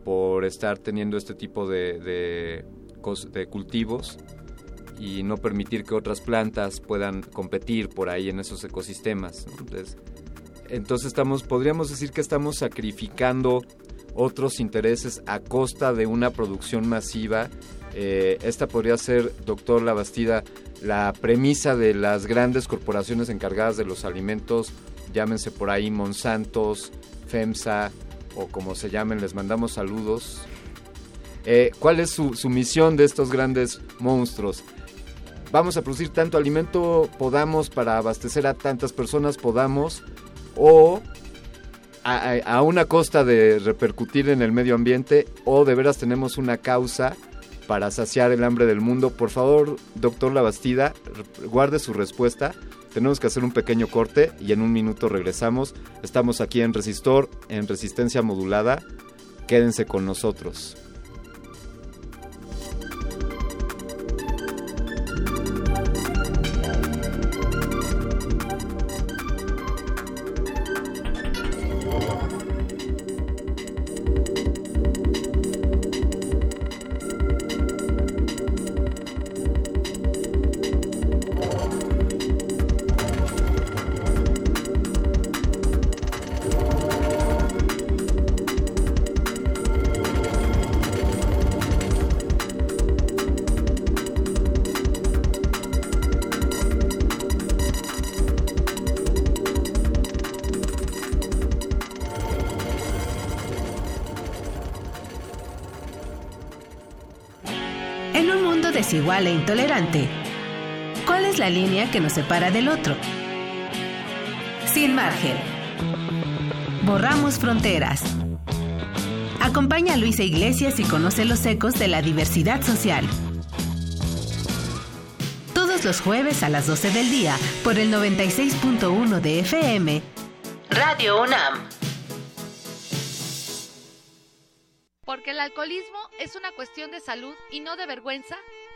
por estar teniendo este tipo de, de cultivos y no permitir que otras plantas puedan competir por ahí en esos ecosistemas. Entonces, podríamos decir que estamos sacrificando otros intereses a costa de una producción masiva. Eh, esta podría ser, doctor Labastida, la premisa de las grandes corporaciones encargadas de los alimentos, llámense por ahí Monsantos, FEMSA o como se llamen, les mandamos saludos. Eh, ¿Cuál es su, su misión de estos grandes monstruos? Vamos a producir tanto alimento podamos para abastecer a tantas personas podamos o a, una costa de repercutir en el medio ambiente o de veras tenemos una causa para saciar el hambre del mundo. Por favor, doctor Labastida, guarde su respuesta. Tenemos que hacer un pequeño corte y en un minuto regresamos. Estamos aquí en Resistor, en resistencia modulada. Quédense con nosotros. E intolerante, ¿cuál es la línea que nos separa del otro? Sin margen. Borramos fronteras. Acompaña a Luisa Iglesias y conoce los ecos de la diversidad social. Todos los jueves a las 12 del día por el 96.1 de FM. Radio UNAM. Porque el alcoholismo es una cuestión de salud y no de vergüenza.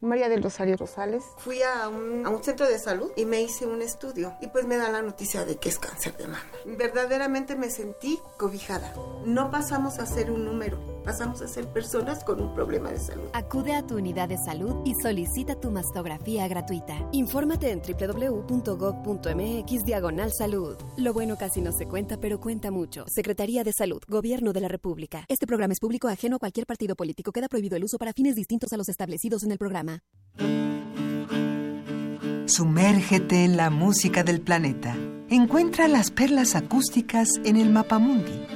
María del Rosario Rosales. Fui a un, centro de salud y me hice un estudio y pues me da la noticia de que es cáncer de mama. Verdaderamente me sentí cobijada. No pasamos a ser un número, pasamos a ser personas con un problema de salud. Acude a tu unidad de salud y solicita tu mastografía gratuita. Infórmate en www.gov.mx diagonal salud. Lo bueno casi no se cuenta, pero cuenta mucho. Secretaría de Salud, Gobierno de la República. Este programa es público ajeno a cualquier partido político. Queda prohibido el uso para fines distintos a los establecidos en el programa. Sumérgete en la música del planeta. Encuentra las perlas acústicas en el Mapamundi.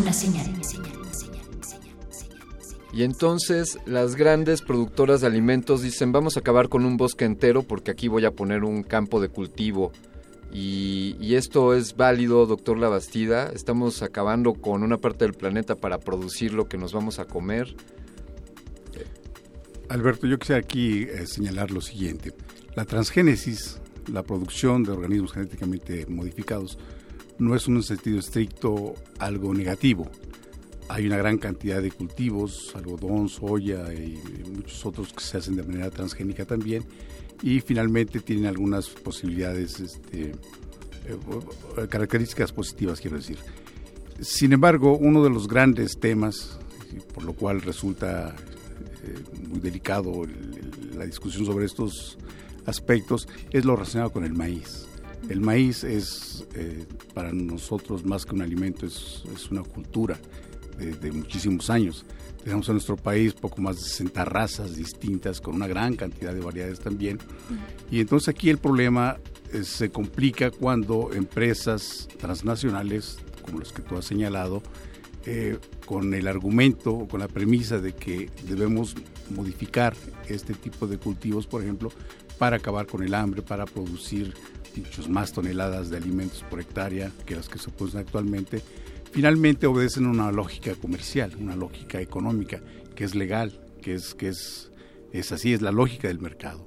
Una señal. Y entonces las grandes productoras de alimentos dicen vamos a acabar con un bosque entero porque aquí voy a poner un campo de cultivo. Y, y esto es válido, doctor Labastida. Estamos acabando con una parte del planeta para producir lo que nos vamos a comer. Alberto, yo quisiera aquí eh, señalar lo siguiente. La transgénesis, la producción de organismos genéticamente modificados, no es un sentido estricto algo negativo. Hay una gran cantidad de cultivos, algodón, soya y muchos otros que se hacen de manera transgénica también y finalmente tienen algunas posibilidades, este, eh, características positivas, quiero decir. sin embargo, uno de los grandes temas, por lo cual resulta eh, muy delicado la discusión sobre estos aspectos, es lo relacionado con el maíz. El maíz es eh, para nosotros más que un alimento, es, una cultura de, muchísimos años. Tenemos en nuestro país poco más de 60 razas distintas, con una gran cantidad de variedades también. Y entonces aquí el problema eh, se complica cuando empresas transnacionales, como las que tú has señalado, eh, con el argumento o con la premisa de que debemos modificar este tipo de cultivos, por ejemplo, para acabar con el hambre, para producir muchas más toneladas de alimentos por hectárea que las que se producen actualmente, finalmente obedecen una lógica comercial, una lógica económica, que es legal, que es, que es, es así, es la lógica del mercado.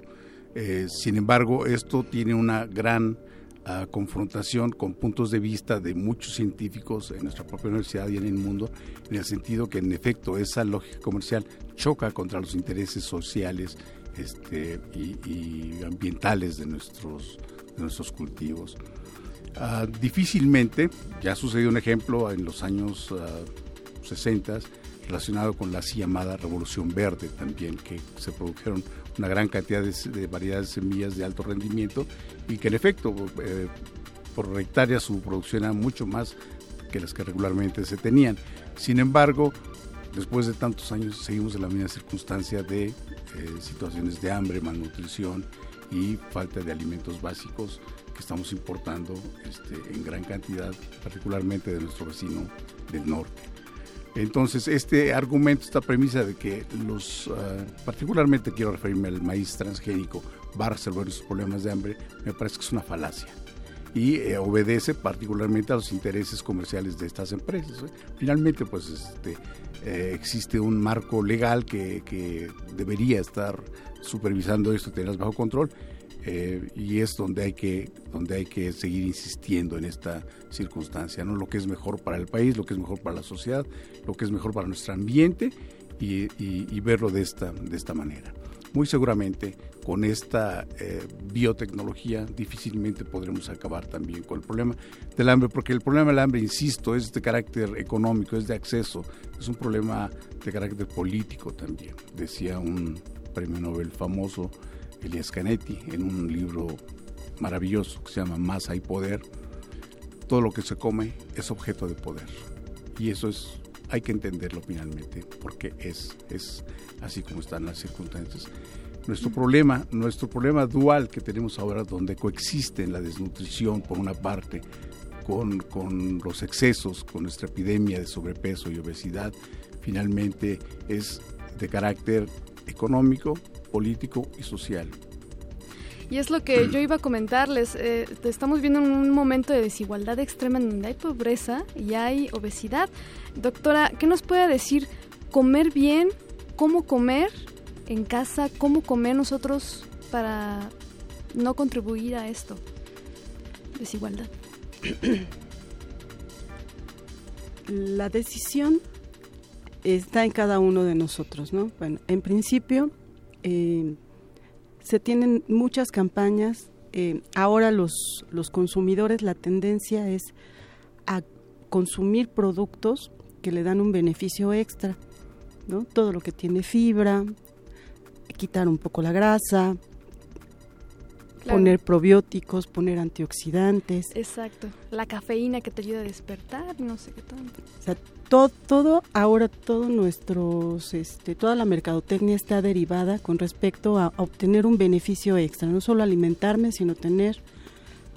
Eh, sin embargo, esto tiene una gran ah, confrontación con puntos de vista de muchos científicos en nuestra propia universidad y en el mundo, en el sentido que en efecto esa lógica comercial choca contra los intereses sociales este, y, ambientales de nuestros, nuestros cultivos. Ah, difícilmente, ya sucedió un ejemplo en los años 60 ah, relacionado con la así llamada Revolución Verde también, que se produjeron una gran cantidad de, variedades de semillas de alto rendimiento y que en efecto eh, por hectárea su producción era mucho más que las que regularmente se tenían. Sin embargo, después de tantos años seguimos en la misma circunstancia de eh, situaciones de hambre, malnutrición y falta de alimentos básicos que estamos importando este, en gran cantidad, particularmente de nuestro vecino del norte. Entonces, este argumento, esta premisa de que los, ah, particularmente quiero referirme al maíz transgénico, va a resolver los problemas de hambre, me parece que es una falacia y eh, obedece particularmente a los intereses comerciales de estas empresas. ¿eh? Finalmente, pues este, eh, existe un marco legal que, debería estar supervisando esto, tenerlas bajo control, eh, y es donde hay que donde hay que seguir insistiendo en esta circunstancia no lo que es mejor para el país lo que es mejor para la sociedad lo que es mejor para nuestro ambiente y, verlo de esta de esta manera. Muy seguramente con esta eh, biotecnología difícilmente podremos acabar también con el problema del hambre, porque el problema del hambre, insisto, es de carácter económico, es de acceso, es un problema de carácter político también, decía un premio Nobel famoso, Elias Canetti en un libro maravilloso que se llama Más hay poder. Todo lo que se come es objeto de poder. Y eso es, hay que entenderlo finalmente, porque es, es así como están las circunstancias. Nuestro problema, nuestro problema dual que tenemos ahora, donde coexiste la desnutrición por una parte, con, con, los excesos, con nuestra epidemia de sobrepeso y obesidad, finalmente es de carácter económico, político y social. Y es lo que yo iba a comentarles. Eh, estamos viendo un momento de desigualdad extrema en donde hay pobreza y hay obesidad. Doctora, ¿qué nos puede decir? ¿Comer bien? ¿Cómo comer en casa? ¿Cómo comer nosotros para no contribuir a esto? Desigualdad. La decisión está en cada uno de nosotros, ¿no? Bueno, en principio eh, se tienen muchas campañas. Eh, ahora los, los consumidores, la tendencia es a consumir productos que le dan un beneficio extra, ¿no? Todo lo que tiene fibra, quitar un poco la grasa, poner probióticos, poner antioxidantes. Exacto, la cafeína que te ayuda a despertar, no sé qué tanto. O sea, todo, todo ahora todo nuestros, este, toda la mercadotecnia está derivada con respecto a, obtener un beneficio extra, no solo alimentarme, sino tener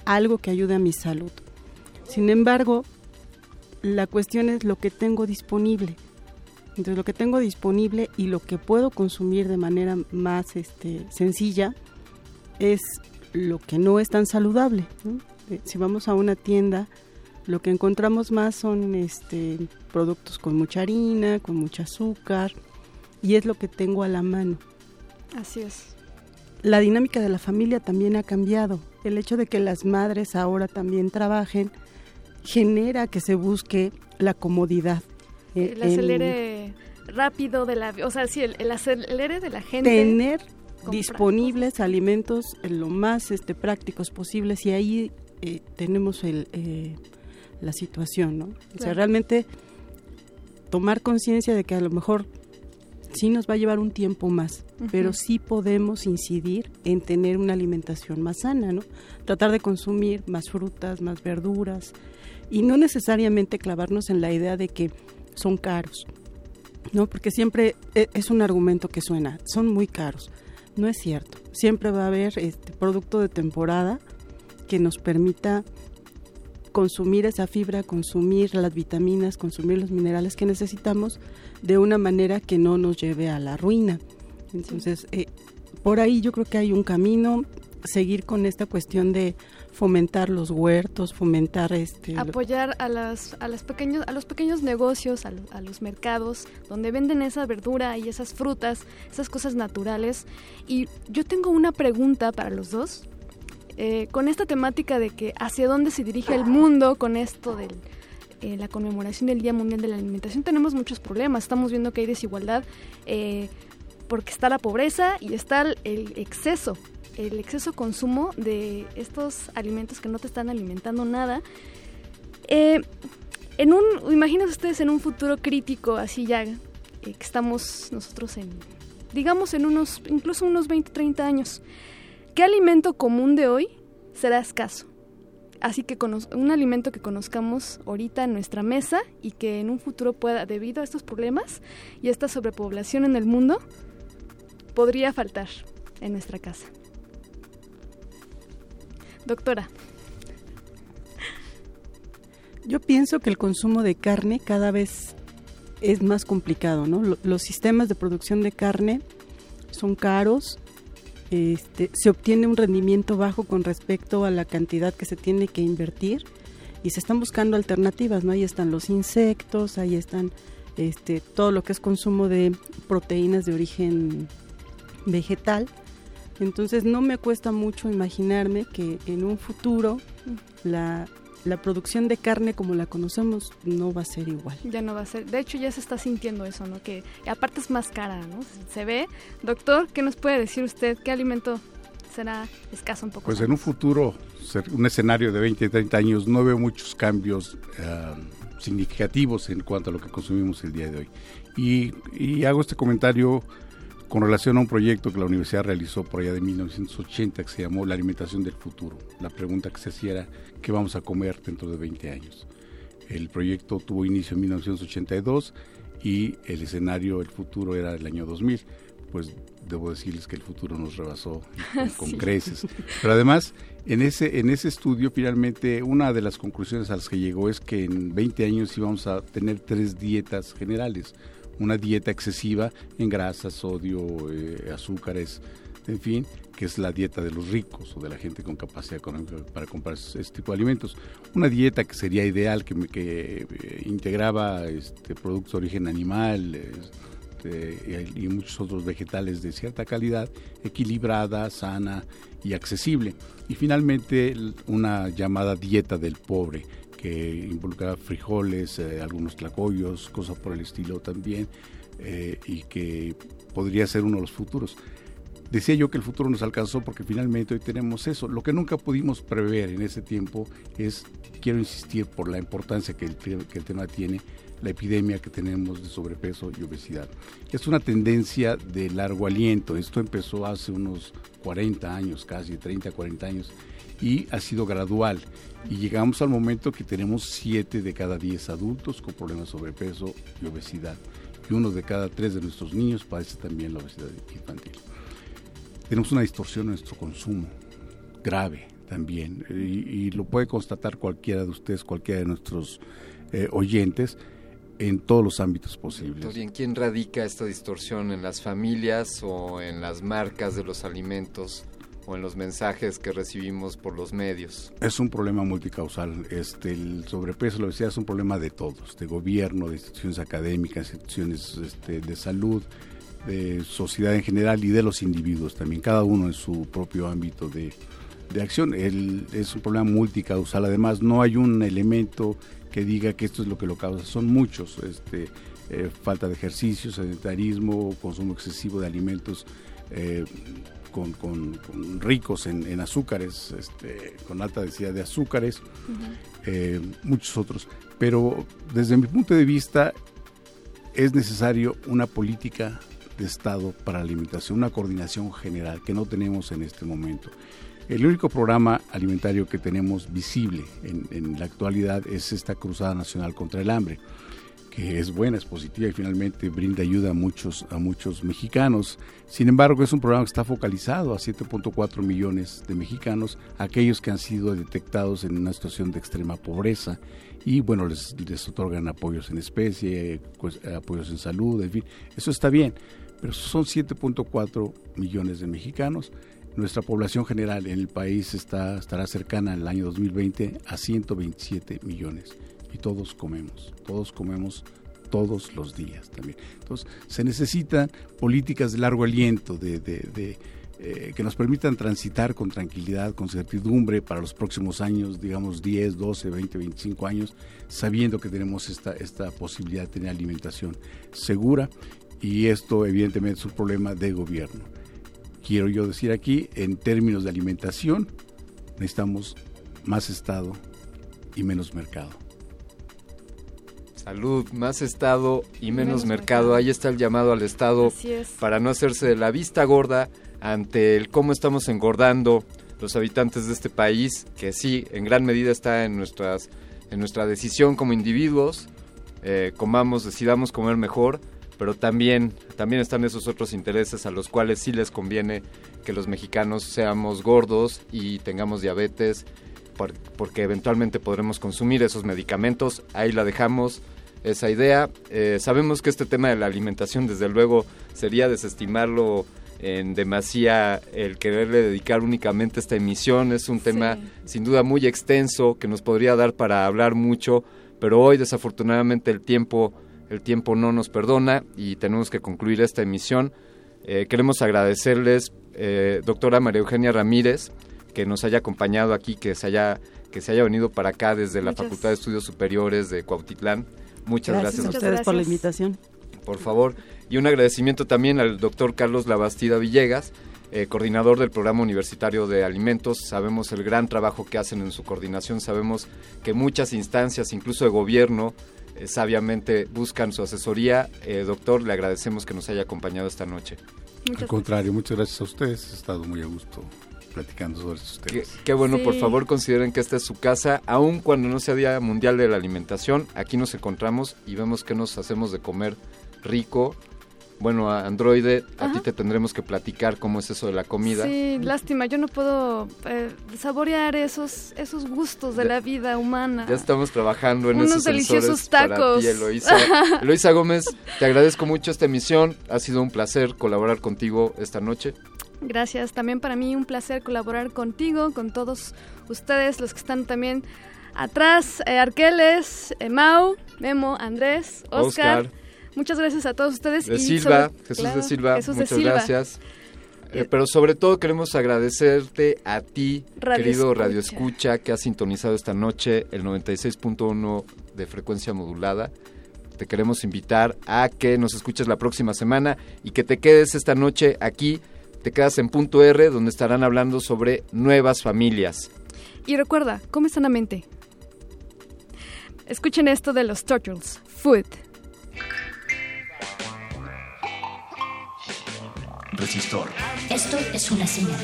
algo que ayude a mi salud. Sin embargo, la cuestión es lo que tengo disponible. Entonces, lo que tengo disponible y lo que puedo consumir de manera más este, sencilla es lo que no es tan saludable. Eh, si vamos a una tienda, lo que encontramos más son este, productos con mucha harina, con mucho azúcar, y es lo que tengo a la mano. Así es. La dinámica de la familia también ha cambiado. El hecho de que las madres ahora también trabajen genera que se busque la comodidad. El, acelere rápido de la... O sea, sí, el, acelere de la gente. Tener disponibles alimentos lo más este, prácticos posibles y ahí eh, tenemos el, eh, la situación, ¿no? O sea, realmente tomar conciencia de que a lo mejor sí nos va a llevar un tiempo más, pero sí podemos incidir en tener una alimentación más sana, ¿no? Tratar de consumir más frutas, más verduras y no necesariamente clavarnos en la idea de que son caros, ¿no? Porque siempre e, es un argumento que suena, son muy caros. No es cierto. Siempre va a haber este producto de temporada que nos permita consumir esa fibra, consumir las vitaminas, consumir los minerales que necesitamos de una manera que no nos lleve a la ruina. Entonces, eh, por ahí yo creo que hay un camino, seguir con esta cuestión de fomentar los huertos, fomentar este apoyar a las a las pequeños a los pequeños negocios, a, los mercados donde venden esa verdura y esas frutas, esas cosas naturales. Y yo tengo una pregunta para los dos. Eh, con esta temática de que hacia dónde se dirige el mundo con esto de eh, la conmemoración del Día Mundial de la Alimentación tenemos muchos problemas. Estamos viendo que hay desigualdad eh, porque está la pobreza y está el exceso el exceso consumo de estos alimentos que no te están alimentando nada. Eh, en un, imagínense ustedes en un futuro crítico, así ya, eh, que estamos nosotros en, digamos, en unos, incluso unos 20, 30 años. ¿Qué alimento común de hoy será escaso? Así que un alimento que conozcamos ahorita en nuestra mesa y que en un futuro pueda, debido a estos problemas y esta sobrepoblación en el mundo, podría faltar en nuestra casa. Doctora. Yo pienso que el consumo de carne cada vez es más complicado, ¿no? Los sistemas de producción de carne son caros, este, se obtiene un rendimiento bajo con respecto a la cantidad que se tiene que invertir y se están buscando alternativas, ¿no? Ahí están los insectos, ahí están este, todo lo que es consumo de proteínas de origen vegetal entonces no me cuesta mucho imaginarme que en un futuro la, producción de carne como la conocemos no va a ser igual. Ya no va a ser. De hecho ya se está sintiendo eso, ¿no? Que aparte es más cara, ¿no? Se ve. Doctor, ¿qué nos puede decir usted? ¿Qué alimento será escaso un poco? Pues en un futuro, un escenario de 20, 30 años, no veo muchos cambios eh, significativos en cuanto a lo que consumimos el día de hoy. Y, y hago este comentario con relación a un proyecto que la universidad realizó por allá de 1980 que se llamó La alimentación del futuro. La pregunta que se hacía era, ¿qué vamos a comer dentro de 20 años? El proyecto tuvo inicio en 1982 y el escenario, el futuro era el año 2000. Pues debo decirles que el futuro nos rebasó con, creces. Pero además, en ese, en ese estudio, finalmente, una de las conclusiones a las que llegó es que en 20 años íbamos a tener tres dietas generales una dieta excesiva en grasas, sodio, eh, azúcares, en fin, que es la dieta de los ricos o de la gente con capacidad económica para comprar este tipo de alimentos. Una dieta que sería ideal, que, que eh, integraba este, productos de origen animal este, y, muchos otros vegetales de cierta calidad, equilibrada, sana y accesible. Y finalmente una llamada dieta del pobre, que involucra frijoles, eh, algunos tlacoyos, cosas por el estilo también, eh, y que podría ser uno de los futuros. Decía yo que el futuro nos alcanzó porque finalmente hoy tenemos eso. Lo que nunca pudimos prever en ese tiempo es, quiero insistir por la importancia que el, que el tema tiene, la epidemia que tenemos de sobrepeso y obesidad. Es una tendencia de largo aliento. Esto empezó hace unos 40 años, casi 30, 40 años y ha sido gradual. Y llegamos al momento que tenemos 7 de cada 10 adultos con problemas de sobrepeso y obesidad. Y uno de cada 3 de nuestros niños padece también la obesidad infantil. Tenemos una distorsión en nuestro consumo, grave también, y, lo puede constatar cualquiera de ustedes, cualquiera de nuestros eh, oyentes, en todos los ámbitos posibles. ¿Y en quién radica esta distorsión? ¿En las familias o en las marcas de los alimentos? O en los mensajes que recibimos por los medios? Es un problema multicausal. Este, el sobrepeso, lo decía, es un problema de todos, de gobierno, de instituciones académicas, instituciones este, de salud, de sociedad en general y de los individuos también, cada uno en su propio ámbito de, de acción. Es un problema multicausal. Además, no hay un elemento que diga que esto es lo que lo causa. Son muchos. Este, eh, falta de ejercicio, sedentarismo, consumo excesivo de alimentos eh, con, con- con ricos en, en azúcares, este, con alta densidad de azúcares, eh, muchos otros. Pero desde mi punto de vista es necesario una política de Estado para la alimentación, una coordinación general que no tenemos en este momento. El único programa alimentario que tenemos visible en, en la actualidad es esta Cruzada Nacional contra el Hambre, que es buena, es positiva y finalmente brinda ayuda a muchos, a muchos mexicanos. Sin embargo, es un programa que está focalizado a 7.4 millones de mexicanos, aquellos que han sido detectados en una situación de extrema pobreza y bueno, les, les otorgan apoyos en especie, pues, apoyos en salud, en fin, eso está bien, pero son 7.4 millones de mexicanos. Nuestra población general en el país está, estará cercana en el año 2020 a 127 millones y todos comemos, todos comemos todos los días también. Entonces, se necesitan políticas de largo aliento, de, de- eh, que nos permitan transitar con tranquilidad, con certidumbre para los próximos años, digamos 10, 12, 20, 25 años, sabiendo que tenemos esta, esta posibilidad de tener alimentación segura y esto evidentemente es un problema de gobierno. Quiero yo decir aquí, en términos de alimentación, necesitamos más Estado y menos mercado. Salud, más Estado y menos, Menos mercado. mercado. Ahí está el llamado al Estado es. para no hacerse de la vista gorda ante el cómo estamos engordando los habitantes de este país, que sí, en gran medida está en nuestras en nuestra decisión como individuos, eh, comamos, decidamos comer mejor, pero también también están esos otros intereses a los cuales sí les conviene que los mexicanos seamos gordos y tengamos diabetes, por- porque eventualmente podremos consumir esos medicamentos. Ahí la dejamos esa idea. Eh, sabemos que este tema de la alimentación, desde luego, sería desestimarlo en demasía el quererle dedicar únicamente esta emisión. Es un tema sin duda muy extenso que nos podría dar para hablar mucho, pero hoy desafortunadamente el tiempo, el tiempo no nos perdona y tenemos que concluir esta emisión. Eh, queremos agradecerles, eh, doctora María Eugenia Ramírez, que nos haya acompañado aquí, que se haya, que se haya venido para acá desde la Facultad de Estudios Superiores de Cuautitlán. Muchas gracias, a ustedes por la invitación. por favor. Y un agradecimiento también al doctor Carlos Labastida Villegas, eh, coordinador del Programa Universitario de Alimentos. Sabemos el gran trabajo que hacen en su coordinación, sabemos que muchas instancias, incluso de gobierno, eh, sabiamente buscan su asesoría. Eh, doctor, le agradecemos que nos haya acompañado esta noche. Al contrario, muchas gracias a ustedes. He estado muy a gusto platicando sobre estos Qué, temas. qué bueno, por Sí. favor consideren que esta es su casa, aun cuando no sea Día Mundial de la Alimentación, aquí nos encontramos y vemos que nos hacemos de comer rico. Bueno, a Androide, a Ajá. ti te tendremos que platicar cómo es eso de la comida. Sí, lástima, yo no puedo eh, saborear esos esos gustos de la vida humana. Ya estamos trabajando en Unos esos deliciosos sensores para tacos. ti, Eloisa. Eloisa Gómez, te agradezco mucho esta emisión. Ha sido un placer colaborar contigo esta noche. Gracias, también para mí un placer colaborar contigo, con todos ustedes, los que están también atrás, eh, Arqueles, eh, Mau, Memo, Andrés, Oscar. Oscar. Muchas gracias a todos ustedes. De y Silva, sobre- Jesús claro, de Silva, Jesús de muchas Silva. gracias. Eh, pero sobre todo queremos agradecerte a ti, Radio querido Escucha. Radio Escucha, que has sintonizado esta noche el 96.1 de frecuencia modulada. Te queremos invitar a que nos escuches la próxima semana y que te quedes esta noche aquí. Te quedas en punto R, donde estarán hablando sobre nuevas familias. Y recuerda, come sanamente. Escuchen esto de los Turtles, Food. Resistor. Esto es una señal.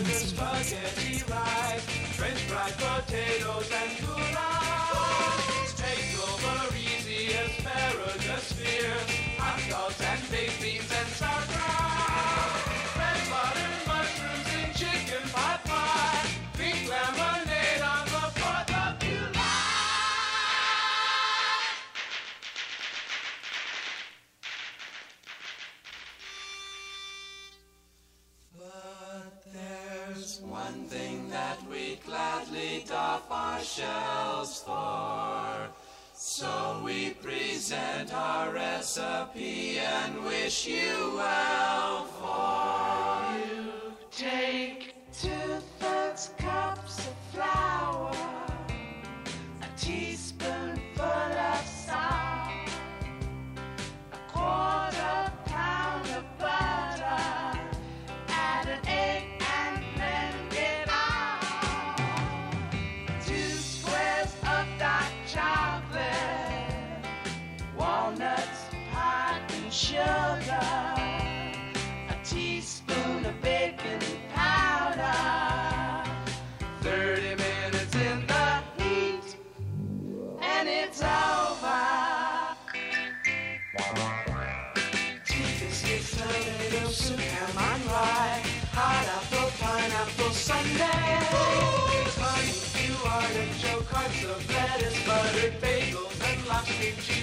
Gladly doff our shells for. So we present our recipe and wish you well for you. Take two thirds cups of flour, a teaspoonful of salt, a quarter and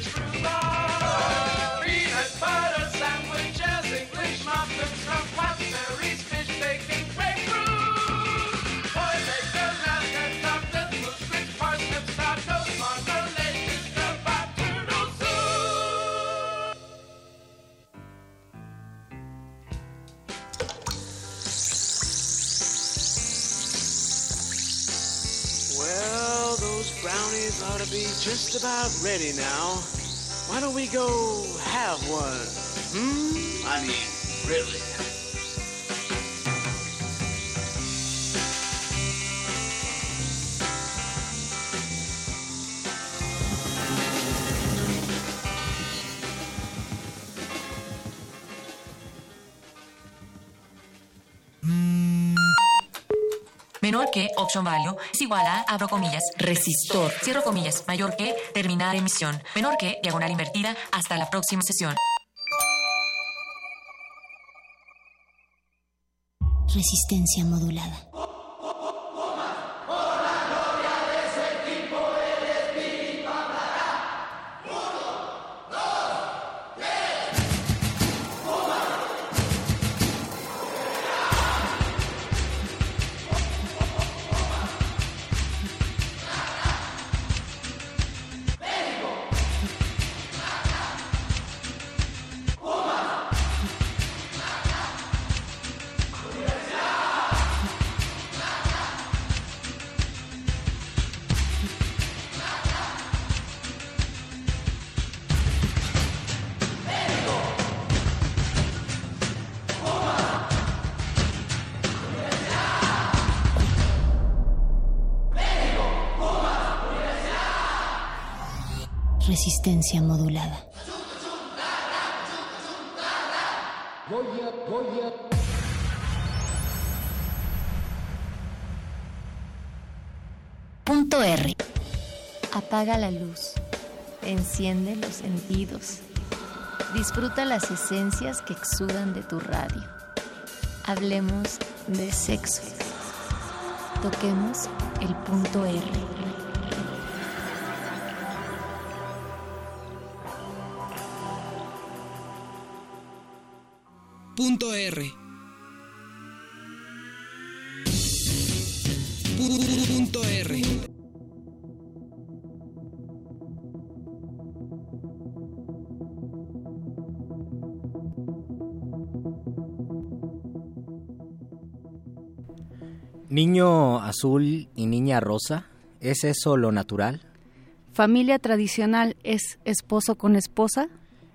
ought to be just about ready now. Why don't we go have one? Hmm? I mean, really? Value, es igual a, abro comillas, resistor, cierro comillas, mayor que, terminar emisión, menor que, diagonal invertida, hasta la próxima sesión. Resistencia modulada. Modulada. Punto R. Apaga la luz. Enciende los sentidos. Disfruta las esencias que exudan de tu radio. Hablemos de sexo. Toquemos el punto R. Punto R. Punto R. Niño azul y niña rosa, ¿es eso lo natural? Familia tradicional es esposo con esposa.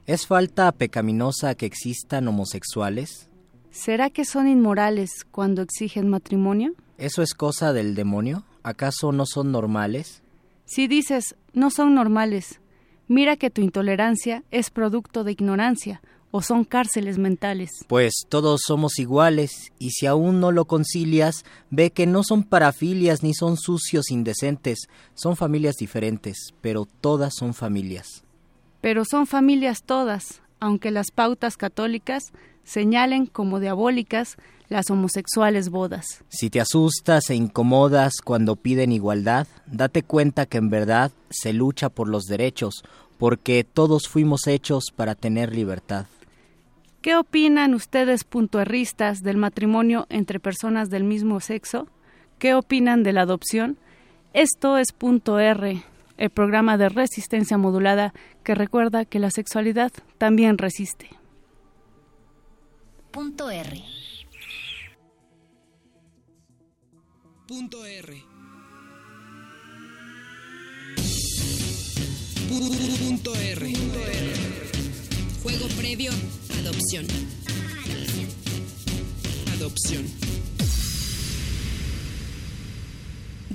¿Es falta pecaminosa que existan homosexuales? ¿Será que son inmorales cuando exigen matrimonio? ¿Eso es cosa del demonio? ¿Acaso no son normales? Si dices, no son normales, mira que tu intolerancia es producto de ignorancia o son cárceles mentales. Pues todos somos iguales, y si aún no lo concilias, ve que no son parafilias ni son sucios indecentes, son familias diferentes, pero todas son familias. Pero son familias todas, aunque las pautas católicas señalen como diabólicas las homosexuales bodas. Si te asustas e incomodas cuando piden igualdad, date cuenta que en verdad se lucha por los derechos, porque todos fuimos hechos para tener libertad. ¿Qué opinan ustedes puntuerristas del matrimonio entre personas del mismo sexo? ¿Qué opinan de la adopción? Esto es Punto R, el programa de resistencia modulada que recuerda que la sexualidad también resiste. Punto R. Punto R. Punto R. Juego previo, adopción. Adopción.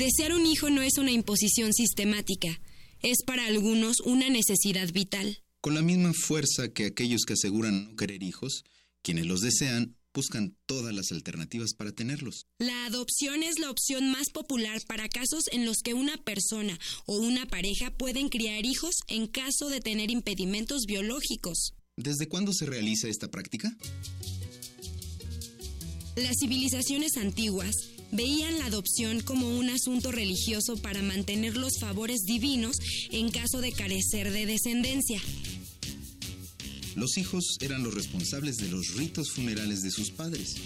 Desear un hijo no es una imposición sistemática, es para algunos una necesidad vital. Con la misma fuerza que aquellos que aseguran no querer hijos, quienes los desean buscan todas las alternativas para tenerlos. La adopción es la opción más popular para casos en los que una persona o una pareja pueden criar hijos en caso de tener impedimentos biológicos. ¿Desde cuándo se realiza esta práctica? Las civilizaciones antiguas veían la adopción como un asunto religioso para mantener los favores divinos en caso de carecer de descendencia. Los hijos eran los responsables de los ritos funerales de sus padres.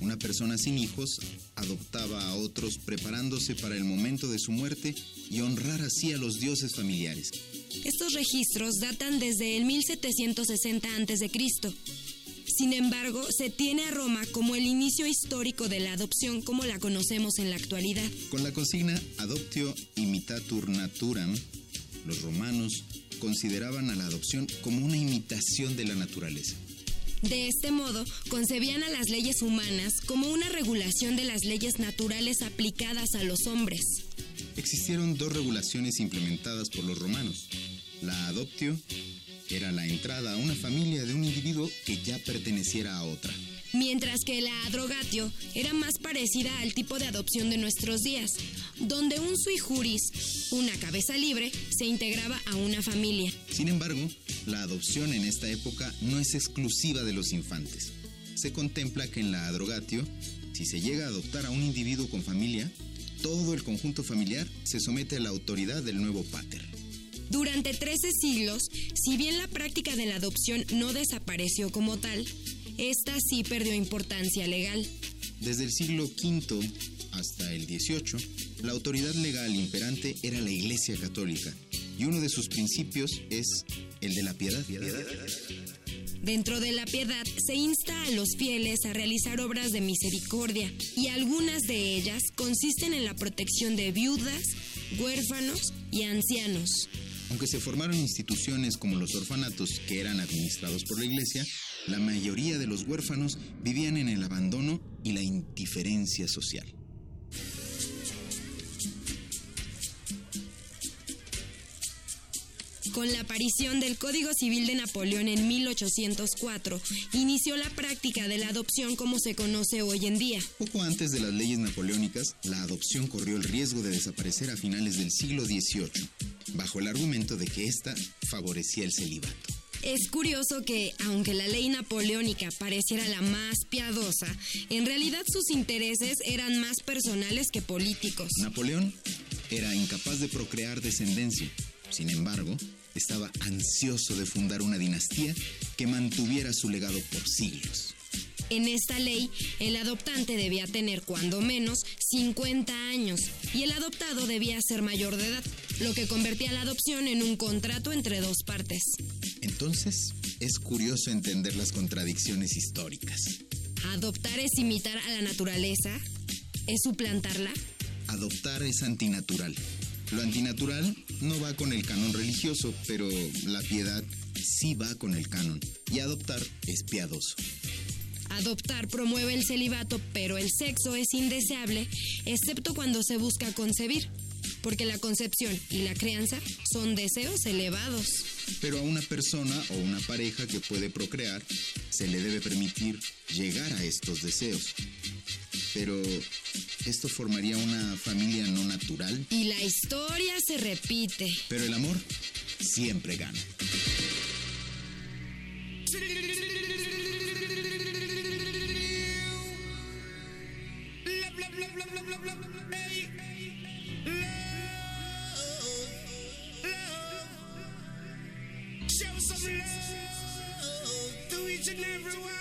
Una persona sin hijos adoptaba a otros preparándose para el momento de su muerte y honrar así a los dioses familiares. Estos registros datan desde el 1760 a.C. Sin embargo, se tiene a Roma como el inicio histórico de la adopción como la conocemos en la actualidad. Con la consigna Adoptio imitatur naturam, los romanos consideraban a la adopción como una imitación de la naturaleza. De este modo, concebían a las leyes humanas como una regulación de las leyes naturales aplicadas a los hombres. Existieron dos regulaciones implementadas por los romanos. La adoptio era la entrada a una familia de un individuo que ya perteneciera a otra. Mientras que la adrogatio era más parecida al tipo de adopción de nuestros días, donde un sui juris, una cabeza libre, se integraba a una familia. Sin embargo, la adopción en esta época no es exclusiva de los infantes. Se contempla que en la adrogatio, si se llega a adoptar a un individuo con familia, todo el conjunto familiar se somete a la autoridad del nuevo pater. Durante 13 siglos, si bien la práctica de la adopción no desapareció como tal, esta sí perdió importancia legal. Desde el siglo V hasta el XVIII, la autoridad legal imperante era la Iglesia Católica y uno de sus principios es el de la piedad. Dentro de la piedad se insta a los fieles a realizar obras de misericordia y algunas de ellas consisten en la protección de viudas, huérfanos y ancianos. Aunque se formaron instituciones como los orfanatos que eran administrados por la Iglesia, la mayoría de los huérfanos vivían en el abandono y la indiferencia social. Con la aparición del Código Civil de Napoleón en 1804, inició la práctica de la adopción como se conoce hoy en día. Poco antes de las leyes napoleónicas, la adopción corrió el riesgo de desaparecer a finales del siglo XVIII, bajo el argumento de que ésta favorecía el celibato. Es curioso que, aunque la ley napoleónica pareciera la más piadosa, en realidad sus intereses eran más personales que políticos. Napoleón era incapaz de procrear descendencia. Sin embargo, estaba ansioso de fundar una dinastía que mantuviera su legado por siglos. En esta ley, el adoptante debía tener cuando menos 50 años y el adoptado debía ser mayor de edad, lo que convertía la adopción en un contrato entre dos partes. Entonces, es curioso entender las contradicciones históricas. ¿Adoptar es imitar a la naturaleza? ¿Es suplantarla? Adoptar es antinatural. Lo antinatural no va con el canon religioso, pero la piedad sí va con el canon. Y adoptar es piadoso. Adoptar promueve el celibato, pero el sexo es indeseable, excepto cuando se busca concebir, porque la concepción y la crianza son deseos elevados. Pero a una persona o una pareja que puede procrear, se le debe permitir llegar a estos deseos. Pero, ¿esto formaría una familia no natural? Y la historia se repite. Pero el amor siempre gana. Show some love to each and every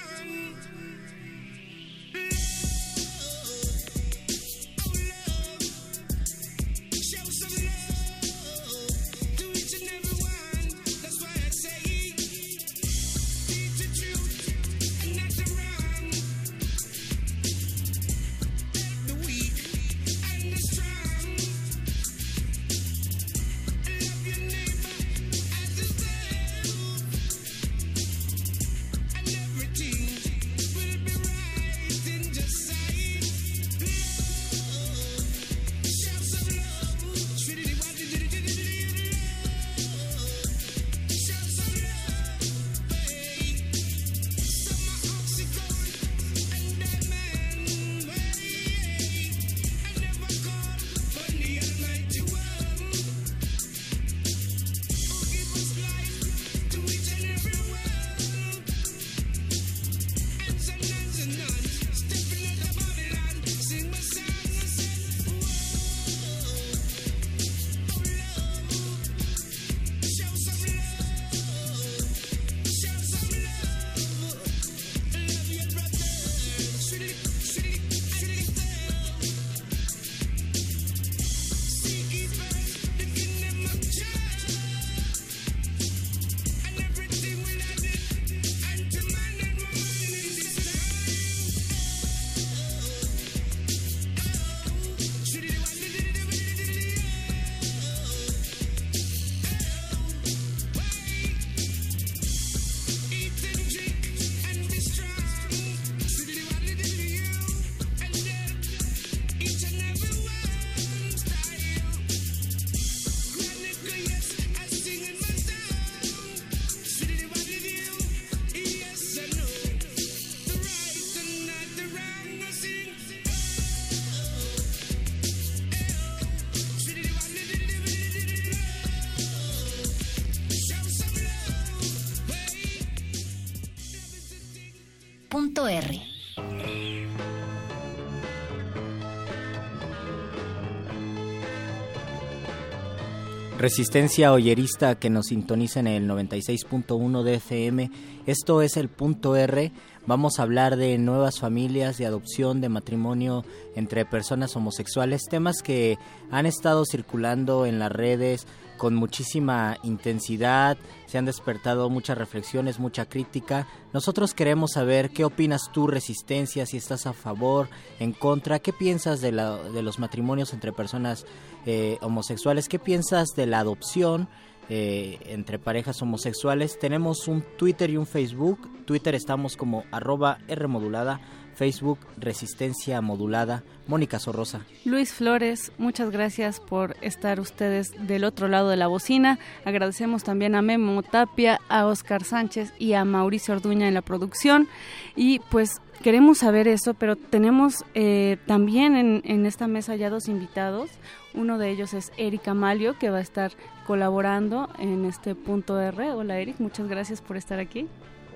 Resistencia oyerista que nos sintoniza en el 96.1 de FM. Esto es el punto R. Vamos a hablar de nuevas familias, de adopción, de matrimonio entre personas homosexuales, temas que han estado circulando en las redes con muchísima intensidad, se han despertado muchas reflexiones, mucha crítica. Nosotros queremos saber qué opinas tú, Resistencia, si estás a favor, en contra, qué piensas de, la, de los matrimonios entre personas eh, homosexuales, qué piensas de la adopción. Eh, entre parejas homosexuales. Tenemos un Twitter y un Facebook. Twitter estamos como arroba Rmodulada, Facebook Resistencia Modulada. Mónica Sorrosa. Luis Flores, muchas gracias por estar ustedes del otro lado de la bocina. Agradecemos también a Memo Tapia, a Oscar Sánchez y a Mauricio Orduña en la producción. Y pues queremos saber eso, pero tenemos eh, también en, en esta mesa ya dos invitados. Uno de ellos es Erika Malio, que va a estar colaborando en este punto R. Hola Eric, muchas gracias por estar aquí.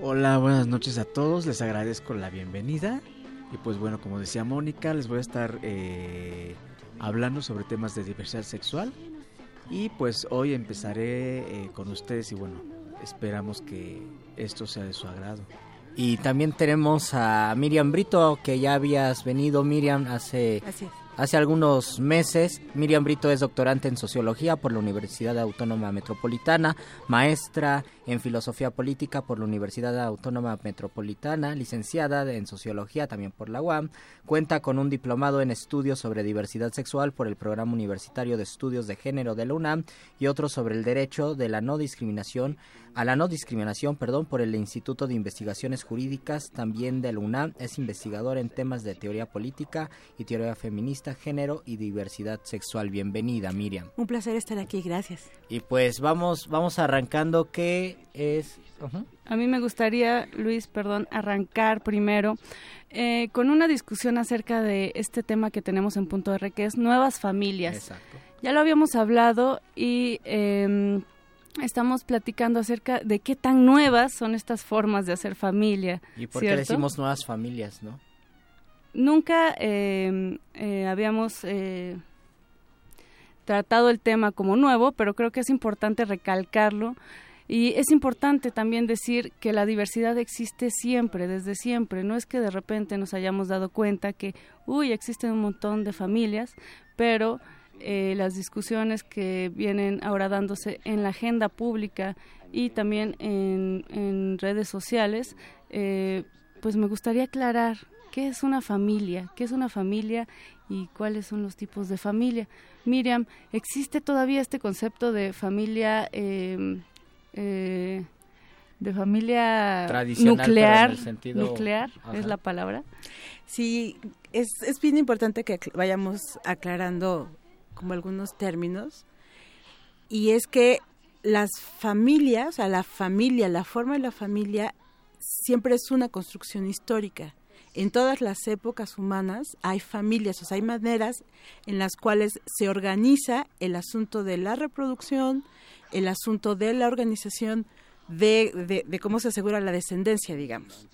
Hola, buenas noches a todos, les agradezco la bienvenida. Y pues bueno, como decía Mónica, les voy a estar eh, hablando sobre temas de diversidad sexual. Y pues hoy empezaré eh, con ustedes y bueno, esperamos que esto sea de su agrado. Y también tenemos a Miriam Brito, que ya habías venido, Miriam, hace. Hace algunos meses, Miriam Brito es doctorante en sociología por la Universidad Autónoma Metropolitana, maestra en filosofía política por la Universidad Autónoma Metropolitana, licenciada en sociología también por la UAM, cuenta con un diplomado en estudios sobre diversidad sexual por el Programa Universitario de Estudios de Género de la UNAM y otro sobre el derecho de la no discriminación a la no discriminación, perdón, por el Instituto de Investigaciones Jurídicas también de la UNAM, es investigador en temas de teoría política y teoría feminista, género y diversidad sexual. Bienvenida, Miriam. Un placer estar aquí, gracias. Y pues vamos vamos arrancando qué es. A mí me gustaría, Luis, perdón, arrancar primero eh, con una discusión acerca de este tema que tenemos en punto R, que es nuevas familias. Exacto. Ya lo habíamos hablado y eh, estamos platicando acerca de qué tan nuevas son estas formas de hacer familia. ¿Y por qué decimos nuevas familias, no? Nunca eh, eh, habíamos eh, tratado el tema como nuevo, pero creo que es importante recalcarlo. Y es importante también decir que la diversidad existe siempre, desde siempre. No es que de repente nos hayamos dado cuenta que, uy, existen un montón de familias, pero eh, las discusiones que vienen ahora dándose en la agenda pública y también en, en redes sociales, eh, pues me gustaría aclarar qué es una familia, qué es una familia y cuáles son los tipos de familia. Miriam, ¿existe todavía este concepto de familia, eh, eh, de familia Tradicional, pero en nuclear? nuclear Ajá. es la palabra. Sí, es, es bien importante que vayamos aclarando como algunos términos. Y es que las familias, o sea, la familia, la forma de la familia siempre es una construcción histórica. En todas las épocas humanas hay familias, o sea, hay maneras en las cuales se organiza el asunto de la reproducción, el asunto de la organización, de, de- de cómo se asegura la descendencia, digamos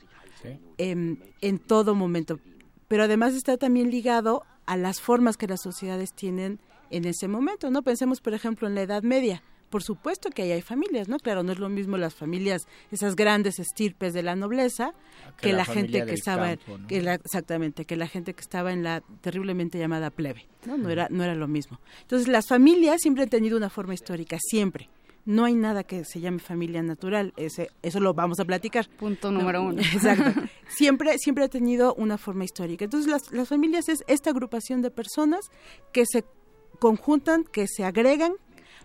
em, en todo momento. Pero además está también ligado a las formas que las sociedades tienen en ese momento, ¿no? Pensemos, por ejemplo, en la Edad Media. Por supuesto que ahí hay familias, ¿no? Claro, no es lo mismo las familias, esas grandes estirpes de la nobleza, Que que, la gente que estaba, campo, ¿no? que la- exactamente, que la gente que estaba en la terriblemente llamada plebe, ¿no? No era, no era lo mismo. Entonces, las familias siempre han tenido una forma histórica, siempre. No hay nada que se llame familia natural, ese, eso lo vamos a platicar. Punto número uno. Exacto. Siempre, siempre ha tenido una forma histórica. Entonces, las, las familias es esta agrupación de personas que se conjuntan, que se agregan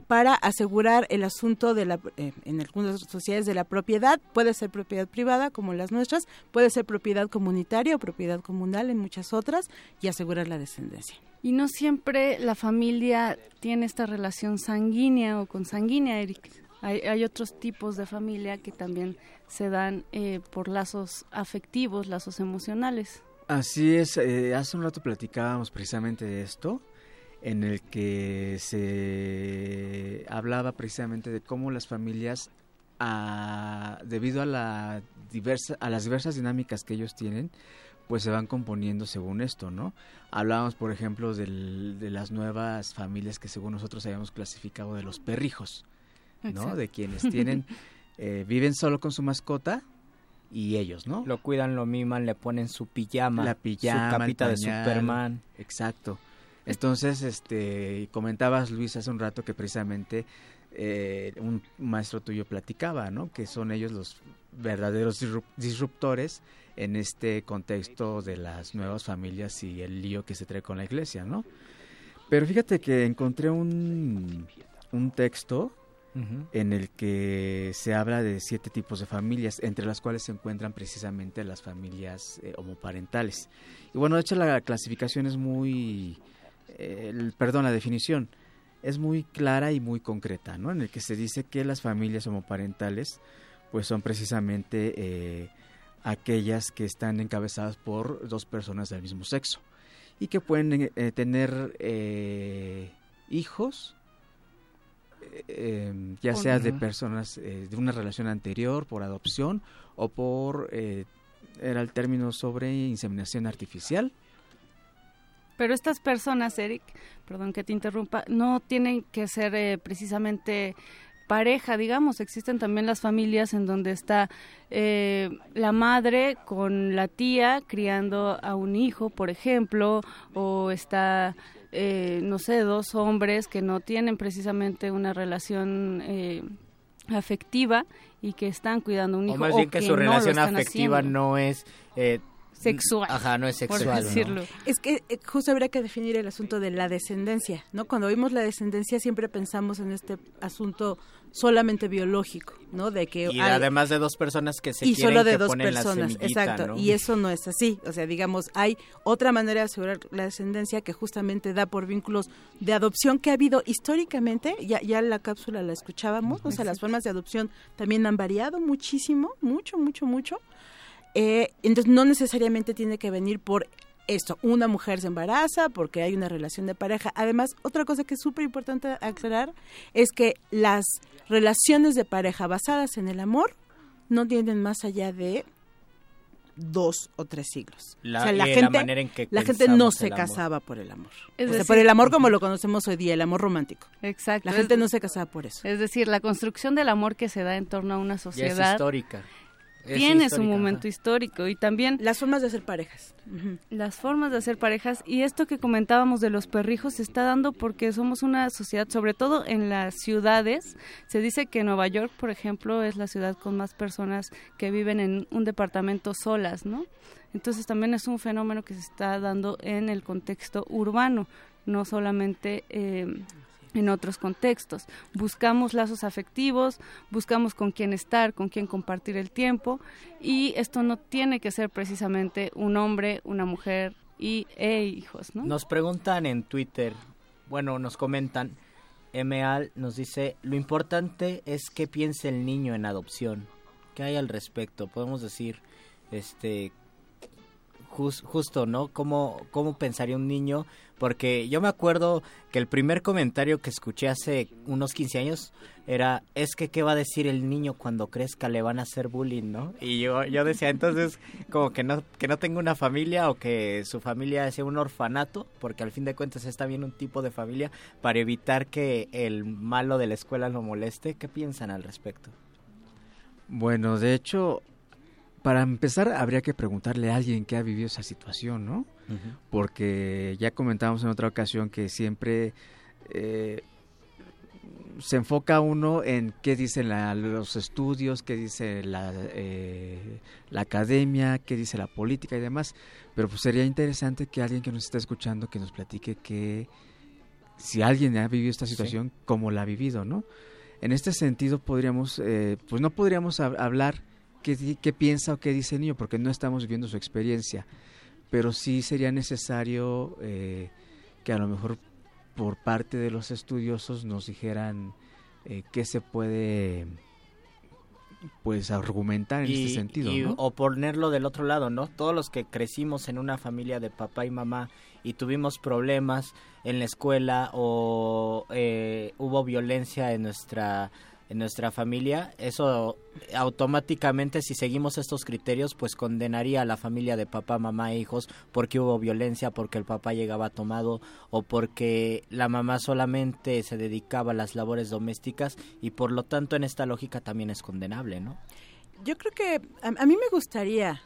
para asegurar el asunto de la, eh, en algunas sociedades de la propiedad, puede ser propiedad privada como las nuestras, puede ser propiedad comunitaria o propiedad comunal en muchas otras y asegurar la descendencia. Y no siempre la familia tiene esta relación sanguínea o consanguínea, Eric. Hay, hay otros tipos de familia que también se dan eh, por lazos afectivos, lazos emocionales. Así es, eh, hace un rato platicábamos precisamente de esto, en el que se hablaba precisamente de cómo las familias a, debido a, la diversa, a las diversas dinámicas que ellos tienen, pues se van componiendo según esto, ¿no? Hablábamos, por ejemplo, del- de las nuevas familias que según nosotros habíamos clasificado de los perrijos, ¿no? Exacto. De quienes tienen, eh, viven solo con su mascota y ellos, ¿no? Lo cuidan, lo miman, le ponen su pijama, la pijama, su capita de. Superman. Exacto. Entonces, este, comentabas Luis hace un rato que precisamente eh, un maestro tuyo platicaba, ¿no? Que son ellos los verdaderos disrup- disruptores en este contexto de las nuevas familias y el lío que se trae con la iglesia, ¿no? Pero fíjate que encontré un, un texto en el que se habla de siete tipos de familias, entre las cuales se encuentran precisamente las familias eh, homoparentales. Y bueno, de hecho la clasificación es muy, el- perdón, la definición es muy clara y muy concreta, ¿no? En el que se dice que las familias homoparentales, pues son precisamente eh, aquellas que están encabezadas por dos personas del mismo sexo y que pueden eh, tener eh, hijos eh, eh, ya sea de personas de una relación anterior por adopción o por eh, era el término sobre inseminación artificial Pero estas personas, Eric, perdón que te interrumpa, no tienen que ser eh, precisamente pareja, digamos. Existen también las familias en donde está eh, la madre con la tía criando a un hijo, por ejemplo, o está, eh, no sé, dos hombres que no tienen precisamente una relación eh, afectiva y que están cuidando a un O hijo. más bien que su no relación afectiva haciendo. no es... eh, Sexual, Ajá, no es por sexual. ¿no? decirlo. Es que eh, justo habría que definir el asunto de la descendencia, ¿no? Cuando oímos la descendencia siempre pensamos en este asunto solamente biológico, ¿no? De que Y hay- además de dos personas que se y quieren solo de que dos ponen personas, semillita, exacto. ¿no? Y eso no es así. O sea, digamos, hay otra manera de asegurar la descendencia que justamente da por vínculos de adopción que ha habido históricamente. Ya, ya en la cápsula la escuchábamos. O sea, las formas de adopción también han variado muchísimo, mucho, mucho, mucho. Eh, entonces, no necesariamente tiene que venir por esto. Una mujer se embaraza porque hay una relación de pareja. Además, otra cosa que es súper importante aclarar es que las relaciones de pareja basadas en el amor no tienen más allá de dos o tres siglos. La- o sea, la la gente, manera en que la gente no se casaba por el amor. Es O sea, decir- por el amor como lo conocemos hoy día, el amor romántico. Exacto. La es- gente no se casaba por eso. Es decir, la construcción del amor que se da en torno a una Ya es sociedad histórica. Tiene su momento histórico y también las formas de hacer parejas. Las formas de hacer parejas y esto que comentábamos de los perrijos se está dando porque somos una sociedad, sobre todo en las ciudades. Se dice que Nueva York, por ejemplo, es la ciudad con más personas que viven en un departamento solas, ¿no? Entonces también es un fenómeno que se está dando en el contexto urbano, no solamente eh, en otros contextos. Buscamos lazos afectivos, buscamos con quién estar, con quién compartir el tiempo y esto no tiene que ser precisamente un hombre, una mujer y e hijos, ¿no? Nos preguntan en Twitter, bueno, nos comentan, Emeal nos dice, lo importante es que piense el niño en adopción. ¿Qué hay al respecto? Podemos decir, este, jus- justo, ¿no? ¿Cómo, ¿Cómo pensaría un niño? Porque yo me acuerdo que el primer comentario que escuché hace unos 15 años era, es que qué va a decir el niño cuando crezca, le van a hacer bullying, ¿no? Y yo, yo decía, entonces, como que no, que no tenga una familia o que su familia sea un orfanato, porque al fin de cuentas está bien un tipo de familia, para evitar que el malo de la escuela lo moleste. ¿Qué piensan al respecto? Bueno, de hecho, para empezar habría que preguntarle a alguien que ha vivido esa situación, ¿no? Porque ya comentábamos en otra ocasión que siempre eh, se enfoca uno en qué dicen la- los estudios, qué dice la, eh, la academia, qué dice la política y demás. Pero pues sería interesante que alguien que nos esté escuchando que nos platique que si alguien ha vivido esta situación, cómo la ha vivido, ¿no? En este sentido podríamos, eh, pues no podríamos hab- hablar qué, qué piensa o qué dice el niño, porque no estamos viviendo su experiencia, pero sí sería necesario eh, que a lo mejor por parte de los estudiosos nos dijeran eh, qué se puede pues argumentar en y, este sentido, y- ¿no? O ponerlo del otro lado, ¿no? Todos los que crecimos en una familia de papá y mamá y tuvimos problemas en la escuela o eh, hubo violencia en nuestra en nuestra familia, eso automáticamente si seguimos estos criterios pues condenaría a la familia de papá, mamá e hijos porque hubo violencia, porque el papá llegaba tomado o porque la mamá solamente se dedicaba a las labores domésticas y por lo tanto en esta lógica también es condenable, ¿no? Yo creo que a, a mí me gustaría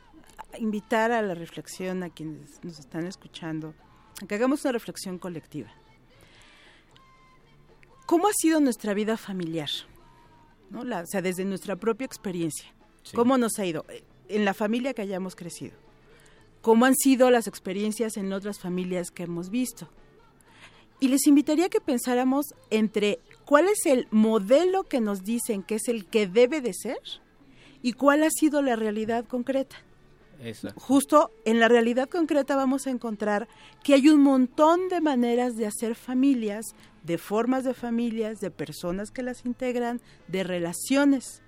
invitar a la reflexión a quienes nos están escuchando, a que hagamos una reflexión colectiva. ¿Cómo ha sido nuestra vida familiar? ¿No? La- o sea, desde nuestra propia experiencia. ¿Cómo nos ha ido? Eh, En la familia que hayamos crecido. ¿Cómo han sido las experiencias en otras familias que hemos visto? Y les invitaría a que pensáramos entre cuál es el modelo que nos dicen que es el que debe de ser y cuál ha sido la realidad concreta. Justo en la realidad concreta vamos a encontrar que hay un montón de maneras de hacer familias, de formas de familias, de personas que las integran, de relaciones.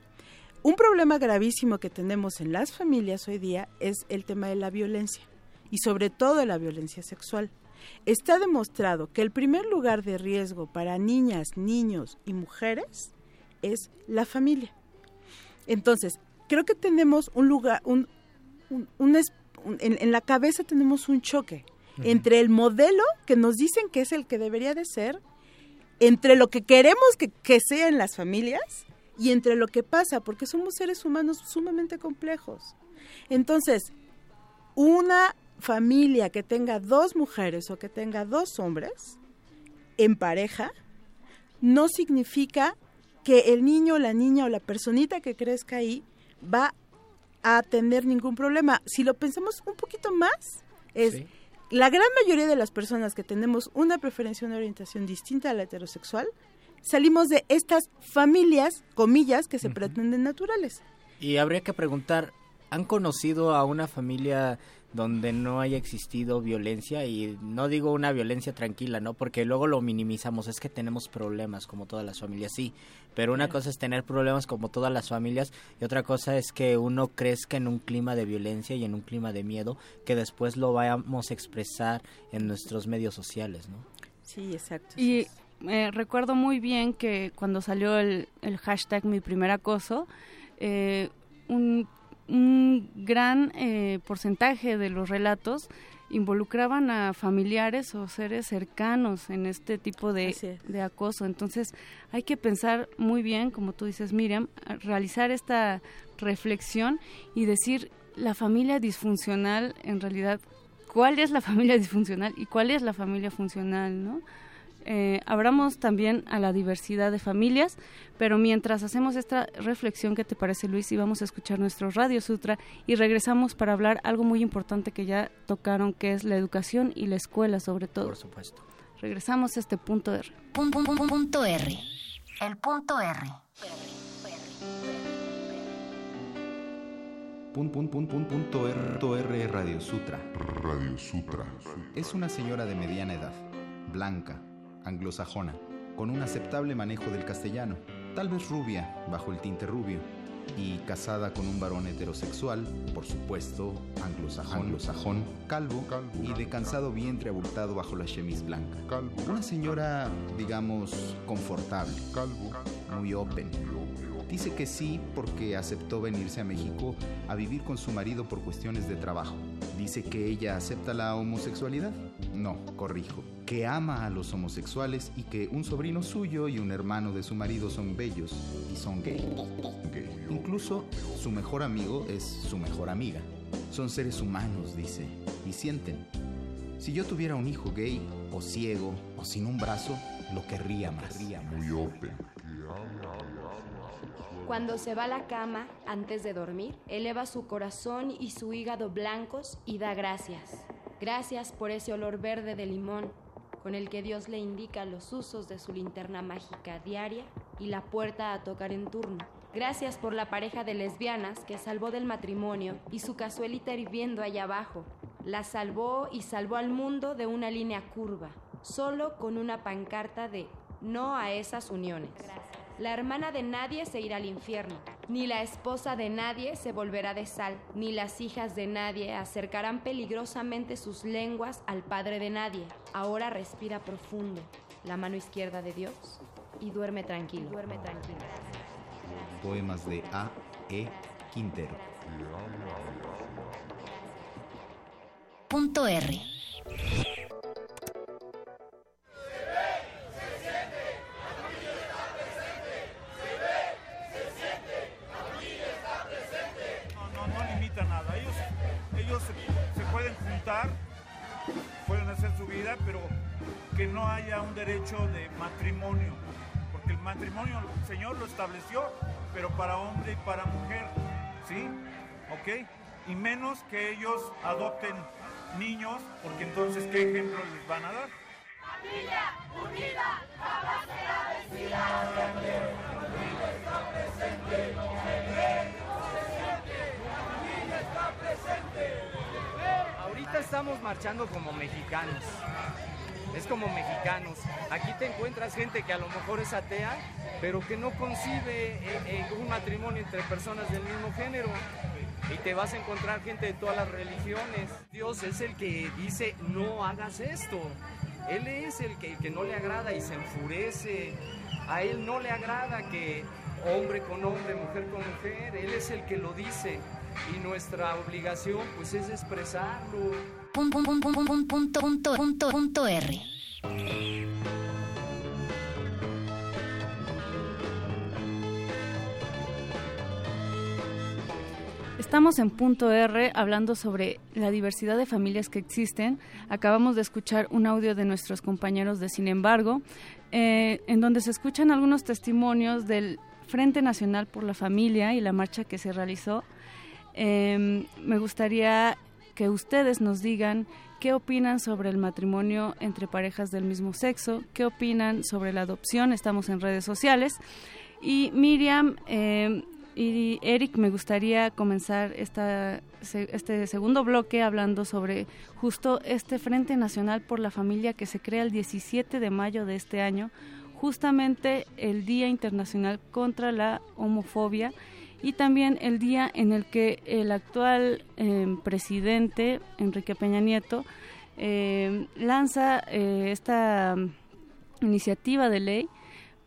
Un problema gravísimo que tenemos en las familias hoy día es el tema de la violencia y sobre todo de la violencia sexual. Está demostrado que el primer lugar de riesgo para niñas, niños y mujeres es la familia. Entonces, creo que tenemos un lugar, un, un- un es- un- en, en la cabeza tenemos un choque entre el modelo que nos dicen que es el que debería de ser, entre lo que queremos que, que sea en las familias y entre lo que pasa, porque somos seres humanos sumamente complejos. Entonces, una familia que tenga dos mujeres o que tenga dos hombres en pareja no significa que el niño, la niña o la personita que crezca ahí va a tener ningún problema. Si lo pensamos un poquito más, es la gran mayoría de las personas que tenemos una preferencia, una orientación distinta a la heterosexual, salimos de estas familias, comillas, que se pretenden naturales. Y habría que preguntar, ¿han conocido a una familia donde no haya existido violencia? Y no digo una violencia tranquila, ¿no? Porque luego lo minimizamos, es que tenemos problemas como todas las familias, sí. Pero una cosa es tener problemas como todas las familias y otra cosa es que uno crezca en un clima de violencia y en un clima de miedo que después lo vayamos a expresar en nuestros medios sociales, ¿no? Sí, exacto. Y eh, recuerdo muy bien que cuando salió el, el hashtag mi primer acoso, eh, un, un gran eh, porcentaje de los relatos involucraban a familiares o seres cercanos en este tipo de, de acoso. Entonces hay que pensar muy bien, como tú dices, Miriam, realizar esta reflexión y decir la familia disfuncional en realidad cuál es la familia disfuncional y cuál es la familia funcional, ¿no? Eh, abramos también a la diversidad de familias, pero mientras hacemos esta reflexión, ¿qué te parece Luis? Y vamos a escuchar nuestro Radio Sutra y regresamos para hablar algo muy importante que ya tocaron, que es la educación y la escuela sobre todo. Por supuesto. Regresamos a este punto R. Punto, punto R. El punto R. Pun, pun, pun, pun, punto R, punto R Radio Sutra. Radio Sutra. Es una señora de mediana edad, blanca, anglosajona, con un aceptable manejo del castellano, tal vez rubia, bajo el tinte rubio, y casada con un varón heterosexual, por supuesto, anglosajón, anglosajón. Calvo, y de cansado vientre abultado bajo la chemise blanca. Una señora, digamos, confortable, muy open. Dice que sí porque aceptó venirse a México a vivir con su marido por cuestiones de trabajo. Dice que ella acepta la homosexualidad. No, corrijo. Que ama a los homosexuales y que un sobrino suyo y un hermano de su marido son bellos y son gay. Incluso su mejor amigo es su mejor amiga. Son seres humanos, dice, y sienten. Si yo tuviera un hijo gay, o ciego, o sin un brazo, lo querría más. Muy open. Cuando se va a la cama antes de dormir, eleva su corazón y su hígado blancos y da gracias. Gracias por ese olor verde de limón con el que Dios le indica los usos de su linterna mágica diaria y la puerta a tocar en turno. Gracias por la pareja de lesbianas que salvó del matrimonio y su cazuelita hirviendo allá abajo. La salvó y salvó al mundo de una línea curva, solo con una pancarta de no a esas uniones. La hermana de nadie se irá al infierno, ni la esposa de nadie se volverá de sal, ni las hijas de nadie acercarán peligrosamente sus lenguas al padre de nadie. Ahora respira profundo, la mano izquierda de Dios, y duerme tranquilo. Duerme tranquilo. poemas de A. E. Quintero. Punto R. juntar, pueden hacer su vida, pero que no haya un derecho de matrimonio. Porque el matrimonio el Señor lo estableció, pero para hombre y para mujer. ¿Sí? ¿Ok? Y menos que ellos adopten niños, porque entonces, ¿qué ejemplo les van a dar? Familia unida, jamás será vencida. Estamos marchando como mexicanos. Es como mexicanos. Aquí te encuentras gente que a lo mejor es atea, pero que no concibe eh, eh, un matrimonio entre personas del mismo género. Y te vas a encontrar gente de todas las religiones. Dios es el que dice, no hagas esto. Él es el que, que no le agrada y se enfurece. A él no le agrada que hombre con hombre, mujer con mujer. Él es el que lo dice. Y nuestra obligación pues es expresarlo. Punto, punto, punto, punto, punto, punto, punto R. Estamos en punto R hablando sobre la diversidad de familias que existen. Acabamos de escuchar un audio de nuestros compañeros de Sin embargo, eh, en donde se escuchan algunos testimonios del Frente Nacional por la Familia y la marcha que se realizó. Eh, me gustaría que ustedes nos digan qué opinan sobre el matrimonio entre parejas del mismo sexo, qué opinan sobre la adopción. Estamos en redes sociales. Y Miriam, eh, y Eric, me gustaría comenzar esta, este segundo bloque hablando sobre justo este Frente Nacional por la Familia que se crea el 17 de mayo de este año, justamente el Día Internacional contra la Homofobia y también el día en el que el actual eh, presidente, Enrique Peña Nieto, eh, lanza eh, esta iniciativa de ley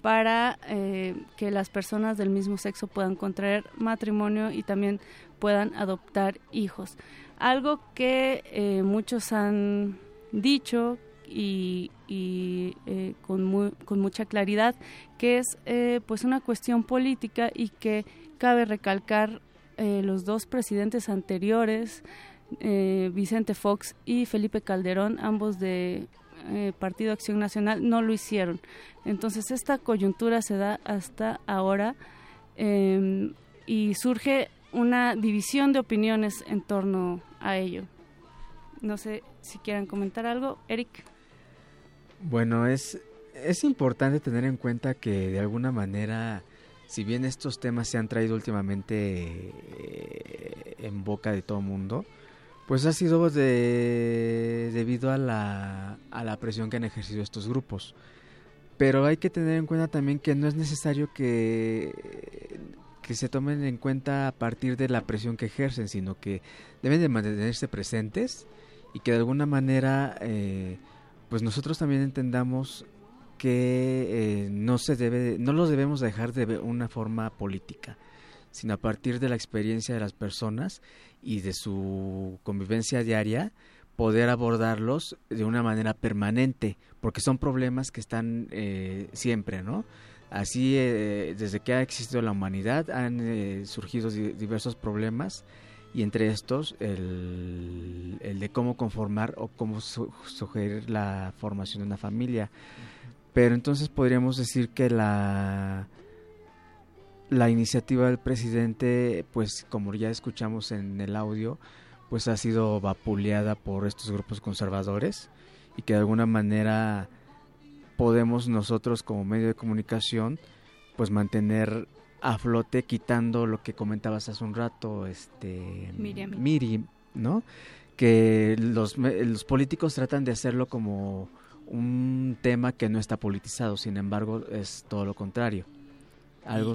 para eh, que las personas del mismo sexo puedan contraer matrimonio y también puedan adoptar hijos. Algo que eh, muchos han dicho y, eh, con, mu con, mucha claridad que es pues una cuestión política y que cabe recalcar los dos presidentes anteriores, Vicente Fox y Felipe Calderón, ambos de eh, Partido Acción Nacional no lo hicieron. Entonces esta coyuntura se da hasta ahora eh, y surge una división de opiniones en torno a ello. No sé si quieran comentar algo, Eric. Bueno, es, es importante tener en cuenta que de alguna manera, si bien estos temas se han traído últimamente eh, en boca de todo mundo, pues ha sido de, debido a la, a la presión que han ejercido estos grupos. Pero hay que tener en cuenta también que no es necesario que, que se tomen en cuenta a partir de la presión que ejercen, sino que deben de mantenerse presentes y que de alguna manera eh, pues nosotros también entendamos que eh, no se debe no los debemos dejar de una forma política sino a partir de la experiencia de las personas y de su convivencia diaria poder abordarlos de una manera permanente, porque son problemas que están eh, siempre, ¿no? Así, eh, desde que ha existido la humanidad, han eh, surgido di diversos problemas y entre estos el, el, de cómo conformar o cómo su sugerir la formación de una familia. Pero entonces podríamos decir que la la iniciativa del presidente, pues como ya escuchamos en el audio, pues ha sido vapuleada por estos grupos conservadores y que de alguna manera podemos nosotros como medio de comunicación pues mantener a flote quitando lo que comentabas hace un rato este Miriam. Miri, ¿no? Que los, los políticos tratan de hacerlo como un tema que no está politizado, sin embargo es todo lo contrario algo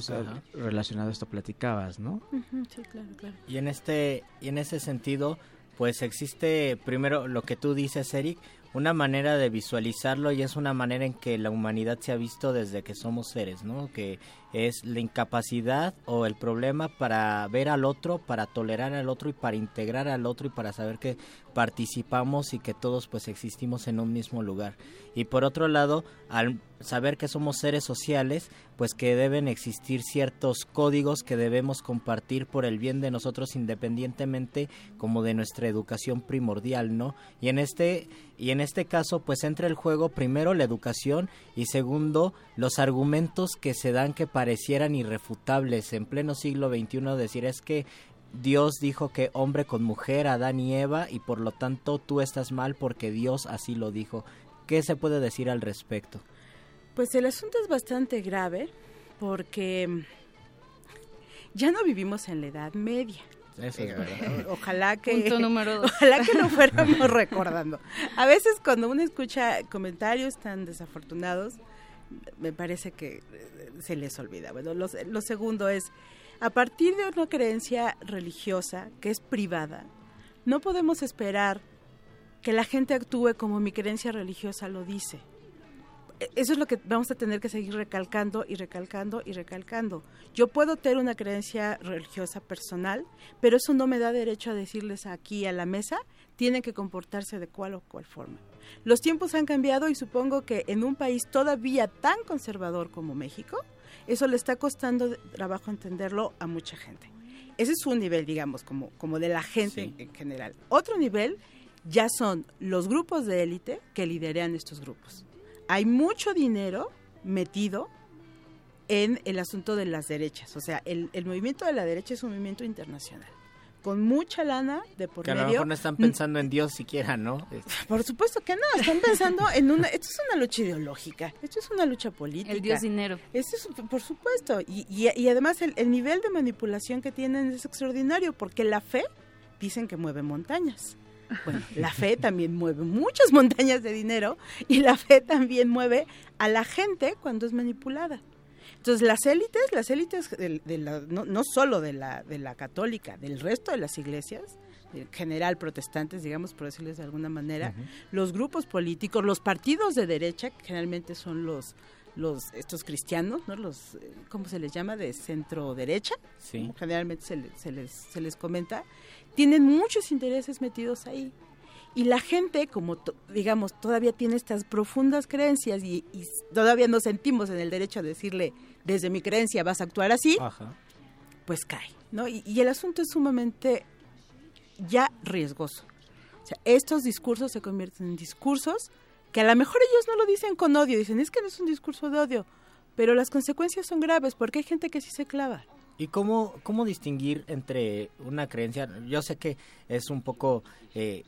relacionado a esto platicabas, ¿no? Sí, claro, claro. Y en este y en ese sentido, pues existe primero lo que tú dices, Eric, una manera de visualizarlo y es una manera en que la humanidad se ha visto desde que somos seres, ¿no? Que es la incapacidad o el problema para ver al otro, para tolerar al otro y para integrar al otro y para saber que participamos y que todos pues existimos en un mismo lugar. Y por otro lado, al saber que somos seres sociales, pues que deben existir ciertos códigos que debemos compartir por el bien de nosotros independientemente como de nuestra educación primordial, ¿no? Y en este y en este caso pues entra el juego primero la educación y segundo los argumentos que se dan que parecieran irrefutables en pleno siglo XXI decir es que Dios dijo que hombre con mujer, Adán y Eva, y por lo tanto tú estás mal porque Dios así lo dijo. ¿Qué se puede decir al respecto? Pues el asunto es bastante grave porque ya no vivimos en la Edad Media. Eso es verdad. Ojalá que Punto número dos. ojalá que lo fuéramos recordando. A veces cuando uno escucha comentarios tan desafortunados, me parece que eh, se les olvida. Bueno, lo, lo segundo es a partir de una creencia religiosa que es privada, no podemos esperar que la gente actúe como mi creencia religiosa lo dice. E- Eso es lo que vamos a tener que seguir recalcando y recalcando y recalcando. Yo puedo tener una creencia religiosa personal, pero eso no me da derecho a decirles aquí a la mesa, tienen que comportarse de cual o cual forma. Los tiempos han cambiado y supongo que en un país todavía tan conservador como México, eso le está costando trabajo entenderlo a mucha gente. Ese es un nivel, digamos, como, como de la gente en- en general. Otro nivel ya son los grupos de élite que liderean estos grupos. Hay mucho dinero metido en el asunto de las derechas. O sea, el, el movimiento de la derecha es un movimiento internacional. Con mucha lana de por Que a lo medio. mejor no están pensando en Dios siquiera, ¿no? Por supuesto que no, están pensando en una... Esto es una lucha ideológica, esto es una lucha política. El dios dinero. Esto es, por supuesto, y, y- y además el, el nivel de manipulación que tienen es extraordinario, porque la fe dicen que mueve montañas. Bueno, la fe también mueve muchas montañas de dinero y la fe también mueve a la gente cuando es manipulada. Entonces las élites, las élites de, de la- no, no solo de la, de la católica, del resto de las iglesias, en general protestantes, digamos por decirles de alguna manera, los grupos políticos, los partidos de derecha, que generalmente son los los estos cristianos, ¿no? Los eh, ¿cómo se les llama? de centro derecha. Sí. como Generalmente se, le- se les se les comenta, tienen muchos intereses metidos ahí. Y la gente, como to- digamos, todavía tiene estas profundas creencias y, y todavía nos sentimos en el derecho a decirle, desde mi creencia vas a actuar así, Ajá. pues cae, ¿no? Y, y el asunto es sumamente ya riesgoso. O sea, estos discursos se convierten en discursos que a lo mejor ellos no lo dicen con odio, dicen, es que no es un discurso de odio, pero las consecuencias son graves porque hay gente que sí se clava. ¿Y cómo, cómo distinguir entre una creencia? Yo sé que es un poco eh,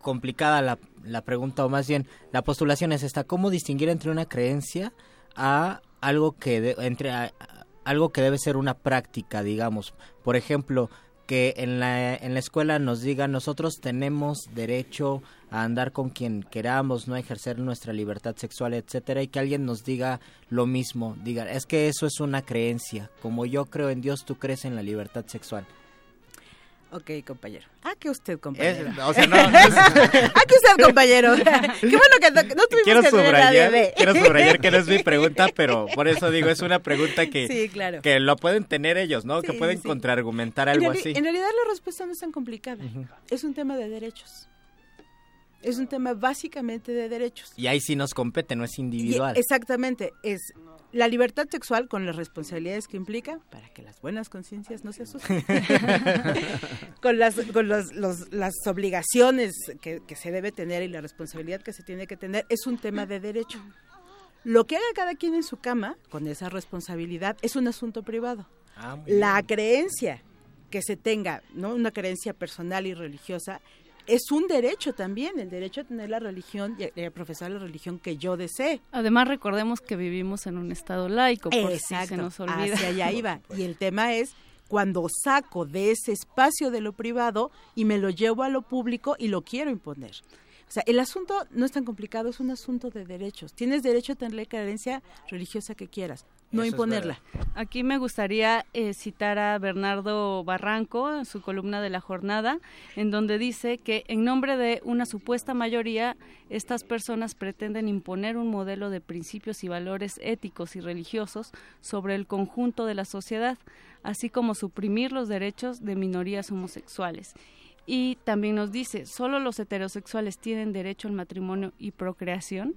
complicada la, la pregunta, o más bien la postulación es esta. ¿Cómo distinguir entre una creencia a algo que, de- entre a- algo que debe ser una práctica, digamos? Por ejemplo, que en la, en la escuela nos digan nosotros tenemos derecho a andar con quien queramos, no ejercer nuestra libertad sexual, etcétera, y que alguien nos diga lo mismo, diga, es que eso es una creencia, como yo creo en Dios, tú crees en la libertad sexual. Ok, compañero. Ah, que usted, compañero. O sea, no- ah, que usted, compañero. Qué bueno que no, no tuvimos quiero que subrayar, de... quiero subrayar que no es mi pregunta, pero por eso digo, es una pregunta que, Sí, claro. que lo pueden tener ellos, ¿no? que pueden sí. contraargumentar En, algo así. en realidad la respuesta no es tan complicada. Es un tema de derechos. Es un tema básicamente de derechos. Y ahí sí nos compete, no es Y- individual. exactamente, es la libertad sexual con las responsabilidades que implica, para que las buenas conciencias no se asusten, con las, con los- los- las obligaciones que, que se debe tener y la responsabilidad que se tiene que tener, es un tema de derecho. Lo que haga cada quien en su cama con esa responsabilidad es un asunto privado. Ah, La bien. creencia que se tenga, ¿no? Una creencia personal y religiosa es un derecho también, el derecho a tener la religión y a, profesar la religión que yo desee. Además, recordemos que vivimos en un estado laico, por si Exacto, se nos olvida. hacia allá iba. Y el tema es cuando saco de ese espacio de lo privado y me lo llevo a lo público y lo quiero imponer. O sea, el asunto no es tan complicado, es un asunto de derechos. Tienes derecho a tener la creencia religiosa que quieras. No imponerla. Aquí me gustaría eh, citar a Bernardo Barranco en su columna de la jornada, en donde dice que en nombre de una supuesta mayoría, estas personas pretenden imponer un modelo de principios y valores éticos y religiosos sobre el conjunto de la sociedad, así como suprimir los derechos de minorías homosexuales. Y también nos dice, solo los heterosexuales tienen derecho al matrimonio y procreación.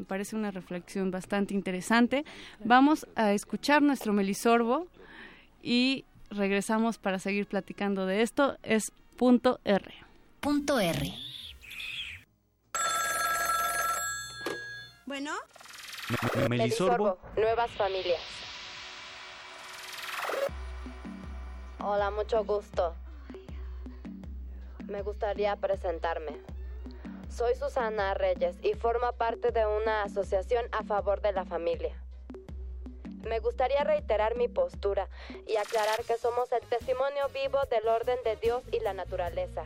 Me parece una reflexión bastante interesante. Vamos a escuchar nuestro melisorbo y regresamos para seguir platicando de esto. Es punto R. Punto R. Bueno. Melisorbo. Nuevas familias. Hola, mucho gusto. Me gustaría presentarme. Soy Susana Reyes y formo parte de una asociación a favor de la familia. Me gustaría reiterar mi postura y aclarar que somos el testimonio vivo del orden de Dios y la naturaleza.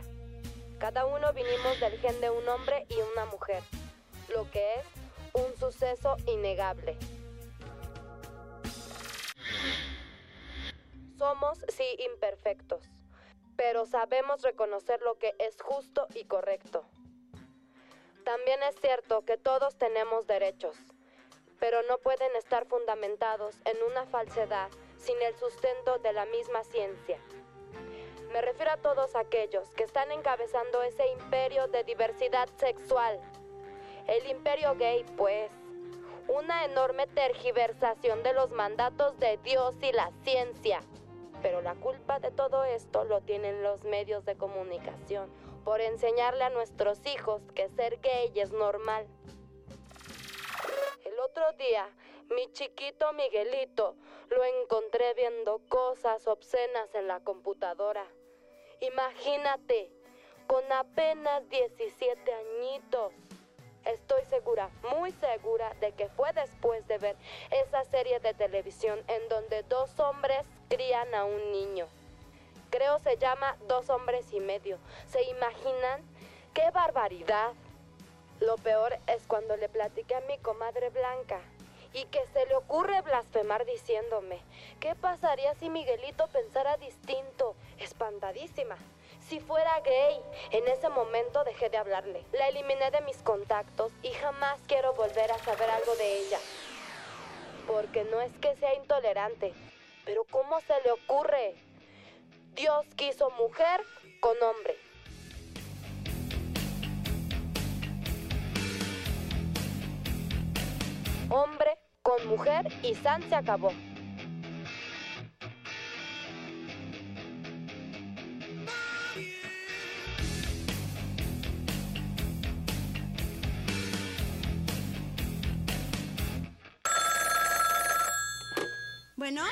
Cada uno vinimos del gen de un hombre y una mujer, lo que es un suceso innegable. Somos, sí, imperfectos, pero sabemos reconocer lo que es justo y correcto. También es cierto que todos tenemos derechos, pero no pueden estar fundamentados en una falsedad sin el sustento de la misma ciencia. Me refiero a todos aquellos que están encabezando ese imperio de diversidad sexual. El imperio gay, pues, una enorme tergiversación de los mandatos de Dios y la ciencia. Pero la culpa de todo esto lo tienen los medios de comunicación por enseñarle a nuestros hijos que ser gay es normal. El otro día, mi chiquito Miguelito lo encontré viendo cosas obscenas en la computadora. Imagínate, con apenas 17 añitos. Estoy segura, muy segura de que fue después de ver esa serie de televisión en donde dos hombres crían a un niño. Creo se llama Dos hombres y medio. ¿Se imaginan? ¡Qué barbaridad! Lo peor es cuando le platiqué a mi comadre Blanca y que se le ocurre blasfemar diciéndome, ¿qué pasaría si Miguelito pensara distinto? Espantadísima. Si fuera gay, en ese momento dejé de hablarle. La eliminé de mis contactos y jamás quiero volver a saber algo de ella. Porque no es que sea intolerante, pero ¿cómo se le ocurre? Dios quiso mujer con hombre. Hombre con mujer y San se acabó. Bueno.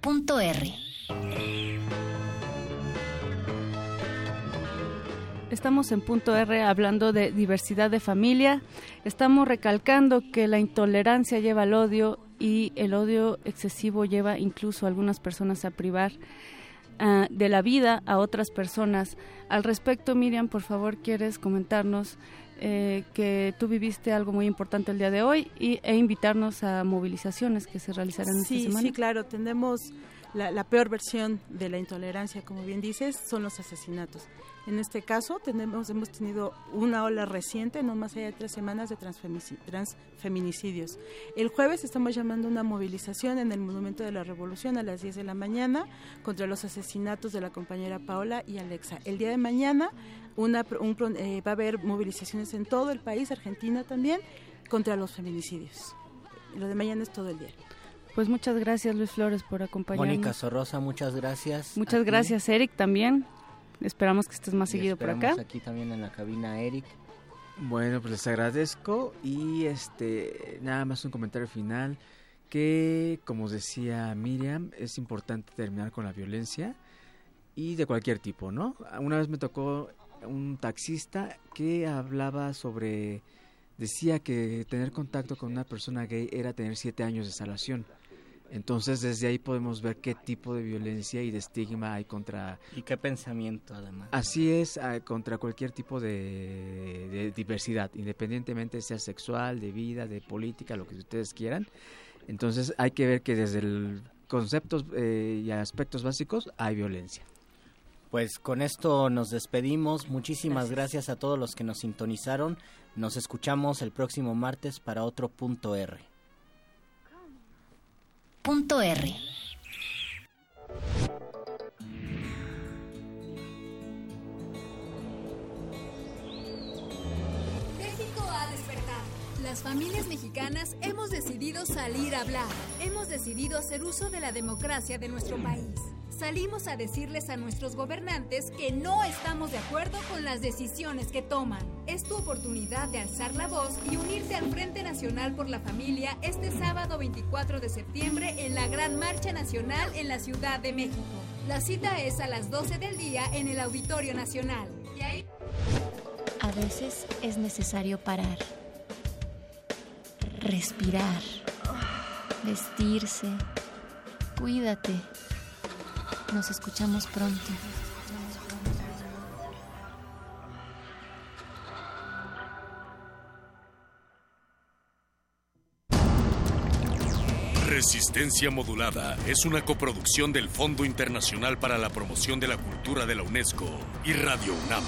Punto R. Estamos en punto R hablando de diversidad de familia. Estamos recalcando que la intolerancia lleva al odio y el odio excesivo lleva incluso a algunas personas a privar uh, de la vida a otras personas. Al respecto, Miriam, por favor, ¿quieres comentarnos eh, que tú viviste algo muy importante el día de hoy y, e invitarnos a movilizaciones que se realizarán sí, esta semana? Sí, claro, tenemos la, peor versión de la intolerancia, como bien dices, son los asesinatos. En este caso tenemos, hemos tenido una ola reciente, no más allá de tres semanas, de transfeminicidios. El jueves estamos llamando una movilización en el Monumento de la Revolución a las 10 de la mañana contra los asesinatos de la compañera Paola y Alexa. El día de mañana una, un, eh, va a haber movilizaciones en todo el país, Argentina también, contra los feminicidios. Lo de mañana es todo el día. Pues muchas gracias Luis Flores por acompañarnos. Mónica Sorrosa, muchas gracias. Muchas gracias Eric también. Esperamos que estés más Y seguido por acá. aquí también en la cabina Eric. Bueno, pues les agradezco y este nada más un comentario final que como decía Miriam, es importante terminar con la violencia y de cualquier tipo, ¿no? Una vez me tocó un taxista que hablaba sobre decía que tener contacto con una persona gay era tener siete años de salación. Entonces desde ahí podemos ver qué tipo de violencia y de estigma hay contra... Y qué pensamiento además. Así es, ah, contra cualquier tipo de, de diversidad, independientemente sea sexual, de vida, de política, lo que ustedes quieran. Entonces hay que ver que desde el conceptos eh, y aspectos básicos hay violencia. Pues con esto nos despedimos. Muchísimas gracias. a todos los que nos sintonizaron. Nos escuchamos el próximo martes para otro punto R. Punto R. Las familias mexicanas hemos decidido salir a hablar. Hemos decidido hacer uso de la democracia de nuestro país. Salimos a decirles a nuestros gobernantes que no estamos de acuerdo con las decisiones que toman. Es tu oportunidad de alzar la voz y unirte al Frente Nacional por la Familia este sábado 24 de septiembre en la Gran Marcha Nacional en la Ciudad de México. La cita es a las 12 del día en el Auditorio Nacional. A veces es necesario parar, respirar, vestirse. Cuídate. Nos escuchamos pronto. Resistencia Modulada es una coproducción del Fondo Internacional para la Promoción de la Cultura de la UNESCO y Radio UNAM.